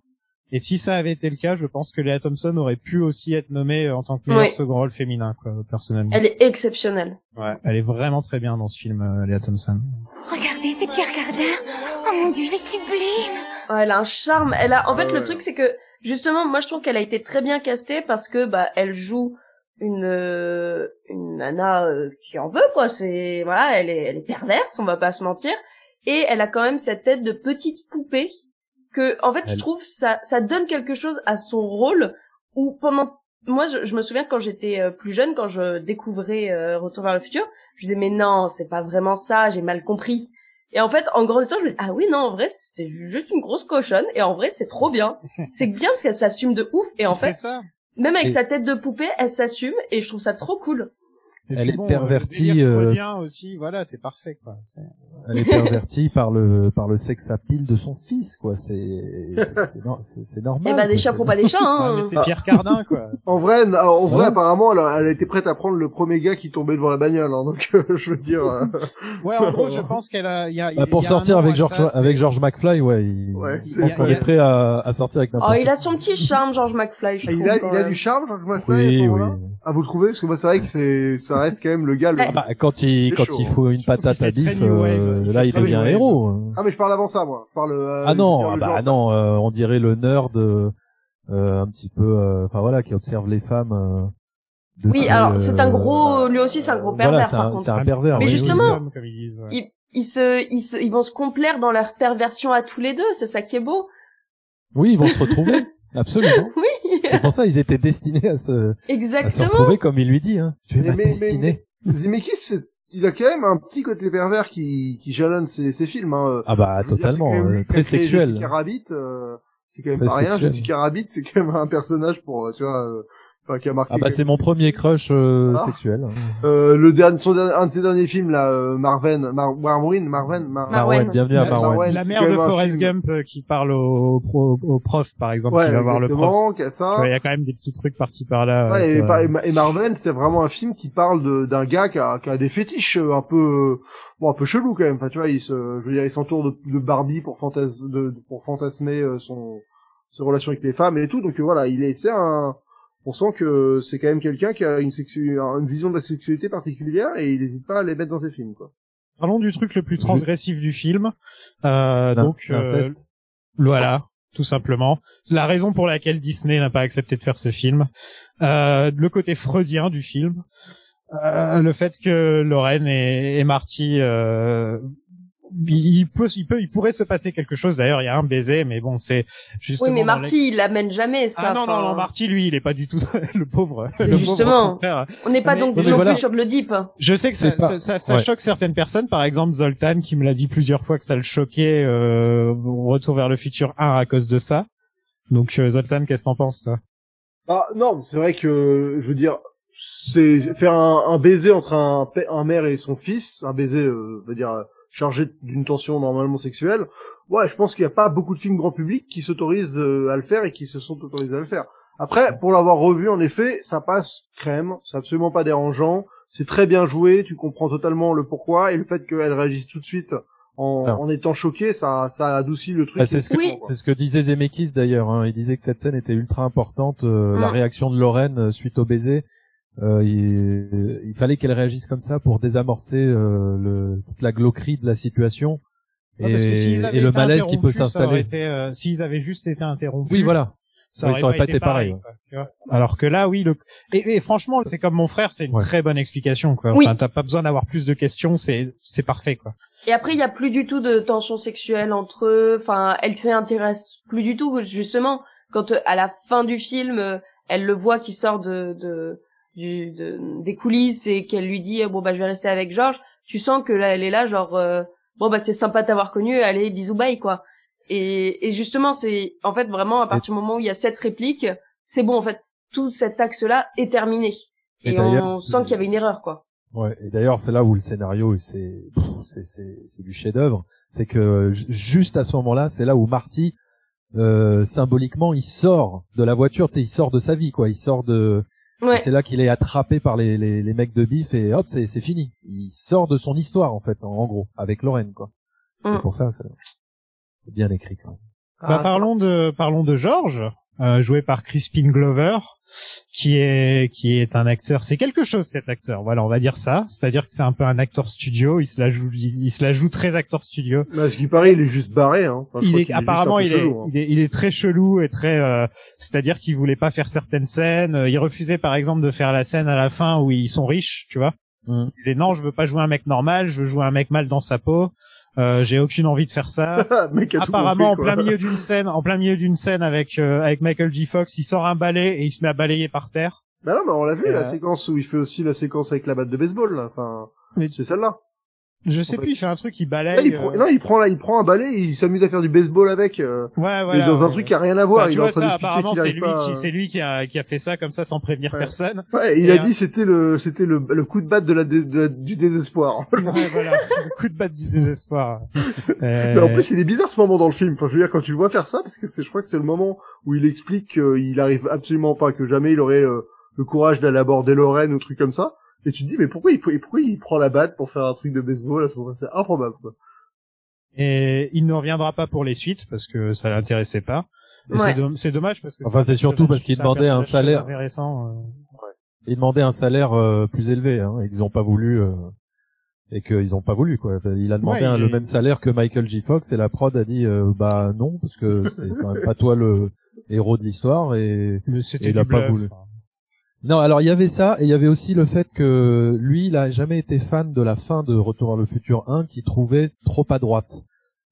Et si ça avait été le cas, je pense que Léa Thompson aurait pu aussi être nommée en tant que meilleur Oui. second rôle féminin, quoi, personnellement. Elle est exceptionnelle. Ouais, elle est vraiment très bien dans ce film, euh, Léa Thompson. Regardez, c'est Pierre Cardin. Oh mon dieu, il est sublime. Ouais, elle a un charme. Elle a, en fait, le truc, c'est que, justement, moi, je trouve qu'elle a été très bien castée parce que, bah, elle joue une, euh, une nana euh, qui en veut, quoi. C'est, voilà, elle est, elle est perverse, on va pas se mentir. Et elle a quand même cette tête de petite poupée que, en fait, je trouve ça, ça donne quelque chose à son rôle où pendant, moi, je, je me souviens quand j'étais euh, plus jeune, quand je découvrais euh, Retour vers le futur, je disais, mais non, c'est pas vraiment ça, j'ai mal compris. Et en fait, en grandissant, je me dis, ah oui, non, en vrai, c'est juste une grosse cochonne, et en vrai, c'est trop bien. [LAUGHS] c'est bien parce qu'elle s'assume de ouf, et en fait, ça. même avec Et- sa tête de poupée, elle s'assume, et je trouve ça trop cool. Et Elle puis est bon, pervertie, euh, le délire euh, aussi, voilà, c'est parfait, quoi. Elle est pervertie [LAUGHS] par le par le sexe à pile de son fils, quoi. C'est c'est- c'est nor- c'est- c'est normal. Eh ben, des chats font pas des chats, Ouais, hein. mais c'est Pierre Cardin, quoi. [LAUGHS] En vrai, en vrai, Ouais. apparemment, elle a, elle a été prête à prendre le premier gars qui tombait devant la bagnole. Hein, donc, euh, je veux dire. euh, [LAUGHS] Ouais, en gros, je pense qu'elle a, il y a, Bah, il pour y a sortir avec George ça, avec George McFly, ouais, il, Ouais, il y a- est prêt à, à sortir avec Oh, il a son petit charme, George McFly, je il trouve. a, il a du charme, George McFly, Oui, oui. Ah, vous le trouvez? Parce que moi, c'est vrai que c'est, ça reste quand même le gars le. Ah bah, quand il quand chaud, il hein. faut une Je trouve patate à bif, euh, là il devient un héros. hein. Ah, mais je parle avant ça, moi. Je parle. euh, Ah non, ah bah genre- non, euh, on dirait le nerd, euh, un petit peu, euh, enfin voilà, qui observe les femmes. euh, depuis, Oui, alors, c'est un gros, lui aussi, c'est un gros voilà, pervers, c'est un, contre. c'est un pervers. Mais oui, oui. justement- ils. Ils, ils se, ils se, ils vont se complaire dans leur perversion à tous les deux, c'est ça qui est beau. Oui, ils vont se retrouver. [LAUGHS] Absolument. [LAUGHS] Oui, C'est pour ça ils étaient destinés à se, à se exactement. retrouver comme il lui dit. Hein. Tu es Mais- ma mais- mais- destinée. Zemeckis, c'est- il a quand même un petit côté pervers qui, qui jalonne ses, ses films. Hein. Ah bah dire, totalement, quand même euh, très sexuel. Jessica Rabbit, euh, c'est quand même Très pas rien. Jessica Rabbit, c'est quand même un personnage pour, euh, tu vois, euh, enfin, qui a marqué. Ah bah c'est mon premier crush euh, Ah. sexuel. Euh, le dernier, son dernier, un de ses derniers films là, euh, Marven, Mar Marwen, Marven, Mar Marwen. Marwen, bienvenue à La- Marwen. Marwen. La mère de Forrest film. Gump euh, qui parle au, pro, au prof, par exemple, Ouais, qui va voir le prof. ça. Il y a quand même des petits trucs par-ci par-là. Ouais, euh, et, par- et Ma- et Marven, c'est vraiment un film qui parle d'un gars qui a, qui a des fétiches euh, un peu, bon, un peu chelou quand même. Enfin, tu vois, il se, je veux dire, il s'entoure de, de Barbie pour fantas, de, pour fantasmer euh, son, ses relations avec les femmes et tout. Donc voilà, il est, c'est un, on sent que c'est quand même quelqu'un qui a une sexu, une vision de la sexualité particulière et il n'hésite pas à les mettre dans ses films, quoi. Parlons du truc le plus transgressif du film. Euh, donc, euh, l'inceste. voilà, tout simplement. La raison pour laquelle Disney n'a pas accepté de faire ce film. Euh, le côté freudien du film. Euh, le fait que Lorraine et, et Marty euh, il peut, il peut, il pourrait se passer quelque chose. D'ailleurs, il y a un baiser, mais bon, c'est justement. Oui, mais Marty, il l'amène jamais, ça. Ah non, non, non, Marty, lui, il est pas du tout [LAUGHS] le pauvre. le Mais pauvre justement, on n'est pas Mais- donc non voilà. plus sur de l'Oedipe. Je sais que ça, pas- ça, ça- ça ouais. choque certaines personnes. Par exemple, Zoltan, qui me l'a dit plusieurs fois que ça le choquait, euh, Retour vers le futur 1 à cause de ça. Donc, euh, Zoltan, qu'est-ce que t'en penses, toi? Ah non, c'est vrai que je veux dire, c'est faire un, un baiser entre un, un mère et son fils, un baiser, euh, veut dire euh, chargé d'une tension normalement sexuelle. Ouais, je pense qu'il n'y a pas beaucoup de films grand public qui s'autorisent euh, à le faire et qui se sont autorisés à le faire. Après, pour l'avoir revu, en effet, ça passe crème, c'est absolument pas dérangeant, c'est très bien joué, tu comprends totalement le pourquoi et le fait qu'elle réagisse tout de suite en, en étant choquée, ça, ça adoucit le truc. Bah, c'est ce que Oui. c'est ce que disait Zemeckis d'ailleurs. Hein. Il disait que cette scène était ultra importante. euh, La Mm. réaction de Lorraine euh, suite au baiser, euh, il, il fallait qu'elle réagisse comme ça pour désamorcer euh, le, toute la glauquerie de la situation Ouais, et, parce que s'ils avaient et le malaise qui peut s'installer. euh, s'ils avaient juste été interrompus. Oui, voilà. Ça Oui, aurait, pas été pareil. quoi. Alors que là, oui, le... et, et franchement, c'est comme mon frère, c'est une Ouais. très bonne explication, quoi. Oui. Enfin, t'as pas besoin d'avoir plus de questions, c'est, c'est parfait, quoi. Et après, il y a plus du tout de tension sexuelle entre eux. Enfin, elle s'y intéresse plus du tout, justement. Quand euh, à la fin du film, euh, elle le voit qui sort de, de, du, de- des coulisses et qu'elle lui dit, eh, bon bah je vais rester avec Georges. Tu sens que là, elle est là, genre, euh, bon bah c'était sympa de t'avoir connu, allez bisous bye quoi. Et, et justement, c'est en fait vraiment à partir du moment où il y a cette réplique, c'est bon en fait, tout cet axe-là est terminé. Et on c'est- sent qu'il y avait une erreur quoi. Ouais, et d'ailleurs, c'est là où le scénario, c'est c'est c'est c'est du chef-d'œuvre. C'est que ju- juste à ce moment-là, c'est là où Marty, euh, symboliquement, il sort de la voiture, tu sais, il sort de sa vie, quoi. Il sort de. Ouais. C'est là qu'il est attrapé par les, les les mecs de bif et hop, c'est c'est fini. Il sort de son histoire en fait, en, en gros, avec Lorraine, quoi. C'est Mm. pour ça, c'est c'est bien écrit. Quand même. Bah, Ah, parlons de parlons de George, euh, joué par Crispin Glover, qui est qui est un acteur. C'est quelque chose cet acteur. Voilà, on va dire ça. C'est-à-dire que c'est un peu un acteur studio. Il se la joue, il, il se la joue très acteur studio. Bah, ce qui paraît, il est juste barré. Hein. Enfin, je il est apparemment est, hein. il est il est très chelou et très euh, c'est-à-dire qu'il voulait pas faire certaines scènes. Euh, Il refusait par exemple de faire la scène à la fin où ils sont riches, tu vois. Mm. Il disait non, je veux pas jouer un mec normal, je veux jouer un mec mal dans sa peau. Euh, j'ai aucune envie de faire ça. [LAUGHS] Apparemment, compris, en plein milieu d'une scène, en plein milieu d'une scène avec euh, avec Michael J. Fox, il sort un balai et il se met à balayer par terre. Bah non, mais on l'a vu, Et, la euh, séquence où il fait aussi la séquence avec la batte de baseball, là. Enfin, Mais- c'est celle-là. Je sais En fait- plus, il fait un truc, il balaye. il prend, euh, non, il prend là, il prend un balai, il s'amuse à faire du baseball avec, euh, Ouais, et voilà. dans un ouais. truc qui a rien à voir. Bah, il tu en vois ça, apparemment, c'est lui pas. qui, c'est lui qui a, qui a fait ça comme ça sans prévenir Ouais. personne. Ouais, il Et a dit c'était le, c'était le, le coup de batte de la, dé- de la- du désespoir. ouais, voilà. Le coup de batte du désespoir. [LAUGHS] Euh, Mais en plus, il est bizarre ce moment dans le film. Enfin, je veux dire, quand tu le vois faire ça, parce que c'est, je crois que c'est le moment où il explique qu'il arrive absolument pas, que jamais il aurait euh, le courage d'aller aborder Lorraine ou truc comme ça. Et tu te dis, mais pourquoi il, pourquoi il prend la batte pour faire un truc de baseball à ce moment C'est improbable, quoi. Et il ne reviendra pas pour les suites parce que ça l'intéressait pas. Et Ouais. c'est dom- c'est dommage parce que Enfin, c'est surtout parce qu'il demandait un salaire. intéressant. euh. Ils demandaient un salaire euh, plus élevé, hein, et ils ont pas voulu. euh, et qu'ils ont pas voulu quoi. Il a demandé Ouais, il le même salaire que Michael J. Fox et la prod a dit euh, bah non parce que c'est quand même pas toi le héros de l'histoire et Mais c'était Et il a pas bluff. voulu. Non alors il y avait ça et il y avait aussi le fait que lui il a jamais été fan de la fin de Retour vers le futur 1 qui trouvait trop à droite.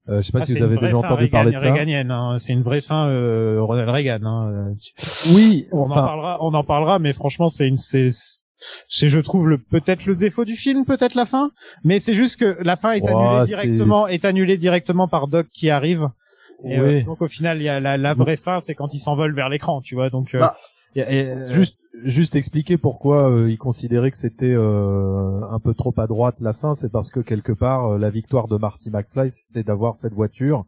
Euh, je sais pas Ah, si vous avez déjà entendu Reagan- parler de ça. Reaganienne, hein. C'est une vraie fin euh, Ronald Reagan. Hein. Oui, On en parlera, on en parlera, mais franchement, c'est une, c'est, c'est, je trouve le peut-être le défaut du film, peut-être la fin, mais c'est juste que la fin est annulée directement, est annulée directement par Doc qui arrive. Et, euh, donc au final, il y a la, la vraie fin, c'est quand il s'envole vers l'écran, tu vois. Donc euh, Bah, et, euh, Juste, juste expliquer pourquoi euh, il considérait que c'était euh, un peu trop à droite la fin, c'est parce que quelque part euh, la victoire de Marty McFly c'était d'avoir cette voiture,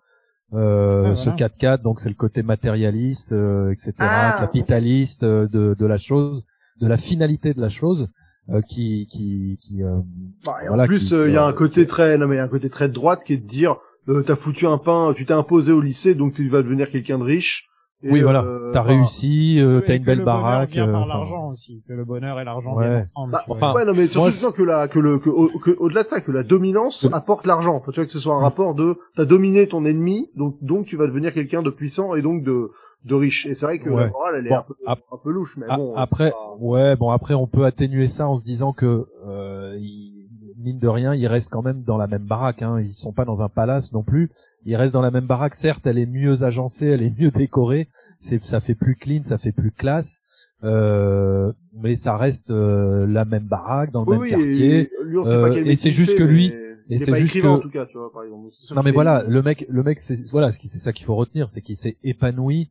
euh, Ouais, ce voilà. 4x4, donc c'est le côté matérialiste, euh, etc., Ah. capitaliste euh, de, de la chose, de la finalité de la chose, euh, qui, qui, qui euh, Bah, et Voilà, en plus, euh, il y a un côté très, non mais il y a un côté très de droite qui est de dire, euh, t'as foutu un pain, tu t'es imposé au lycée, donc tu vas devenir quelqu'un de riche. Et, oui voilà, euh, t'as réussi, euh, t'as une que belle le bonheur baraque. vient euh, par l'argent aussi, que le bonheur et l'argent Ouais. viennent ensemble. Bah, tu vois. enfin, ouais, non, mais surtout moi, que la, que le, que, au- que- au-delà de ça, que la dominance apporte l'argent. Enfin, tu vois que ce soit un rapport de, t'as dominé ton ennemi, donc, donc tu vas devenir quelqu'un de puissant et donc de, de riche. Et c'est vrai que Ouais. la morale, elle est Bon, un, peu, ap- un peu louche, mais A- bon. après, pas- ouais, bon après on peut atténuer ça en se disant que euh, il- mine de rien, ils restent quand même dans la même baraque. Hein. Ils sont pas dans un palace non plus. Ils restent dans la même baraque. Certes, elle est mieux agencée, elle est mieux décorée. C'est, ça fait plus clean, ça fait plus classe. Euh, mais ça reste euh, la même baraque dans le Oui, même oui, quartier. et lui, Euh, et c'est il juste que lui- et il est c'est juste que- en tout cas, tu vois, par exemple. Non mais voilà, le mec, le mec, c'est voilà, c'est ça qu'il faut retenir, c'est qu'il s'est épanoui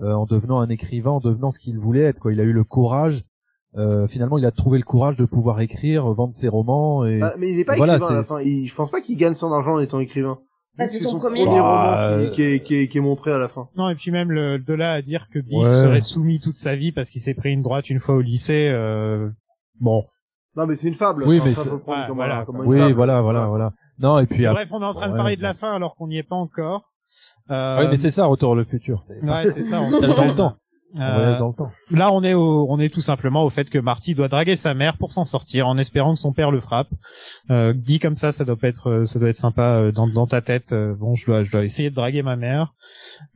euh, en devenant un écrivain, en devenant ce qu'il voulait être. Quoi. Il a eu le courage. euh, finalement, il a trouvé le courage de pouvoir écrire, vendre ses romans et Ah, mais il est pas voilà, écrivain à la c'est- fin. Il- je pense pas qu'il gagne son argent en étant écrivain. Ah, c'est son premier roman Bah, qui, qui est, qui, est, qui est montré à la fin. Non, et puis même le, de là à dire que Biff Ouais. serait soumis toute sa vie parce qu'il s'est pris une droite une fois au lycée, euh, bon. Non, mais c'est une fable. Oui, Enfin, mais ça, comme, voilà, un- comme oui, fable. voilà, voilà, voilà. Non et puis après- Bref, on est en train de ouais. parler de la fin alors qu'on n'y est pas encore. Euh, oui, mais c'est ça, retour le futur. Ouais, c'est ça. On se voyage dans le temps. On Euh, voyage dans le temps. Là, on est au, on est tout simplement au fait que Marty doit draguer sa mère pour s'en sortir, en espérant que son père le frappe. Euh, dit comme ça, ça doit pas être, ça doit être sympa euh, dans, dans ta tête. Euh, bon, je dois, je dois essayer de draguer ma mère.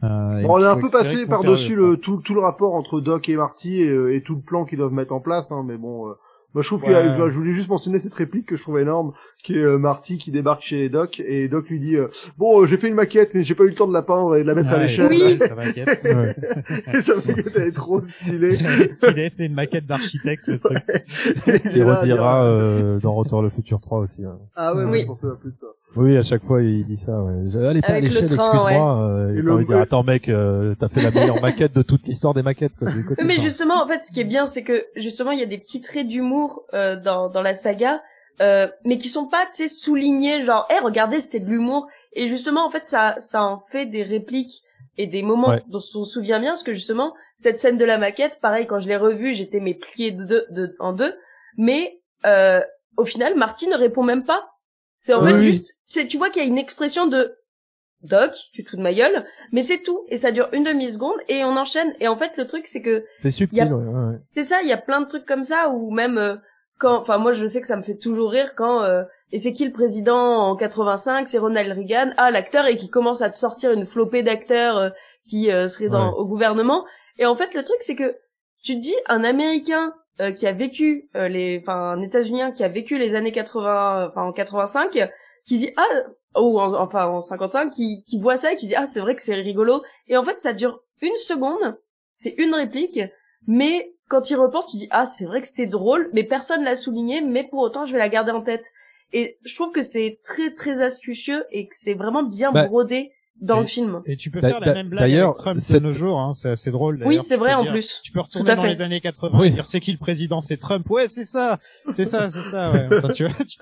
Euh, et Bon, on est un peu passé par-dessus le le, tout, tout le rapport entre Doc et Marty et, euh, et tout le plan qu'ils doivent mettre en place, hein, mais bon, euh, moi je trouve Ouais. que je voulais juste mentionner cette réplique que je trouve énorme, qui est euh, Marty qui débarque chez Doc et Doc lui dit euh, bon euh, j'ai fait une maquette mais j'ai pas eu le temps de la peindre et de la mettre à Ouais, l'échelle. Oui. [LAUGHS] Ça va, inquiète. Ouais. [LAUGHS] et sa maquette elle est trop stylée. Elle est stylée, c'est une maquette d'architecte, le truc. [LAUGHS] Il à dire, redira euh, dans Retour le futur 3 aussi. hein. Ah ouais, Oui. oui. je pensais plus de ça. Oui, à chaque fois il dit ça. Ouais. Allez pas à Avec le l'échelle, train, excuse-moi. Euh, il dit ouais. attends mec, euh, t'as fait la meilleure maquette de toute l'histoire des maquettes. Quoi. Du côté, Oui, mais justement, en fait, ce qui est bien, c'est que justement, il y a des petits traits d'humour euh, dans dans la saga, euh, mais qui sont pas, tu sais, soulignés, genre, eh, regardez, c'était de l'humour. Et justement, en fait, ça ça en fait des répliques et des moments Ouais. dont on se souvient bien, parce que justement, cette scène de la maquette, pareil, quand je l'ai revue, j'étais mes pliés de, deux- de en deux, mais euh, au final, Marty ne répond même pas. C'est en Oui, fait oui. juste, tu vois qu'il y a une expression de Doc, tu te fous de ma gueule, mais c'est tout, et ça dure une demi-seconde, et on enchaîne, et en fait, le truc, c'est que c'est subtil. a- ouais, ouais, c'est ça, il y a plein de trucs comme ça ou même euh, quand enfin moi je sais que ça me fait toujours rire quand euh, et c'est qui le président en 85 C'est Ronald Reagan. Ah l'acteur et qui commence à te sortir une flopée d'acteurs euh, qui euh, seraient dans Ouais. au gouvernement et en fait le truc c'est que tu te dis un américain euh, qui a vécu euh, les enfin un états-unien qui a vécu les années 80 enfin en 85 qui dit ah ou en- enfin en 55 qui qui voit ça et qui dit ah c'est vrai que c'est rigolo. Et en fait ça dure une seconde. C'est une réplique. Mais quand il repense, tu dis ah c'est vrai que c'était drôle, mais personne l'a souligné, mais pour autant je vais la garder en tête. Et je trouve que c'est très très astucieux et que c'est vraiment bien Bah, brodé dans et- le film. Et tu peux faire la même blague d'ailleurs, avec Trump de nos jours, hein, c'est assez drôle. Oui, c'est vrai en dire- plus. Tu peux retourner dans fait. les années 80 Oui. et dire c'est qui le président, c'est Trump. Ouais, c'est ça, c'est ça, c'est ça. Ouais. [LAUGHS] Enfin, tu vois, tu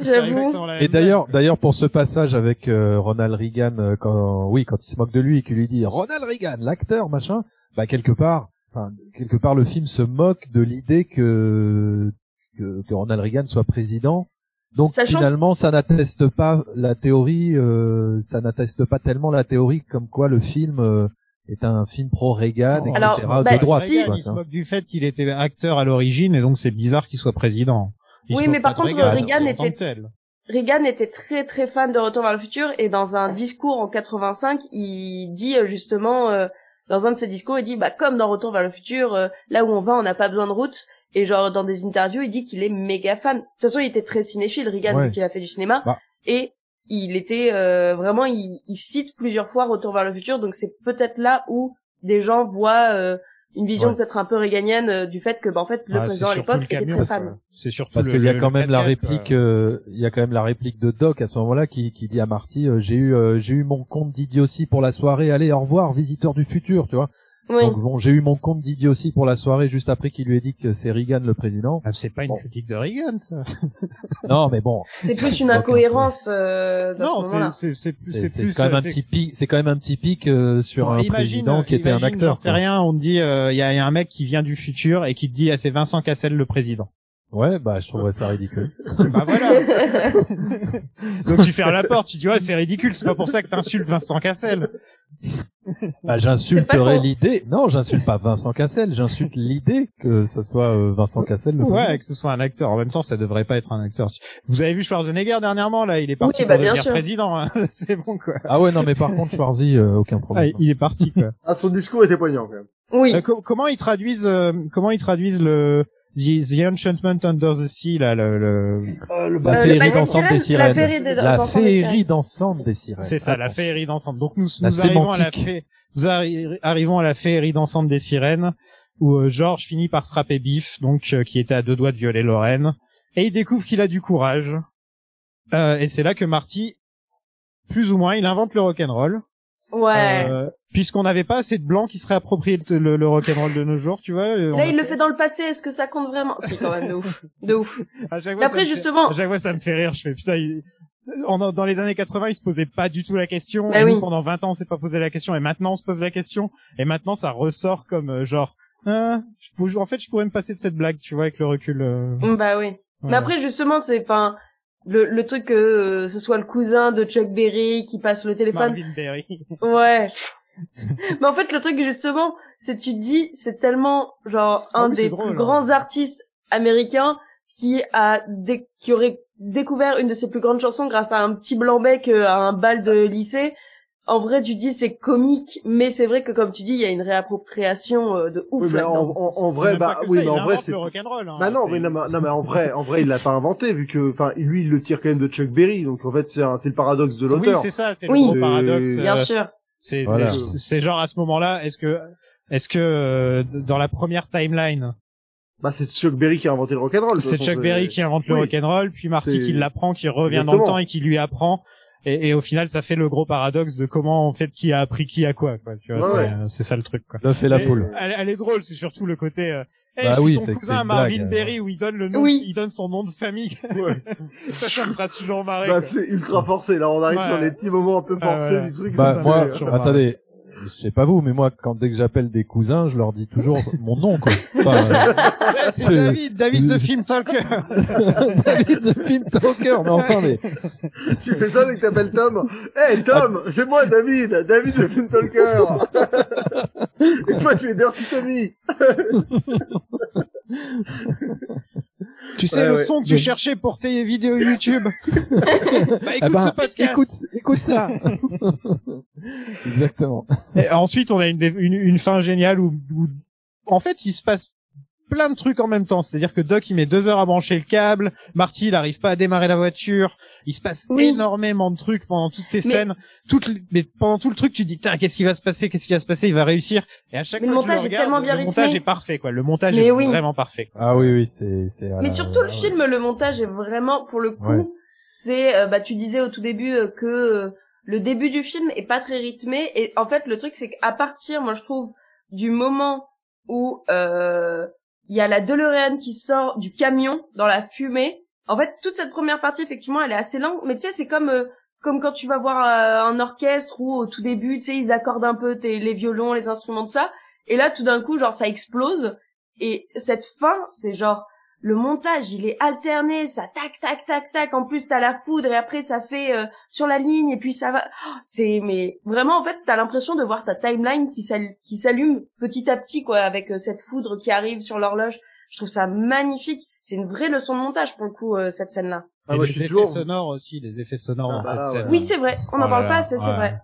Et d'ailleurs, d'ailleurs pour ce passage avec euh, Ronald Reagan, euh, quand oui, quand il se moque de lui et qu'il lui dit Ronald Reagan, l'acteur, machin, bah quelque part, enfin quelque part le film se moque de l'idée que, que que Ronald Reagan soit président. Donc Sachant- finalement, ça n'atteste pas la théorie, euh, ça n'atteste pas tellement la théorie comme quoi le film euh, est un film pro Reagan, etc. Alors, bah, de droite. si- quoi, il se moque du fait qu'il était acteur à l'origine et donc c'est bizarre qu'il soit président. Il Oui, mais par contre, Reagan était- tel. Reagan était très très fan de Retour vers le futur et dans un discours en 85, il dit euh, justement euh, dans un de ses discours, il dit bah comme dans Retour vers le futur, euh, là où on va, on n'a pas besoin de route. Et genre dans des interviews, il dit qu'il est méga fan. De toute façon, il était très cinéphile, Reagan, Ouais. vu qu'il a fait du cinéma. Bah. Et il était euh, vraiment, il, il cite plusieurs fois Retour vers le futur, donc c'est peut-être là où des gens voient euh, une vision Ouais. peut-être un peu réganienne euh, du fait que bah en fait le Ah, président à l'époque était très fan. C'est surtout Parce qu'il y a quand même la 4x4, réplique, quoi. euh, il y a quand même la réplique de Doc à ce moment-là qui, qui dit à Marty, euh, j'ai eu, euh, j'ai eu mon compte d'idiotie pour la soirée, allez, au revoir, visiteur du futur, tu vois. Oui. Donc bon, j'ai eu mon compte d'idiotie pour la soirée juste après qu'il lui ait dit que c'est Reagan le président. Ah, c'est pas une Bon. critique de Reagan, ça. [LAUGHS] non, mais bon, C'est plus une incohérence euh, dans Non, ce c'est moment-là. c'est c'est plus c'est c'est quand même un c'est- petit pic, c'est quand même un petit pic euh, sur Bon, un imagine, président qui était un acteur. J'en sais rien. On dit, il y, a, y a un mec qui vient du futur et qui te dit, ah, c'est Vincent Cassel le président. Ouais, bah je trouverais ça ridicule. [LAUGHS] bah voilà. [LAUGHS] Donc tu fermes la porte, tu dis, ouais, c'est ridicule. C'est pas pour ça que t'insultes Vincent Cassel. Bah j'insulterais l'idée. Non, j'insulte pas Vincent Cassel, j'insulte l'idée que ce soit euh, Vincent Cassel le. Ouais, que ce soit un acteur. En même temps, ça devrait pas être un acteur. Vous avez vu Schwarzenegger dernièrement là? Il est parti Oui, pour bah, bien devenir sûr. président. hein. [LAUGHS] c'est bon quoi. Ah ouais, non, mais par contre, Schwarzy, euh, aucun Ah, problème. il est parti quoi. Ah, son discours était poignant quand même. Oui. Euh, co- comment ils traduisent euh, comment ils traduisent le The, The Enchantment Under the Sea, là, le, le- Euh, le La féerie dansante des sirènes La féerie des- La dansante des féerie sirènes. dansante des sirènes. c'est ça, la Attention. féerie dansante. Donc nous, La nous arrivons à la fée, nous arri- arrivons à la féerie dansante des sirènes, où euh, George finit par frapper Biff, donc euh, qui était à deux doigts de violer Lorraine, et il découvre qu'il a du courage. Euh, et c'est là que Marty, plus ou moins, il invente le rock'n'roll. Ouais. Euh, puisqu'on n'avait pas assez de blancs qui seraient appropriés le, le, le rock'n'roll de nos jours, tu vois. on Là, il le fait- dans le passé. Est-ce que ça compte vraiment? Si, quand même, de ouf, de ouf. [LAUGHS] À chaque Mais fois, après, fait- justement, à chaque fois, ça me fait rire. Je fais putain. il- en- dans les années 80, il se posait pas du tout la question. Bah et nous, oui. pendant 20 ans, on s'est pas posé la question. Et maintenant, on se pose la question. Et maintenant, ça ressort comme euh, genre. Hein, je pourrais- en fait, je pourrais me passer de cette blague, tu vois, avec le recul. euh, Mm, bah oui. Mais après, justement, c'est, enfin, le, le truc que euh, ce soit le cousin de Chuck Berry qui passe le téléphone. Marvin Berry. Ouais. [LAUGHS] Mais en fait, le truc, justement, c'est tu te dis, c'est tellement, genre, un oui, des drôle, plus hein. grands artistes américains qui a, dé- qui aurait découvert une de ses plus grandes chansons grâce à un petit blanc-bec euh, à un bal de lycée. En vrai, tu dis, c'est comique, mais c'est vrai que, comme tu dis, il y a une réappropriation euh, de ouf Oui, mais en, vrai, bah oui, ça, mais en vrai c'est. Hein, Bah non, mais non, mais non, mais en vrai, en vrai, il l'a pas inventé vu que, enfin, lui, il le tire quand même de Chuck Berry, donc en fait, c'est un- c'est le paradoxe de Oui, l'auteur. c'est ça, c'est Oui. le gros paradoxe. Bien euh, sûr. C'est Voilà. c'est- c'est genre à ce moment-là, est-ce que est-ce que euh, dans la première timeline, Bah, c'est Chuck Berry qui a inventé le rock'n'roll. c'est Chuck Berry qui invente le Oui. rock'n'roll, puis Marty qui l'apprend, qui revient dans le temps et qui lui apprend. Et, et au final, ça fait le gros paradoxe de comment en fait qui a appris qui à quoi. quoi tu vois, Ouais, c'est ouais. euh, ça le truc. Quoi. L'œuf et la poule. Elle, elle est drôle, c'est surtout le côté. Euh, Hey, Bah je suis oui, ton cousin Marvin blague, Berry où il donne le nom, Oui. il donne son nom de famille. Ouais. [LAUGHS] ça, ça me fera toujours marrer. Bah, c'est ultra forcé. Là, on arrive Ouais. sur des petits moments un peu Ah, forcés ouais. du truc. Bah, ça, moi, attendez. Je sais pas vous, mais moi, quand dès que j'appelle des cousins, je leur dis toujours [LAUGHS] mon nom, quoi. Enfin, euh, Ouais, c'est David, David the [LAUGHS] Film Talker. [LAUGHS] David the Film Talker, mais enfin, mais, tu fais ça dès que t'appelles Tom. Hey, Tom, c'est moi, David. David le film talker. Et toi, tu es Dirty Tommy. Tu sais Ouais, le ouais. son que tu cherchais pour tes vidéos YouTube. [LAUGHS] bah écoute Ah bah, ce podcast. écoute, écoute ça. [LAUGHS] Exactement. Et ensuite, on a une, une, une fin géniale où, où, en fait, il se passe plein de trucs en même temps. C'est-à-dire que Doc, il met deux heures à brancher le câble. Marty, il arrive pas à démarrer la voiture. Il se passe Oui. énormément de trucs pendant toutes ces Mais- scènes. Toutes, mais pendant tout le truc, tu te dis, tiens, qu'est-ce qui va se passer? Qu'est-ce qui va se passer? Il va réussir. Et à chaque Mais le fois que tu montage est tellement bien le rythmé. montage est parfait, quoi. Le montage Mais est oui. vraiment parfait. quoi. Ah oui, oui, c'est, Mais la- surtout le ouais. film, le montage est vraiment pour le coup, Ouais. c'est euh, bah tu disais au tout début euh, que euh, le début du film est pas très rythmé et en fait le truc c'est qu'à partir, moi je trouve du moment où euh, il y a la DeLorean qui sort du camion dans la fumée. En fait, toute cette première partie effectivement, elle est assez longue, mais tu sais c'est comme euh, comme quand tu vas voir euh, un orchestre où au tout début, tu sais, ils accordent un peu tes, les violons, les instruments de ça. Et là tout d'un coup, genre ça explose. Et cette fin, c'est genre le montage, il est alterné, ça tac tac tac tac. En plus, t'as la foudre et après ça fait euh, sur la ligne et puis ça va. Oh, c'est mais vraiment en fait, t'as l'impression de voir ta timeline qui s'al- qui s'allume petit à petit quoi, avec euh, cette foudre qui arrive sur l'horloge. Je trouve ça magnifique. C'est une vraie leçon de montage pour le coup euh, cette scène-là. Ah, Et moi, les effets toujours- sonores aussi, les effets sonores Ah, dans bah cette là, scène. ouais. Oui, c'est vrai. On Oh n'en là parle là, pas c'est ouais. vrai.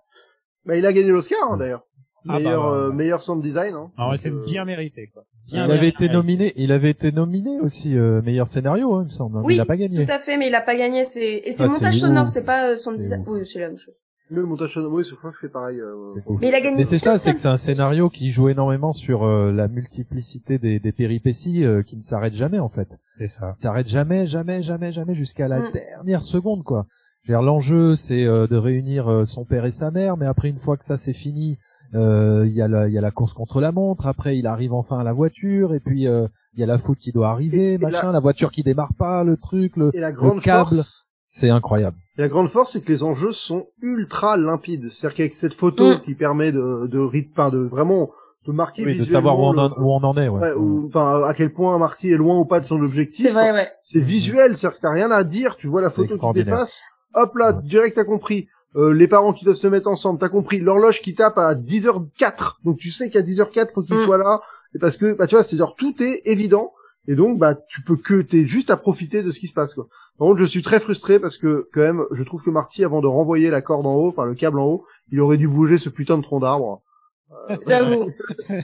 Bah, il a gagné l'Oscar, hein, d'ailleurs. Ah, meilleur, bah, euh, meilleur sound design, hein. Ah ouais, c'est euh, bien mérité, quoi. Il Bien avait mérité. été nominé, il avait été nominé aussi euh, meilleur scénario, hein, il me semble. mais Oui, il a pas gagné. Tout à fait, mais il a pas gagné. C'est et c'est Ah, montage sonore, c'est pas euh, son C'est design. Oui, c'est la même chose. Le montage sonore, oui, c'est fois que je fais pareil. euh. Mais il a gagné. Mais c'est ça, c'est que c'est un scénario qui joue énormément sur euh, la multiplicité des, des péripéties euh, qui ne s'arrête jamais en fait. C'est ça. s'arrête jamais, jamais, jamais, jamais jusqu'à la Mm. dernière seconde quoi. Je veux dire, L'enjeu c'est euh, de réunir euh, son père et sa mère, mais après une fois que ça c'est fini, euh, il y a la, il y a la course contre la montre. Après il arrive enfin à la voiture et puis euh, il y a la faute qui doit arriver, Et- et machin, la... voiture qui démarre pas, le truc, le, Et la grande le câble, force, c'est incroyable. et la grande force, c'est que les enjeux sont ultra limpides. C'est-à-dire qu'avec cette photo Mm. qui permet de, de, enfin, de vraiment, de marquer Oui, de savoir où on, en, où on en est. Ouais. ouais, ou- enfin, à quel point Marty est loin ou pas de son objectif. C'est vrai, ouais. C'est visuel, c'est-à-dire que t'as rien à dire, tu vois la photo qui extraordinaire. s'efface, hop là, Ouais. direct t'as compris. Euh, les parents qui doivent se mettre ensemble, t'as compris. L'horloge qui tape à 10h04, donc tu sais qu'à 10h04 faut qu'il Mm. soit là, et parce que, bah tu vois, c'est genre tout est évident, et donc bah tu peux que, t'es juste à profiter de ce qui se passe quoi. Par contre, je suis très frustré parce que quand même, je trouve que Marty, avant de renvoyer la corde en haut, enfin le câble en haut, il aurait dû bouger ce putain de tronc d'arbre. J'avoue. Il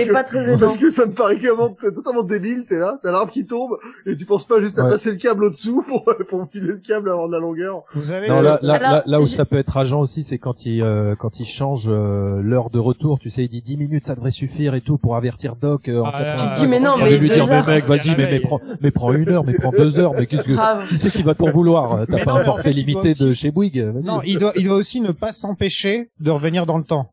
est que- pas très aidant. Parce que ça me paraît totalement débile, t'es là, t'as l'arbre qui tombe, et tu penses pas juste à Ouais. passer le câble au-dessous pour, [LAUGHS] pour filer le câble avant de la longueur. Vous avez Non, le- là, là, Alors, là, là où j'ai- ça peut être agent aussi, c'est quand il euh, quand il change euh, l'heure de retour. Tu sais, il dit 10 minutes, ça devrait suffire et tout pour avertir Doc. Euh, en Ah, là, 85. Tu te dis, mais non, Il mais lui deux dire, mais heures. mec, vas-y, mais, mais prends, mais prends une heure, mais prends deux heures, mais qu'est-ce que, qui c'est qui va t'en vouloir T'as Mais pas non, un mais en forfait limité aussi- de chez Bouygues. Non, il doit, il doit aussi ne pas s'empêcher de revenir dans le temps.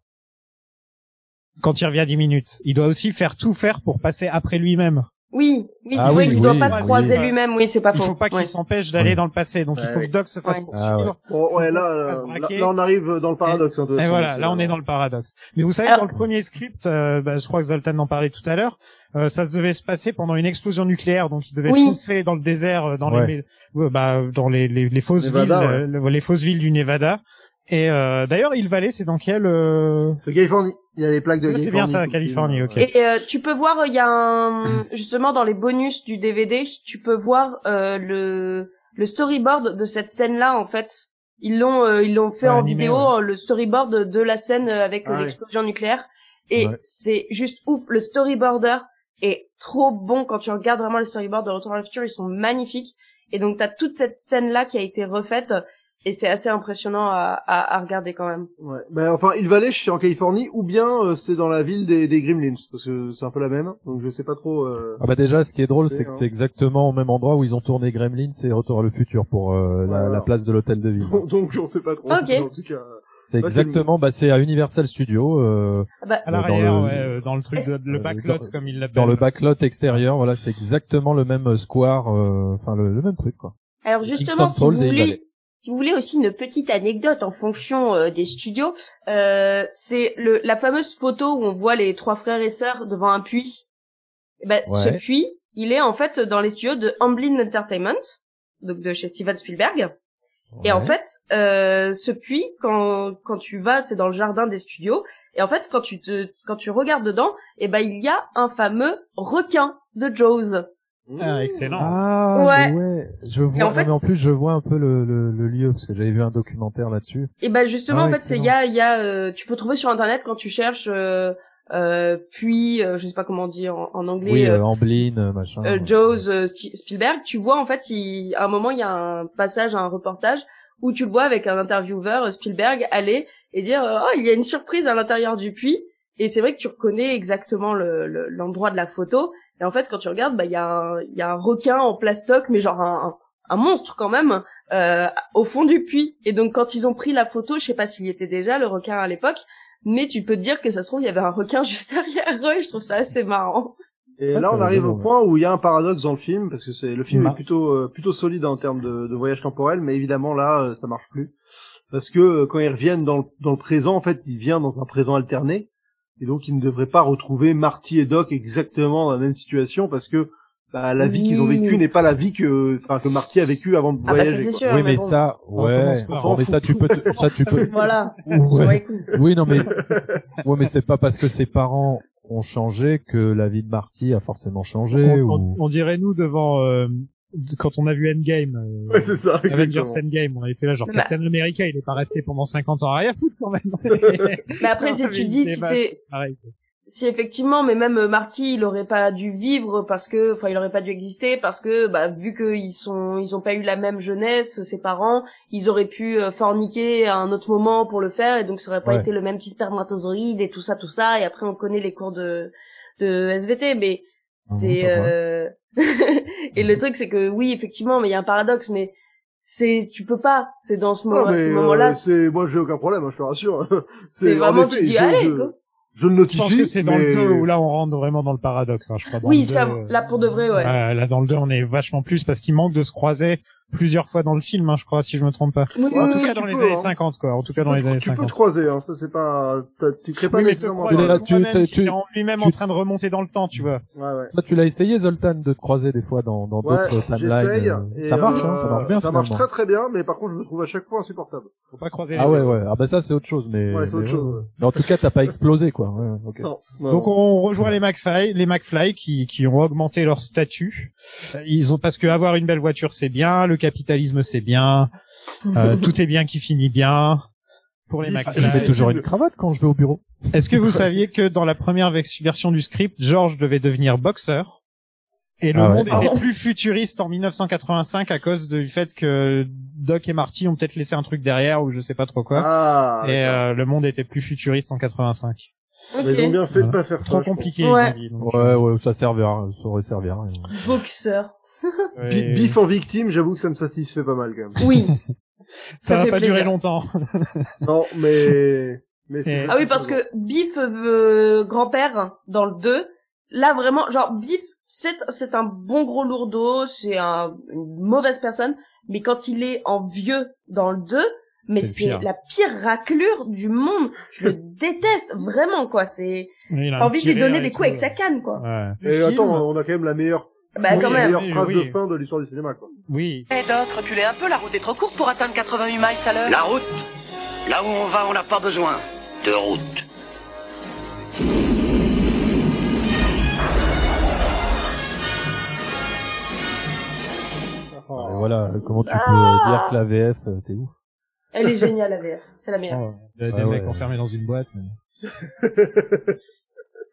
Quand il revient 10 minutes. Il doit aussi faire tout faire pour passer après lui-même. Oui, oui, c'est Ah vrai oui, qu'il doit oui, pas se oui. croiser lui-même. Oui, c'est pas Il faux. faut pas qu'il Ouais. s'empêche d'aller dans le passé. Donc il faut que Doc se fasse Ouais. poursuivre. Bon, ouais, là, euh, là, on arrive dans le paradoxe. Hein, Et voilà, là on est dans le paradoxe. Mais vous savez, Alors- dans le premier script, euh, bah, je crois que Zoltan en parlait tout à l'heure, euh, ça se devait se passer pendant une explosion nucléaire, donc il devait Oui. foncer dans le désert, dans Ouais. les, bah, dans les, les, les fausses Nevada, villes, les fausses villes du Nevada. Et euh, d'ailleurs, Hill Valley, c'est dans quel euh, C'est Californie. Il y a les plaques de Californie. c'est bien ça, Californie, film. ok. Et euh, tu peux voir, il y a un justement dans les bonus du DVD, tu peux voir euh, le le storyboard de cette scène-là en fait. Ils l'ont euh, ils l'ont fait Ouais, en animé, vidéo, ouais. euh, le storyboard de la scène euh, avec euh, Ah ouais. l'explosion nucléaire. Et Ouais. c'est juste ouf. Le storyboarder est trop bon quand tu regardes vraiment le storyboard de Retour à le futur, ils sont magnifiques. Et donc t'as toute cette scène-là qui a été refaite. Et c'est assez impressionnant à, à, à regarder quand même. Ouais. Ben, enfin, il Valley, je suis en Californie, ou bien euh, c'est dans la ville des, des Gremlins, parce que c'est un peu la même. Donc je sais pas trop. Euh... Ah bah déjà, ce qui est drôle, C'est, que hein. c'est exactement au même endroit où ils ont tourné Gremlins et Retour à le futur pour euh, la, Voilà. la place de l'hôtel de ville. Donc, donc on sait pas trop. Ok. En tout cas. C'est exactement, bah c'est à Universal Studios, euh, Ah bah, à dans l'arrière, le- ouais, euh, dans le truc, de, le Euh, backlot dans- comme il l'appelle. dans le backlot extérieur. Voilà, c'est exactement le même square, euh, enfin le, le même truc quoi. Alors justement, Kingston si vous Falls Hill voulez. Si vous voulez aussi une petite anecdote en fonction euh, des studios, euh, c'est le la fameuse photo où on voit les trois frères et sœurs devant un puits. Eh ben, Ouais. ce puits, il est en fait dans les studios de Amblin Entertainment, donc de chez Steven Spielberg. Et en fait, euh, ce puits, quand quand tu vas, c'est dans le jardin des studios. Et en fait, quand tu te quand tu regardes dedans, eh ben il y a un fameux requin de Jaws. Ah, excellent. Ah Ouais. je vois. En fait- mais en plus, je vois un peu le, le, le lieu parce que j'avais vu un documentaire là-dessus. Et ben justement Ah en fait c'est il y a il y a euh, tu peux trouver sur internet quand tu cherches euh, euh, puis euh, je sais pas comment dire en, en anglais oui, euh, euh, Amblin, machin. euh, euh, Sti- Spielberg tu vois en fait il, à un moment il y a un passage un reportage où tu le vois avec un intervieweur Spielberg aller et dire oh il y a une surprise à l'intérieur du puits et c'est vrai que tu reconnais exactement le- le- l'endroit de la photo et en fait quand tu regardes bah il y a un il y a un requin en plastoc mais genre un, un monstre quand même euh, au fond du puits. Et donc quand ils ont pris la photo, je sais pas s'il y était déjà le requin à l'époque, mais tu peux te dire que ça se trouve il y avait un requin [LAUGHS] juste derrière eux. Et je trouve ça assez marrant. Et là, on arrive au point où il y a un paradoxe dans le film, parce que c'est le film est plutôt euh, plutôt solide en termes de, de voyage temporel, mais évidemment là, euh, ça marche plus, parce que euh, quand ils reviennent dans le, dans le présent, en fait, il vient dans un présent alterné, et donc ils ne devraient pas retrouver Marty et Doc exactement dans la même situation, parce que bah, la vie qu'ils ont vécue n'est pas la vie que enfin que Marty a vécue avant de Ah bah ça voyager. sûr. oui, mais bon. ça, ouais. Non, on mais ça, tu peux, te- ça, tu peux. [LAUGHS] Voilà. Ouais. Oui, non, mais, ouais, mais c'est pas parce que ses parents ont changé que la vie de Marty a forcément changé on, ou. on- on dirait nous devant euh, quand on a vu Endgame. euh, Ouais, c'est ça. Avengers. Endgame, on était là genre Bah. Captain America, il est pas resté pendant 50 ans arrière foot quand même. [LAUGHS] Mais après si tu dis si c'est pareil. si effectivement, mais même euh, Marty, il aurait pas dû vivre parce que, enfin, il aurait pas dû exister parce que, bah, vu qu'ils sont, ils ont pas eu la même jeunesse, ses parents, ils auraient pu euh, forniquer à un autre moment pour le faire et donc ça aurait pas Ouais. été le même petit spermatozoïde et tout ça, tout ça. Et après, on connaît les cours de de SVT, mais c'est pas euh... [LAUGHS] et le truc c'est que oui, effectivement, mais il y a un paradoxe, mais c'est tu peux pas, c'est dans ce moment, mais ce euh, moment-là, c'est moi j'ai aucun problème, hein, je te rassure. [LAUGHS] c'est en vraiment effet, tu dis je- allez. je- go. Je le Je pense notifie. que c'est dans mais... le 2 où là on rentre vraiment dans le paradoxe, hein, je crois. Dans Oui, le ça, 2, là pour de vrai, ouais. euh, là dans le 2 on est vachement plus parce qu'il manque de se croiser plusieurs fois dans le film, hein, je crois, si je me trompe pas. Oui, En oui, tout oui. cas tu dans les peux, années hein. 50 quoi, en tout cas Tu dans peux- les années tu peux 50. te croiser, hein, ça c'est pas, tu crées pas Oui, mais te nécessairement. tu- tu- est en lui-même tu- en train de remonter dans le temps, tu vois. Ouais, ouais. Toi, tu l'as essayé, Zoltan, de te croiser des fois dans, dans Ouais, d'autres timelines. j'essaye. euh, Ça marche, hein, euh, ça marche bien Ça marche très très bien, mais par contre je me trouve à chaque fois insupportable. Faut pas croiser les Ah ouais, ouais. Ah bah ça, c'est autre chose, mais. Ouais, c'est autre chose. Mais en tout cas, t'as pas explosé, quoi. Donc on rejoint les McFly, les McFly qui, qui ont augmenté leur statut. Euh, Ils ont parce que avoir une belle voiture c'est bien, le capitalisme c'est bien, euh, tout est bien qui finit bien. pour les McFly. Je mets toujours une cravate quand je vais au bureau. Est-ce que vous saviez que dans la première version du script, George devait devenir boxeur et le Ah ouais. monde Ah était bon plus futuriste en 1985 à cause du fait que Doc et Marty ont peut-être laissé un truc derrière ou je sais pas trop quoi. Ah, et euh, le monde était plus futuriste en 85. Ok. Mais ils ont bien fait de Voilà. pas faire ça. Trop je pense. compliqué, Ouais. ils ont dit. donc, Ouais, ouais, ça servira, ça aurait servi à rien. Boxeur. Bif en victime, j'avoue que ça me satisfait pas mal quand même. Oui. [LAUGHS] ça, ça va fait pas durer longtemps. [LAUGHS] Non, mais mais c'est Et- Ah oui, parce que Biff euh, grand-père dans le 2, là vraiment, genre Biff, c'est c'est un bon gros lourdeau, c'est un, une mauvaise personne, mais quand il est en vieux dans le 2, mais C'est la pire raclure du monde. Je le [LAUGHS] déteste vraiment quoi. C'est Oui, envie de lui donner des coups avec sa canne quoi. Ouais. Et film- attends, on a quand même la meilleure, Bah Oui, quand la même. meilleure oui, phrase oui. de fin de l'histoire du cinéma, quoi. Oui. Eh Doc, reculez un peu, la route est trop courte pour atteindre 88 miles à l'heure. La route Là où on va, on n'a pas besoin de route. Oh. Et voilà, comment tu peux Ah euh, dire que la VF, euh, t'es ouf. Elle est géniale la VF, c'est la meilleure. Oh, des Ouais, mecs ouais. enfermés dans une boîte. mais- [LAUGHS]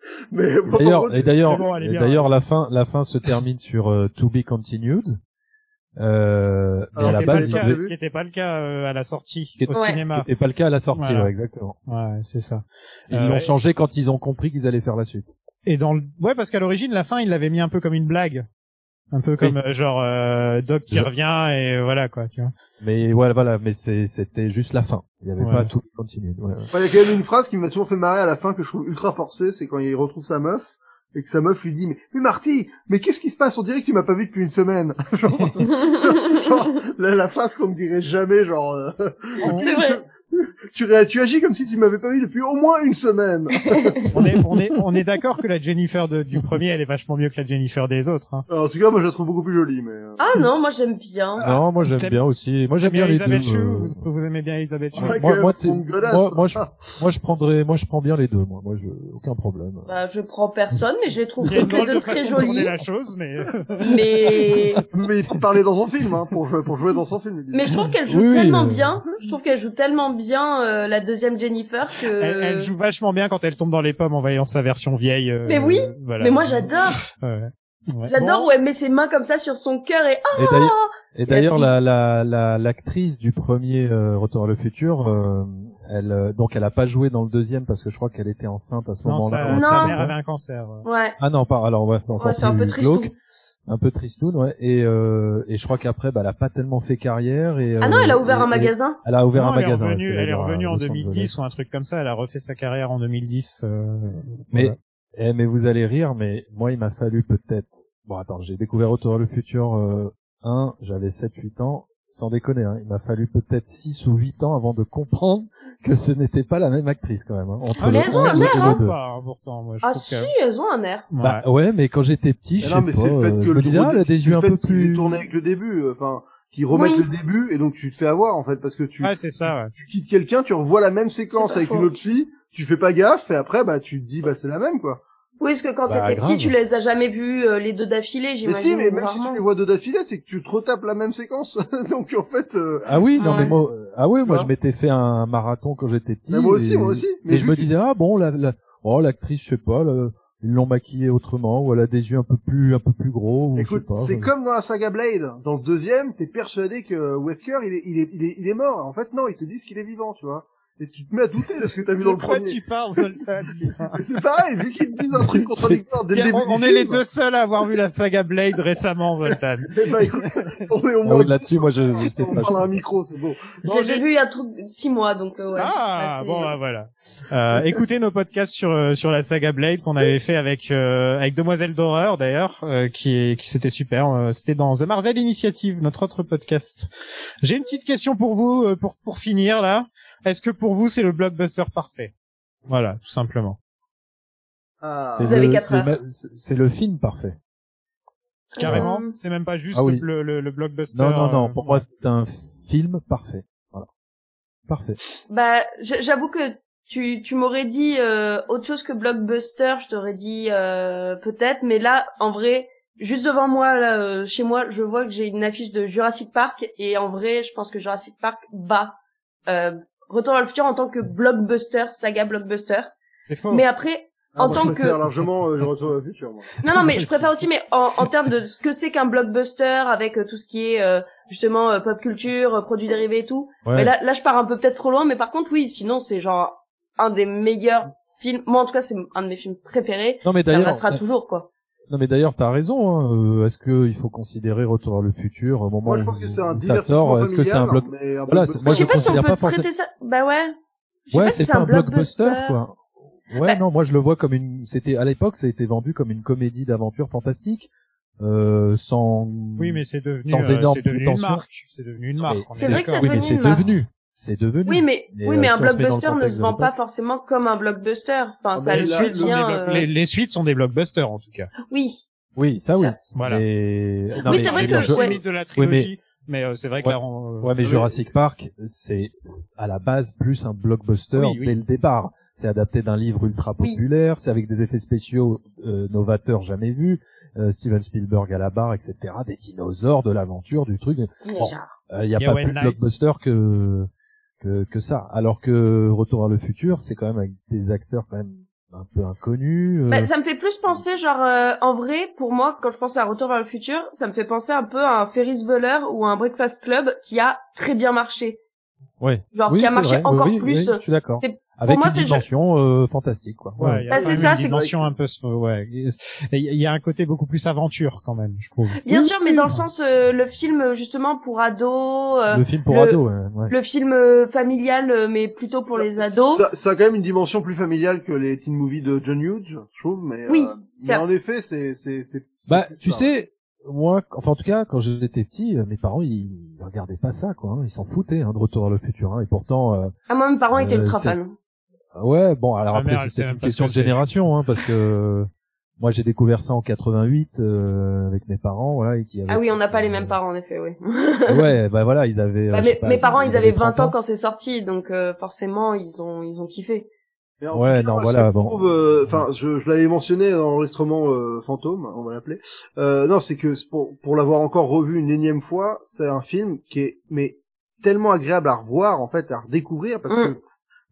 [LAUGHS] Mais bon, D'ailleurs, et d'ailleurs, bon, d'ailleurs, la fin, la fin se termine sur euh, To Be Continued. Euh, mais à la Ce qui était pas base, le il cas- devait- ce qui n'était pas le cas euh, à la sortie au ce qui cinéma. n'était pas le cas à la sortie, Voilà. ouais, exactement. Ouais, c'est ça. Ils Euh, l'ont changé quand ils ont compris qu'ils allaient faire la suite. Et dans le... ouais, parce qu'à l'origine, la fin, il l'avait mis un peu comme une blague. Un peu comme euh, genre euh, Doc qui Je- revient et voilà quoi, tu vois. Mais voilà, voilà, mais c'est, c'était juste la fin. Il y avait Ouais. pas tout continue. Ouais, il y a quand même une phrase qui m'a toujours fait marrer à la fin que je trouve ultra forcée, c'est quand il retrouve sa meuf et que sa meuf lui dit mais, mais Marty, mais qu'est-ce qui se passe? On dirait que tu m'as pas vu depuis une semaine. [LAUGHS] genre, [LAUGHS] genre, la, la phrase qu'on me dirait jamais, genre euh, C'est vrai. [LAUGHS] tu, ré- tu agis comme si tu m'avais pas vu depuis au moins une semaine. [LAUGHS] On est on est on est [LAUGHS] d'accord que la Jennifer de- du premier, elle est vachement mieux que la Jennifer des autres. Hein. Alors, en tout cas, moi je la trouve beaucoup plus jolie, mais euh, Ah non, moi j'aime bien. Non, moi j'aime bien aussi. Moi j'aime bien les Elisabeth deux. Shue, euh, vous, vous aimez bien Elisabeth Shue Ouais, moi, moi, moi, moi, je, moi, je prendrais, moi, je prends bien les deux. Moi, moi, je, aucun problème. Bah, je prends personne, mais je les trouve toutes les deux de très de jolies. la chose, mais Mais mais il parler dans son film, hein, pour jouer, pour jouer dans son film. mais je trouve qu'elle joue oui, tellement euh. bien. Je trouve qu'elle joue tellement bien euh, la deuxième Jennifer que. elle, elle joue vachement bien quand elle tombe dans les pommes en voyant sa version vieille. euh, Mais oui, voilà. Mais moi j'adore. Ouais. Ouais. J'adore Bon. où elle met ses mains comme ça sur son cœur et ah Et d'ailleurs, et d'ailleurs, tout. la, la, la, l'actrice du premier euh, Retour à le futur, euh, elle, euh, donc, elle a pas joué dans le deuxième parce que je crois qu'elle était enceinte à ce Non, moment-là. sa, Non. sa mère avait un cancer. ouais. Ah non, pas. Alors ouais, c'est encore Ouais, c'est un peu glauque, un peu tristoun, ouais. Et euh, et je crois qu'après, bah, elle a pas tellement fait carrière. Et Ah non, euh, elle a ouvert et- un magasin. Elle a ouvert Non, un elle est magasin. revenue, c'est elle est revenue en Los 2010 Angeles. ou un truc comme ça. Elle a refait sa carrière en 2010. euh, Mais, voilà. eh, mais vous allez rire, mais moi, il m'a fallu peut-être. Bon, attends, j'ai découvert Retour à le futur euh, 1, j'avais 7-8 ans. Sans déconner, hein, il m'a fallu peut-être 6 ou 8 ans avant de comprendre que ce n'était pas la même actrice quand même. Hein, entre Ah, le mais elles ont un 11 air, hein. le 2. Pas, pourtant, moi, je Ah si, que- elles ont un air. Bah ouais, mais quand j'étais petit, Mais je non, sais mais pas, c'est le fait euh, que je me le disais, ah, elle a dé- des yeux un le peu plus... tourné avec le début, euh, enfin, qu'ils remettent Oui. le début et donc tu te fais avoir en fait parce que tu, Ouais, c'est ça. Ouais. tu quittes quelqu'un, tu revois la même séquence avec faux. une autre fille, tu fais pas gaffe et après bah tu te dis bah c'est la même quoi. Oui, parce que quand Bah, t'étais grave. petit, tu les as jamais vus euh, les deux d'affilée, Mais j'imagine. si, mais même si tu les vois deux d'affilée, c'est que tu te retapes la même séquence. [LAUGHS] donc en fait, euh, Ah oui, non Ouais. mais moi, ah oui, moi je m'étais fait un marathon quand j'étais petit. mais moi aussi, et- moi aussi. Mais et je me que- disais, ah bon, la, la, oh, l'actrice, je sais pas, là, ils l'ont maquillée autrement, ou elle a des yeux un peu plus, un peu plus gros, ou Écoute, je sais pas. c'est je- comme dans la saga Blade. Dans le deuxième, t'es persuadé que Wesker, il est, il est, il est, il est mort. En fait, non, ils te disent qu'il est vivant, tu vois. Et tu te mets à douter de ce que t'as vu dans le Pourquoi premier. tu parles, Zoltan [LAUGHS] c'est pareil, vu qu'ils te disent un truc contradictoire dès le début on, on est les deux seuls à avoir vu la saga Blade récemment, Zoltan. [LAUGHS] Eh ben, écoute, on est au Ah moins là-dessus, moi, je, je [LAUGHS] sais on pas. parle à un micro, c'est beau. J'ai- vus il y a truc six mois, donc euh, ouais. Ah bon bah, voilà. Euh, écoutez nos podcasts sur euh, sur la saga Blade qu'on avait fait avec euh, avec Demoiselle d'horreur d'ailleurs euh, qui qui c'était super. Euh, c'était dans The Marvel Initiative, notre autre podcast. J'ai une petite question pour vous euh, pour pour finir là. Est-ce que pour vous c'est le blockbuster parfait? Voilà, tout simplement. Ah. C'est Vous avez le- quatre c'est le heures. C'est le film parfait. Carrément, Euh, c'est même pas juste Ah oui. le, le, le blockbuster. Non, non, non, euh, pour moi, c'est un film parfait. Voilà. Parfait. Bah, j'avoue que tu, tu m'aurais dit euh, autre chose que blockbuster, je t'aurais dit euh, peut-être, mais là, en vrai, juste devant moi, là, euh, chez moi, je vois que j'ai une affiche de Jurassic Park, et en vrai, je pense que Jurassic Park bat euh, Retour vers le futur en tant que blockbuster, saga blockbuster. Mais après, Ah, en moi, tant je que largement euh, je retourne au futur. Moi. non non mais je [LAUGHS] préfère aussi mais en, en termes de ce que c'est qu'un blockbuster avec euh, tout ce qui est euh, justement euh, pop culture, produits dérivés et tout. Ouais. Mais là là je pars un peu peut-être trop loin mais par contre oui, sinon c'est genre un des meilleurs films. Moi en tout cas c'est un de mes films préférés. Non mais Ça d'ailleurs, restera toujours quoi. Non mais d'ailleurs, t'as raison. Hein. euh, Est-ce que il faut considérer Retour vers le futur au moment Moi, je où, pense que c'est un où ça sort Est-ce que c'est un bloc un Voilà, blockbuster- c'est- moi, je sais je pas si on peut forcément- traiter ça. Bah ouais. Je sais Ouais, pas si c'est pas un blockbuster, quoi. Ouais, Bah- non, moi je le vois comme une. C'était à l'époque, ça a été vendu comme une comédie d'aventure fantastique, euh, sans. Oui, mais c'est devenu, sans euh, énorme c'est devenu une prétention. marque. C'est devenu une marque. on C'est est vrai que c'est Oui, mais devenu c'est une devenu. C'est devenu. Oui, mais, Mais, oui, euh, mais un le blockbuster ne se vend pas forcément comme un blockbuster. Enfin, ça mais les, là, block- euh, les, les suites sont des blockbusters en tout cas. Oui. Oui, ça oui. Voilà. Mais... non, Oui, c'est vrai que- je- ouais. de la Oui, mais- mais euh, c'est vrai que Ouais. là, on, Ouais, mais. Jurassic Park, c'est à la base plus un blockbuster Oui, oui. dès le départ. C'est adapté d'un livre ultra Oui. populaire, c'est avec des effets spéciaux euh, novateurs jamais vus, euh, Steven Spielberg à la barre, etc. Des dinosaures, de l'aventure, du truc. Il n'y a y a pas plus de blockbuster que, que que ça. Alors que Retour vers le futur, c'est quand même avec des acteurs quand même un peu inconnus. euh, Bah, ça me fait plus penser, genre, euh, en vrai, pour moi, quand je pense à Retour vers le futur, ça me fait penser un peu à un Ferris Bueller ou à un Breakfast Club qui a très bien marché. ouais. Genre, Oui, qui a marché vrai. encore Oui, oui, plus. oui, je suis d'accord. C'est- Avec moi, une c'est- dimension euh, fantastique, quoi. Ouais, il y a Bah, c'est ça, une c'est- dimension un peu, ouais. Il y, a un côté beaucoup plus aventure quand même, je trouve. Bien sûr, mais dans le sens, euh, le film, justement, pour ados, euh, Le film pour le- ados, ouais. ouais. le film euh, familial, euh, mais plutôt pour les ados. Ça, ça a quand même une dimension plus familiale que les teen movies de John Hughes, je trouve, mais, Oui, euh, mais en effet, c'est, c'est, c'est, Bah, tu ça. sais, moi, enfin en tout cas, quand j'étais petit, euh, mes parents ils regardaient pas ça, quoi. hein. Ils s'en foutaient hein, de Retour vers le futur. Hein. Et pourtant, euh, Ah, moi, mes parents étaient Euh, ultra fans. Ouais, bon, alors Ma après c'est une question que de génération, hein, parce que moi j'ai découvert ça en 88 euh, avec mes parents, voilà, et qui avaient- Ah oui, on n'a pas les mêmes euh, parents, en effet, oui. [LAUGHS] Ouais, bah voilà, ils avaient. Bah, euh, sais mes, pas, mes parents, ils avaient 20 30 ans quand c'est sorti, donc euh, forcément, ils ont, ils ont kiffé. Mais en Ouais, cas, non, moi, voilà, bon. trouve, euh, Enfin, je, je l'avais mentionné dans l'enregistrement euh, fantôme, on va l'appeler. Euh, non, c'est que pour, pour l'avoir encore revu une énième fois, c'est un film qui est mais tellement agréable à revoir en fait, à redécouvrir parce Mm. que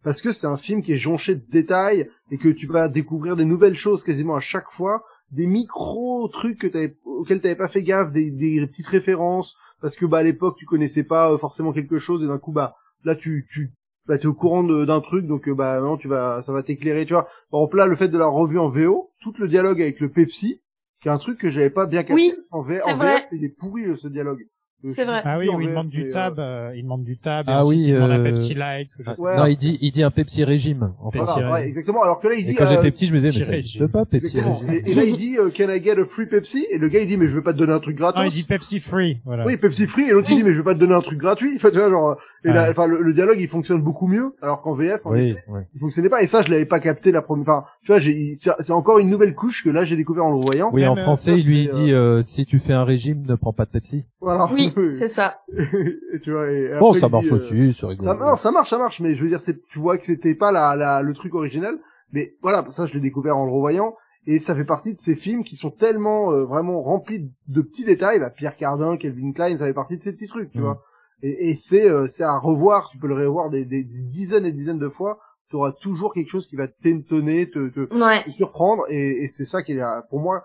parce que c'est un film qui est jonché de détails et que tu vas découvrir des nouvelles choses quasiment à chaque fois, des micro trucs que t'avais, auxquels t'avais pas fait gaffe, des, des petites références parce que bah à l'époque tu connaissais pas euh, forcément quelque chose et d'un coup bah là tu tu bah t'es au courant d'un truc donc euh, bah non tu vas ça va t'éclairer tu vois. Par exemple là le fait de la revue en VO tout le dialogue avec le Pepsi qui est un truc que j'avais pas bien capté Oui, en, V c'est en. VF il est pourri euh, ce dialogue C'est vrai. Ah oui, où il demande du tab, euh, euh, il demande du tab, et Ah oui, il demande un euh, Pepsi Light. ou je sais Ouais. Non, il dit, il dit un Pepsi régime. En fait. Pepsi voilà, ouais, exactement alors que là il Et dit quand euh, j'étais petit, je me disais, mais ça n'existe pas, Pepsi exactement. régime. et, et là il dit euh, can I get a free Pepsi? Et le gars il dit mais je vais pas te donner un truc gratos Non, il dit Pepsi Free, voilà. Oui, Pepsi Free, et l'autre il dit, mais je vais pas te donner un truc gratuit. Enfin, tu vois, genre, euh, et là, enfin, le, le dialogue, il fonctionne beaucoup mieux, alors qu'en VF, en Oui, effet, ouais. il fonctionnait pas. Et ça, je l'avais pas capté la première, enfin, tu vois, j'ai, c'est encore une nouvelle couche que là, j'ai découvert en le voyant. Oui, en euh, français, ça, il lui dit, si tu fais un régime, ne prends pas de Pepsi. Voilà. Oui, c'est ça. [LAUGHS] tu vois, et Bon, après, ça il marche dit, euh, aussi, c'est rigolo. Ça, non, ça marche, ça marche, mais je veux dire, c'est, tu vois que c'était pas la, la, le truc original. Mais voilà, ça, je l'ai découvert en le revoyant. Et ça fait partie de ces films qui sont tellement euh, vraiment remplis de petits détails. Bah, Pierre Cardin, Kelvin Klein, ça fait partie de ces petits trucs, tu Mhm. vois. Et, et c'est euh, c'est à revoir. Tu peux le revoir des, des, des dizaines et des dizaines de fois. Tu auras toujours quelque chose qui va t'étonner, te, te, Ouais. te surprendre. Et, et c'est ça qui est, euh, pour moi,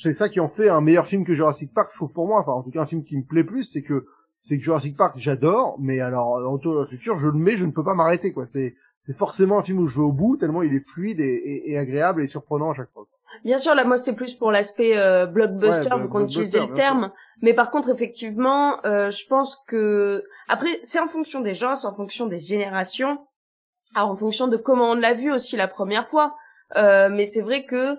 c'est ça qui en fait un meilleur film que Jurassic Park, je trouve pour moi. Enfin, en tout cas, un film qui me plaît plus, c'est que c'est que Jurassic Park, j'adore, mais alors Retour vers le futur, je le mets, je ne peux pas m'arrêter, quoi. C'est c'est forcément un film où je vais au bout, tellement il est fluide et, et, et agréable et surprenant à chaque fois. Bien sûr, là, moi, c'était plus pour l'aspect euh, blockbuster, Ouais, vu qu'on blockbuster, utilisait le terme. Mais par contre, effectivement, euh, je pense que... Après, c'est en fonction des gens, c'est en fonction des générations. Alors, en fonction de comment on l'a vu aussi la première fois. Euh, mais c'est vrai que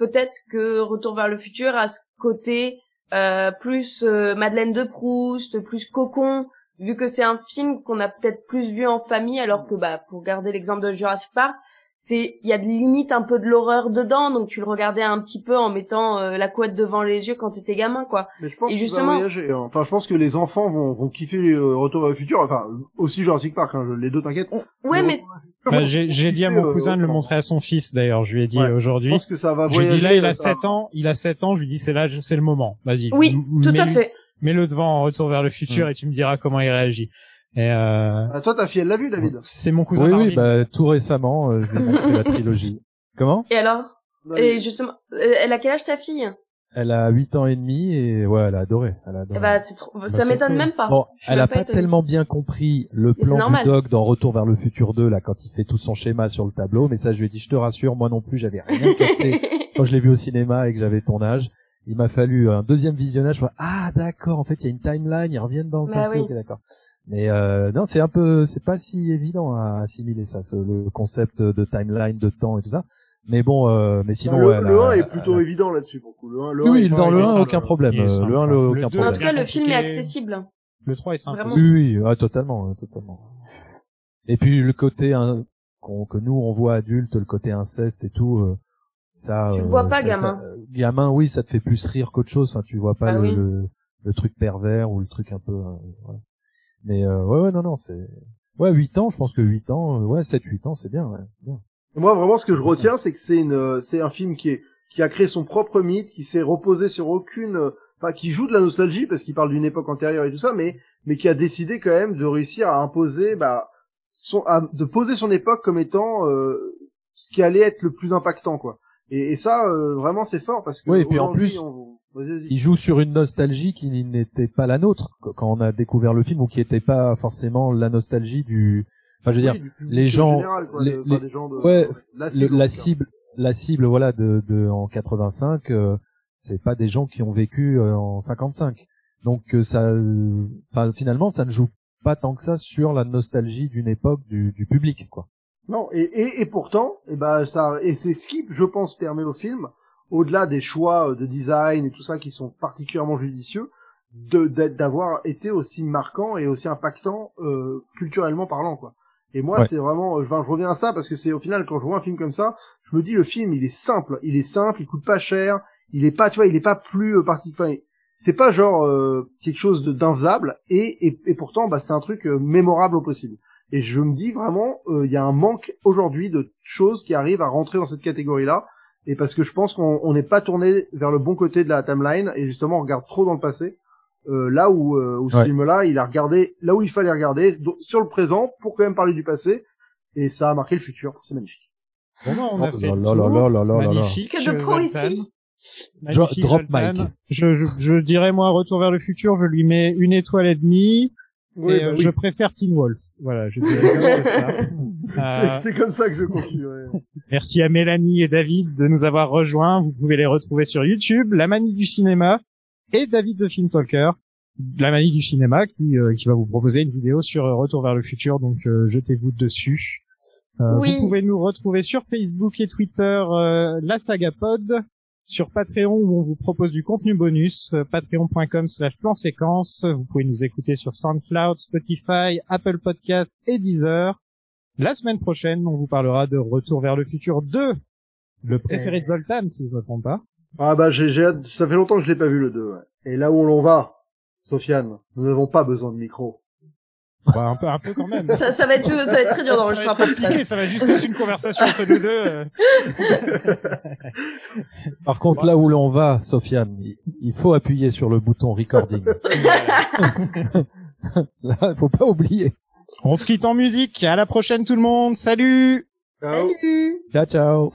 peut-être que Retour vers le futur a ce côté euh, plus euh, Madeleine de Proust, plus Cocon, vu que c'est un film qu'on a peut-être plus vu en famille, alors que bah pour garder l'exemple de Jurassic Park, c'est il y a de limite un peu de l'horreur dedans, donc tu le regardais un petit peu en mettant euh, la couette devant les yeux quand t'étais gamin, quoi. Mais je pense Et justement- voyager. hein. Enfin, je pense que les enfants vont, vont kiffer euh, Retour vers le futur. Enfin, aussi Jurassic Park, hein, les deux, t'inquiète. Ouais, mais Bah, j'ai j'ai dit à mon euh, cousin de le autant. montrer à son fils d'ailleurs. Je lui ai dit Ouais, Je aujourd'hui. pense que ça va Je lui ai voyager. dit là, il a ça va- 7 ans. Il a 7 ans. Je lui dis c'est là, c'est le moment. Vas-y. oui, tout à fait. Mets-le devant en retour vers le futur Mm. et tu me diras comment il réagit. Et euh, Ah, toi, ta fille, elle l'a vu, David? c'est mon cousin Oui, oui, bah, tout récemment, euh, je lui ai montré la trilogie. Comment? Et alors? Et justement, euh, elle a quel âge ta fille? Elle a 8 ans et demi et ouais, elle a adoré. Elle a adoré. Eh bah, c'est trop... ça c'est m'étonne même pas. Bon, elle même a pas tellement bien compris le plan du dog dans Retour vers le futur 2 là quand il fait tout son schéma sur le tableau, mais ça je lui ai dit je te rassure, moi non plus j'avais rien capté [LAUGHS] quand je l'ai vu au cinéma et que j'avais ton âge. Il m'a fallu un deuxième visionnage. vois, ah d'accord, en fait il y a une timeline, ils reviennent dans le Bah passé. oui. d'accord. Mais euh, non, c'est un peu, c'est pas si évident à assimiler ça, ce- le concept de timeline, de temps et tout ça. Mais bon, euh, mais sinon le, ouais, le a- 1 est plutôt évident là-dessus, pour le coup. Le 1, le Oui, 1 oui, est dans le il est 1, simple. aucun problème. Le 1, le, Le aucun deux, En problème. tout cas, le film est accessible. Le 3 est simple. Oui, oui, ah, totalement, ouais, totalement. Et puis le côté hein, qu'on- que nous on voit adulte, le côté inceste et tout, euh, ça. Tu euh, vois pas, ça- gamin. ça- euh, gamin, oui, ça te fait plus rire qu'autre chose. Enfin, tu vois pas Bah le, oui. le, le truc pervers ou le truc un peu. euh, voilà. Mais euh, ouais, ouais, non, non, c'est. Ouais, 8 ans, je pense que 8 ans, euh, ouais, 7-8 ans, c'est bien, ouais. bien. Moi, vraiment, ce que je retiens, c'est que c'est une, euh, c'est un film qui est, qui a créé son propre mythe, qui s'est reposé sur aucune, euh, enfin, qui joue de la nostalgie parce qu'il parle d'une époque antérieure et tout ça, mais, mais qui a décidé quand même de réussir à imposer, bah, son, à- de poser son époque comme étant euh, ce qui allait être le plus impactant, quoi. Et, et ça, euh, vraiment, c'est fort parce que Oui, et puis en plus, on-. Il joue sur une nostalgie qui n'était pas la nôtre qu- quand on a découvert le film ou qui n'était pas forcément la nostalgie du. Enfin, je veux dire, les gens, général, quoi, les- de- pas les- des gens de- ouais, la le- cible, la cible, la cible, voilà, de, de en 85, euh, c'est pas des gens qui ont vécu euh, en 55. Donc euh, ça, euh, enfin finalement, ça ne joue pas tant que ça sur la nostalgie d'une époque du, du public, quoi. Non, et, et, et pourtant, et ben ça, et c'est ce qui, je pense, permet au film, au-delà des choix euh, de design et tout ça qui sont particulièrement judicieux, de d'être- d'avoir été aussi marquant et aussi impactant euh, culturellement parlant, quoi. Et moi, Ouais. c'est vraiment, euh, je, je reviens à ça parce que c'est au final quand je vois un film comme ça, je me dis le film, il est simple, il est simple, il coûte pas cher, il est pas, tu vois, il est pas plus euh, parti, enfin, c'est pas genre euh, quelque chose de d'infaisable et, et et pourtant, bah, c'est un truc euh, mémorable au possible. Et je me dis vraiment, euh, il y a un manque aujourd'hui de choses qui arrivent à rentrer dans cette catégorie-là. Et parce que je pense qu'on on n'est pas tourné vers le bon côté de la timeline et justement on regarde trop dans le passé. Euh, là où, euh, où ce Ouais. film-là, il a regardé là où il fallait regarder sur le présent pour quand même parler du passé. Et ça a marqué le futur. C'est magnifique. On a Oh fait là là là. Magnifique. Que de euh, poésie. Magnifique, drop mic. Je, je, je dirais moi Retour vers le futur, je lui mets une étoile et demie. et euh, bah je préfère Teen Wolf. Voilà, je dirais [LAUGHS] comme ça. Euh, C'est- C'est comme ça que je continue. ouais. Merci à Mélanie et David de nous avoir rejoints. Vous pouvez les retrouver sur YouTube, La Manie du cinéma et David the Film Talker, La Manie du cinéma qui, euh, qui va vous proposer une vidéo sur euh, Retour vers le futur. Donc euh, jetez-vous dessus. Euh, Oui. Vous pouvez nous retrouver sur Facebook et Twitter, euh, la saga pod, sur Patreon où on vous propose du contenu bonus, patreon.com slash plan séquence. Vous pouvez nous écouter sur SoundCloud, Spotify, Apple Podcast et Deezer. La semaine prochaine, on vous parlera de Retour vers le futur 2, le préféré de Zoltan, si je ne me trompe pas. Ah bah j'ai, j'ai hâte- ça fait longtemps que je l'ai pas vu le 2. ouais. Et là où l'on va, Sofiane, nous n'avons pas besoin de micro. Bah, un peu, un peu quand même. Ça, ça va être, ça va être très dur ça va d'enregistrer un podcast. ça va juste être une conversation entre nous deux. euh. [LAUGHS] Par contre, là où l'on va, Sofiane, il- il faut appuyer sur le bouton recording. [LAUGHS] [LAUGHS] là, faut pas oublier. On se quitte en musique. À la prochaine tout le monde. Salut Ciao. Salut Ciao, ciao.